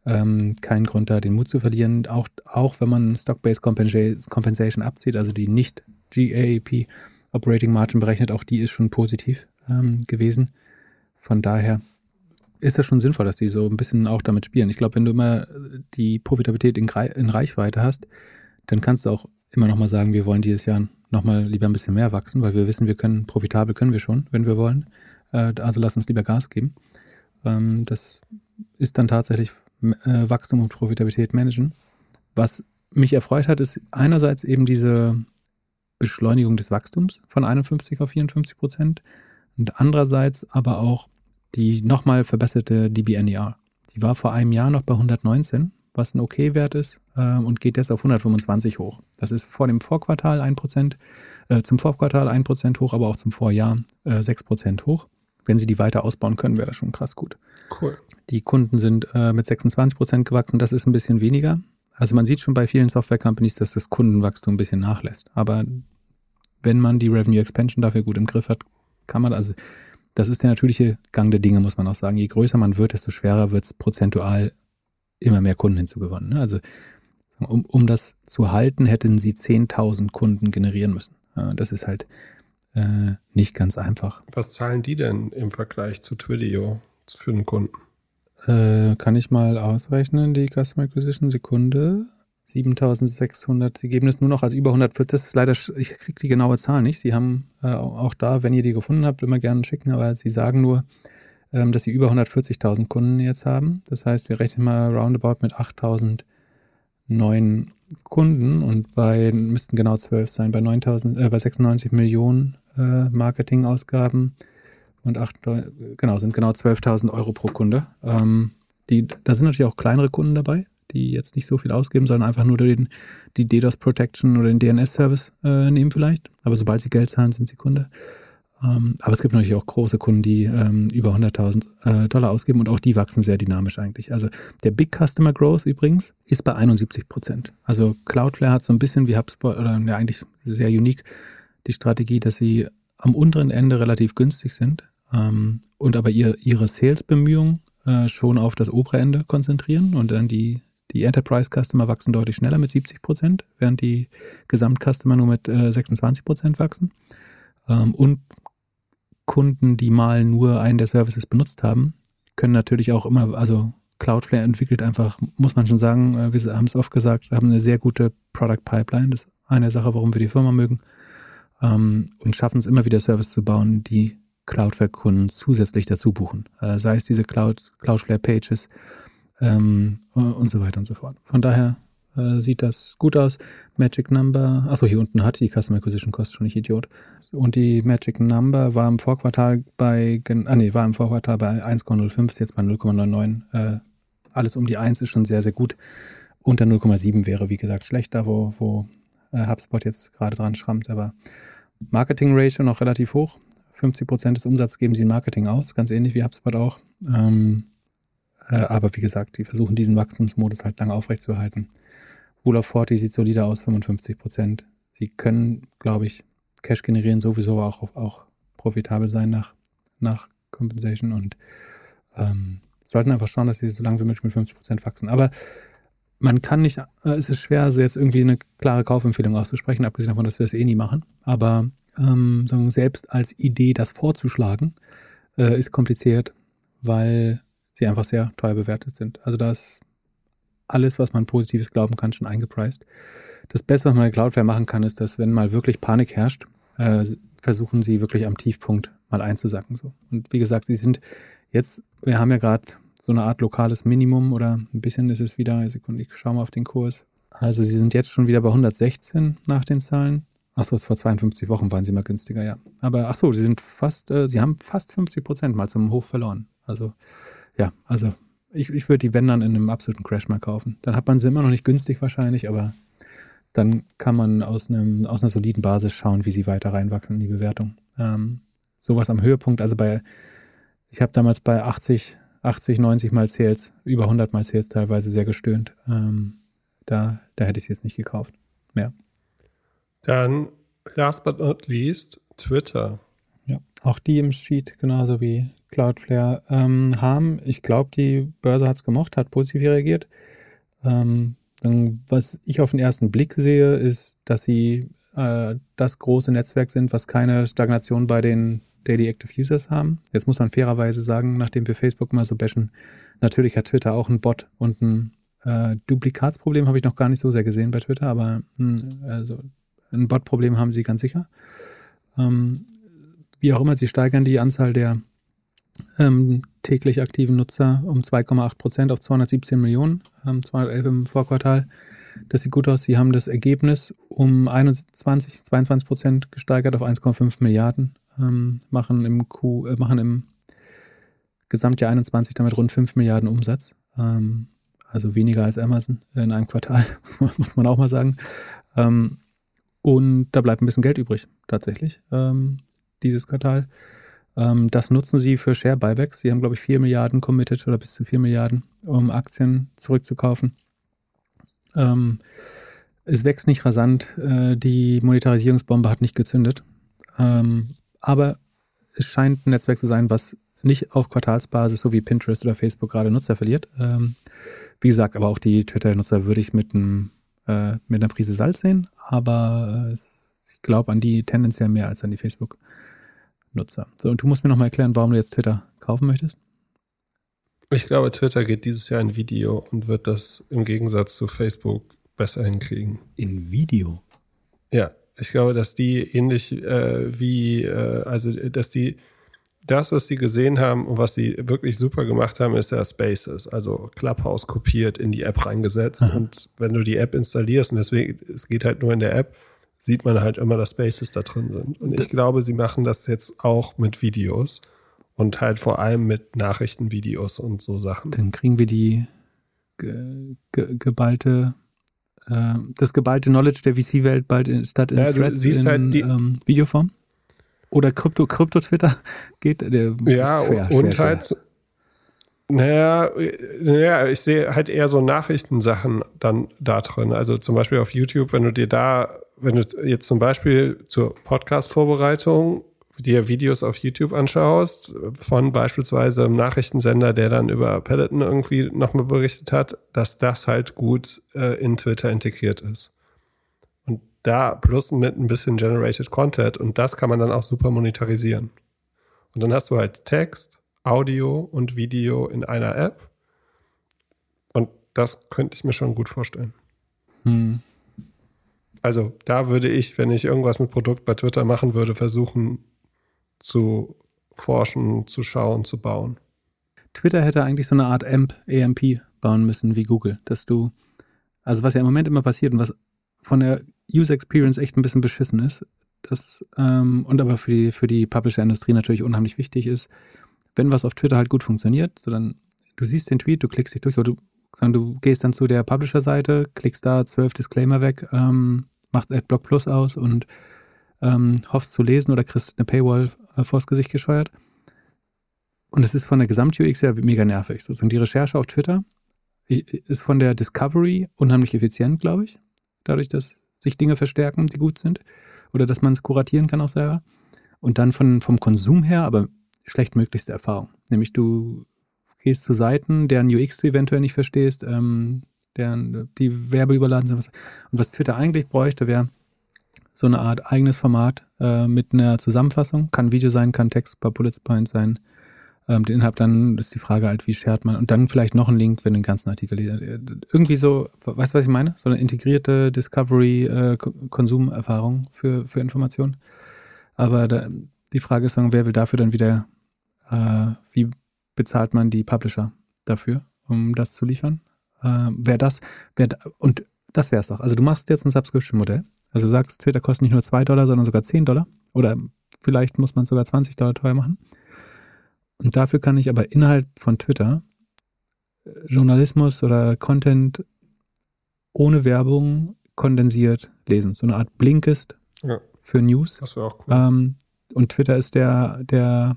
B: Ähm, kein Grund da den Mut zu verlieren, auch, auch wenn man Stock-Based Compensa- Compensation abzieht, also die nicht GAAP Operating Margin berechnet, auch die ist schon positiv ähm, gewesen. Von daher ist das schon sinnvoll, dass die so ein bisschen auch damit spielen. Ich glaube, wenn du immer die Profitabilität in, in Reichweite hast, dann kannst du auch immer noch mal sagen, wir wollen dieses Jahr noch mal lieber ein bisschen mehr wachsen, weil wir wissen, wir können profitabel können wir schon, wenn wir wollen. Äh, also lass uns lieber Gas geben. Ähm, das ist dann tatsächlich äh, Wachstum und Profitabilität managen. Was mich erfreut hat, ist einerseits eben diese Beschleunigung des Wachstums von 51 auf 54 Prozent und andererseits aber auch die nochmal verbesserte DBNER. Die war vor einem Jahr noch bei 119, was ein okay Wert ist äh, und geht jetzt auf 125 hoch. Das ist vor dem Vorquartal 1%, äh, zum Vorquartal 1% hoch, aber auch zum Vorjahr äh, 6% hoch. Wenn sie die weiter ausbauen können, wäre das schon krass gut.
A: Cool.
B: Die Kunden sind äh, mit 26 Prozent gewachsen. Das ist ein bisschen weniger. Also man sieht schon bei vielen Software-Companies, dass das Kundenwachstum ein bisschen nachlässt. Aber wenn man die Revenue Expansion dafür gut im Griff hat, kann man, also das ist der natürliche Gang der Dinge, muss man auch sagen. Je größer man wird, desto schwerer wird es prozentual immer mehr Kunden hinzugewonnen. Ne? Also um, um das zu halten, hätten sie 10.000 Kunden generieren müssen. Das ist halt äh, nicht ganz einfach.
A: Was zahlen die denn im Vergleich zu Twilio für einen Kunden?
B: Äh, kann ich mal ausrechnen, die Customer Acquisition Sekunde. 7600, sie geben es nur noch als über 140. Das ist leider, ich kriege die genaue Zahl nicht. Sie haben äh, auch da, wenn ihr die gefunden habt, immer gerne schicken, aber sie sagen nur, ähm, dass sie über 140.000 Kunden jetzt haben. Das heißt, wir rechnen mal roundabout mit 8.000 neuen Kunden und bei müssten genau 12 sein, bei 9.000, äh, bei 96 Millionen äh, Marketingausgaben und 8, genau, sind genau 12.000 Euro pro Kunde. Ähm, die, da sind natürlich auch kleinere Kunden dabei, die jetzt nicht so viel ausgeben, sondern einfach nur den, die DDoS Protection oder den DNS-Service äh, nehmen vielleicht. Aber sobald sie Geld zahlen, sind sie Kunde. Ähm, aber es gibt natürlich auch große Kunden, die ähm, über 100.000 äh, Dollar ausgeben und auch die wachsen sehr dynamisch eigentlich. Also der Big Customer Growth übrigens ist bei 71 Prozent. Also Cloudflare hat so ein bisschen wie HubSpot oder ja eigentlich sehr unique die Strategie, dass sie am unteren Ende relativ günstig sind ähm, und aber ihr, ihre Sales-Bemühungen äh, schon auf das obere Ende konzentrieren und dann die die Enterprise-Customer wachsen deutlich schneller mit 70 Prozent, während die Gesamt-Customer nur mit äh, 26 Prozent wachsen. Ähm, und Kunden, die mal nur einen der Services benutzt haben, können natürlich auch immer, also Cloudflare entwickelt einfach, muss man schon sagen, äh, wir haben es oft gesagt, haben eine sehr gute Product Pipeline. Das ist eine Sache, warum wir die Firma mögen. Ähm, und schaffen es immer wieder Services zu bauen, die Cloudflare-Kunden zusätzlich dazu buchen. Äh, sei es diese Cloud, Cloudflare Pages ähm, und so weiter und so fort. Von daher äh, sieht das gut aus. Magic Number, achso, hier unten hat die Customer Acquisition Cost schon nicht Idiot. Und die Magic Number war im Vorquartal bei, ah nee, war im Vorquartal bei 1,05, ist jetzt bei 0,99. Äh, alles um die 1 ist schon sehr, sehr gut. Unter 0,7 wäre, wie gesagt, schlechter, wo, wo äh, HubSpot jetzt gerade dran schrammt. Aber Marketing Ratio noch relativ hoch. 50 Prozent des Umsatzes geben sie in Marketing aus, ganz ähnlich wie HubSpot auch. Ähm, äh, aber wie gesagt, die versuchen diesen Wachstumsmodus halt lange aufrechtzuerhalten. Rule of 40 sieht solider aus, 55 Prozent. Sie können, glaube ich, Cash generieren, sowieso auch, auch profitabel sein nach, nach Compensation und ähm, sollten einfach schauen, dass sie so lange wie möglich mit 50 Prozent wachsen. Aber man kann nicht, äh, es ist schwer, also jetzt irgendwie eine klare Kaufempfehlung auszusprechen, abgesehen davon, dass wir es eh nie machen. Aber ähm, selbst als Idee das vorzuschlagen, äh, ist kompliziert, weil sie einfach sehr teuer bewertet sind. Also da ist alles, was man Positives glauben kann, schon eingepreist. Das Beste, was man mit Cloudflare machen kann, ist, dass wenn mal wirklich Panik herrscht, äh, versuchen sie wirklich am Tiefpunkt mal einzusacken. So. Und wie gesagt, sie sind jetzt, wir haben ja gerade so eine Art lokales Minimum oder ein bisschen ist es wieder, Sekunde, ich schaue mal auf den Kurs. Also sie sind jetzt schon wieder bei 116 nach den Zahlen. Achso, vor 52 Wochen waren sie mal günstiger, ja. Aber achso, sie sind fast, äh, sie haben fast 50 Prozent mal zum Hoch verloren. Also ja, also ich, ich würde die, wenn dann, in einem absoluten Crash mal kaufen. Dann hat man sie immer noch nicht günstig wahrscheinlich, aber dann kann man aus, einem, aus einer soliden Basis schauen, wie sie weiter reinwachsen in die Bewertung. Ähm, sowas am Höhepunkt, also bei, ich habe damals bei 80, 80, 90 mal Sales, über 100 mal Sales teilweise sehr gestöhnt. Ähm, da, da hätte ich es jetzt nicht gekauft. Mehr.
A: Dann, last but not least, Twitter.
B: Auch die im Sheet, genauso wie Cloudflare ähm, haben. Ich glaube, die Börse hat es gemocht, hat positiv reagiert. Ähm, dann, was ich auf den ersten Blick sehe, ist, dass sie äh, das große Netzwerk sind, was keine Stagnation bei den Daily Active Users haben. Jetzt muss man fairerweise sagen, nachdem wir Facebook mal so bashen, natürlich hat Twitter auch einen Bot und ein äh, Duplikatsproblem habe ich noch gar nicht so sehr gesehen bei Twitter, aber ein, also ein Bot-Problem haben sie ganz sicher. Ähm, wie auch immer, sie steigern die Anzahl der ähm, täglich aktiven Nutzer um 2,8 Prozent auf 217 Millionen, ähm, 211 im Vorquartal. Das sieht gut aus. Sie haben das Ergebnis um 21, 22 Prozent gesteigert auf 1,5 Milliarden, ähm, machen im Q, äh, machen im Gesamtjahr 21 damit rund 5 Milliarden Umsatz. Ähm, also weniger als Amazon in einem Quartal, (laughs) muss man auch mal sagen. Ähm, und da bleibt ein bisschen Geld übrig, tatsächlich, ähm, dieses Quartal. Ähm, das nutzen sie für Share Buybacks. Sie haben, glaube ich, 4 Milliarden committed oder bis zu 4 Milliarden, um Aktien zurückzukaufen. Ähm, es wächst nicht rasant. Äh, die Monetarisierungsbombe hat nicht gezündet. Ähm, aber es scheint ein Netzwerk zu sein, was nicht auf Quartalsbasis, so wie Pinterest oder Facebook gerade Nutzer verliert. Ähm, wie gesagt, aber auch die Twitter-Nutzer würde ich mit, einem, äh, mit einer Prise Salz sehen, aber äh, ich glaube an die tendenziell mehr als an die Facebook. Nutzer. So, und du musst mir nochmal erklären, warum du jetzt Twitter kaufen möchtest?
A: Ich glaube, Twitter geht dieses Jahr in Video und wird das im Gegensatz zu Facebook besser hinkriegen.
B: In Video?
A: Ja, ich glaube, dass die ähnlich äh, wie, äh, also dass die das, was sie gesehen haben und was sie wirklich super gemacht haben, ist ja Spaces, also Clubhouse kopiert, in die App reingesetzt.
B: Aha.
A: Und wenn du die App installierst, und deswegen, es geht halt nur in der App, sieht man halt immer, dass Spaces da drin sind. Und ich glaube, sie machen das jetzt auch mit Videos und halt vor allem mit Nachrichtenvideos und so Sachen.
B: Dann kriegen wir die ge, ge, geballte, äh, das geballte Knowledge der VC-Welt bald in, statt in
A: Ja,
B: Threads in
A: halt die-
B: ähm, Videoform. Oder Krypto, Krypto-Twitter (laughs) geht. Der,
A: Ja,
B: schwer,
A: und
B: schwer,
A: halt, so- naja, äh, naja, ich sehe halt eher so Nachrichtensachen dann da drin. Also zum Beispiel auf YouTube, wenn du dir da, wenn du jetzt zum Beispiel zur Podcast-Vorbereitung dir Videos auf YouTube anschaust, von beispielsweise einem Nachrichtensender, der dann über Peloton irgendwie nochmal berichtet hat, dass das halt gut äh, in Twitter integriert ist. Und da plus mit ein bisschen Generated Content und das kann man dann auch super monetarisieren. Und dann hast du halt Text, Audio und Video in einer App. Und das könnte ich mir schon gut vorstellen.
B: Hm.
A: Also da würde ich, wenn ich irgendwas mit Produkt bei Twitter machen würde, versuchen zu forschen, zu schauen, zu bauen.
B: Twitter hätte eigentlich so eine Art AMP, AMP bauen müssen wie Google, dass du, also was ja im Moment immer passiert und was von der User Experience echt ein bisschen beschissen ist, das, ähm, und aber für die, für die Publisher-Industrie natürlich unheimlich wichtig ist, wenn was auf Twitter halt gut funktioniert, so dann, du siehst den Tweet, du klickst dich durch, oder du, sagen, du gehst dann zu der Publisher-Seite, klickst da zwölf Disclaimer weg, ähm, machst AdBlock Plus aus und ähm, hoffst zu lesen oder kriegst eine Paywall äh, vors Gesicht gescheuert. Und es ist von der Gesamt-UX ja mega nervig. Sozusagen die Recherche auf Twitter ist von der Discovery unheimlich effizient, glaube ich. Dadurch, dass sich Dinge verstärken, die gut sind. Oder dass man es kuratieren kann auch selber. Und dann von, vom Konsum her, aber schlechtmöglichste Erfahrung. Nämlich du gehst zu Seiten, deren UX du eventuell nicht verstehst, ähm, deren die Werbe überladen sind. Und was Twitter eigentlich bräuchte, wäre so eine Art eigenes Format äh, mit einer Zusammenfassung. Kann Video sein, kann Text, paar Bullet Points sein. Ähm, den Inhalt dann ist die Frage halt, wie shared man. Und dann vielleicht noch ein Link, wenn du den ganzen Artikel liest. Irgendwie so, weißt du, was ich meine? So eine integrierte Discovery-Konsumerfahrung für, für Informationen. Aber da, die Frage ist dann, wer will dafür dann wieder, äh, wie bezahlt man die Publisher dafür, um das zu liefern? Äh, wer das, wer, und das wäre es doch. Also du machst jetzt ein Subscription-Modell. Also du sagst, Twitter kostet nicht nur 2 Dollar, sondern sogar 10 Dollar. Oder vielleicht muss man es sogar 20 Dollar teuer machen. Und dafür kann ich aber innerhalb von Twitter äh, Journalismus oder Content ohne Werbung kondensiert lesen. So eine Art Blinkist
A: Ja.
B: für News.
A: Das wäre auch cool.
B: Ähm, und Twitter ist der, der,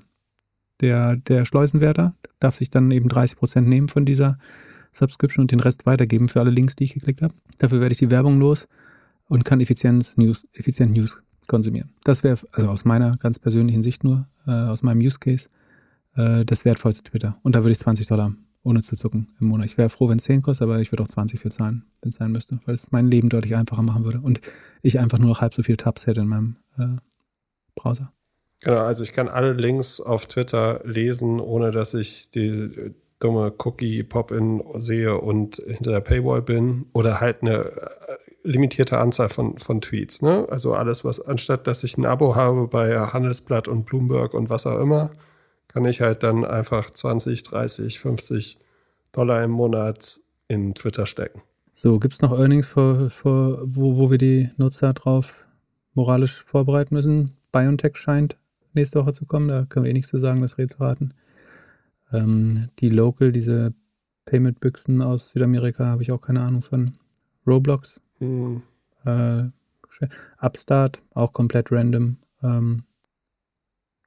B: der, der Schleusenwärter, darf sich dann eben 30 Prozent nehmen von dieser Subscription und den Rest weitergeben für alle Links, die ich geklickt habe. Dafür werde ich die Werbung los und kann Effizienz News, effizient News konsumieren. Das wäre, also aus meiner ganz persönlichen Sicht nur, äh, aus meinem Use Case, äh, das wertvollste Twitter. Und da würde ich 20 Dollar ohne zu zucken im Monat. Ich wäre froh, wenn es 10 kostet, aber ich würde auch 20 für zahlen, wenn es sein müsste, weil es mein Leben deutlich einfacher machen würde und ich einfach nur noch halb so viel Tabs hätte in meinem äh, Browser.
A: Genau, also ich kann alle Links auf Twitter lesen, ohne dass ich die dumme Cookie-Pop-In sehe und hinter der Paywall bin. Oder halt eine äh, limitierte Anzahl von, von Tweets. Ne? Also alles, was anstatt dass ich ein Abo habe bei Handelsblatt und Bloomberg und was auch immer, kann ich halt dann einfach 20, 30, 50 Dollar im Monat in Twitter stecken.
B: So, gibt es noch Earnings, vor, vor, wo, wo wir die Nutzer drauf moralisch vorbereiten müssen? BioNTech scheint nächste Woche zu kommen, da können wir eh nichts zu sagen, das Rätsel raten. Ähm, die Local, diese Payment-Büchsen aus Südamerika, habe ich auch keine Ahnung von. Roblox,
A: Hm.
B: äh, Upstart, auch komplett random. Ähm,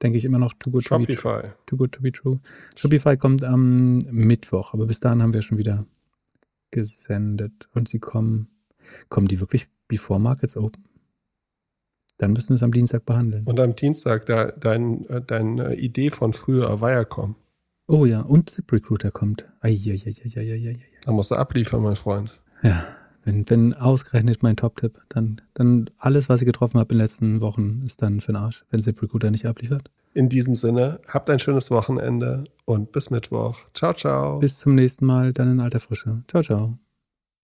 B: denke ich immer noch too good to be true.
A: Shopify.
B: Too good to be true. Shopify kommt am Mittwoch, aber bis dahin haben wir schon wieder gesendet. Und sie kommen, kommen die wirklich before Markets Open? Dann müssen wir es am Dienstag behandeln.
A: Und am Dienstag da, dein, äh, deine Idee von früher, Viacom.
B: Oh ja, und ZipRecruiter kommt. Eieieiei.
A: Da musst du abliefern, mein Freund.
B: Ja, wenn, wenn ausgerechnet mein Top-Tipp, dann, dann alles, was ich getroffen habe in den letzten Wochen, ist dann für den Arsch, wenn ZipRecruiter nicht abliefert.
A: In diesem Sinne, habt ein schönes Wochenende und bis Mittwoch. Ciao, ciao.
B: Bis zum nächsten Mal, dann in alter Frische. Ciao, ciao.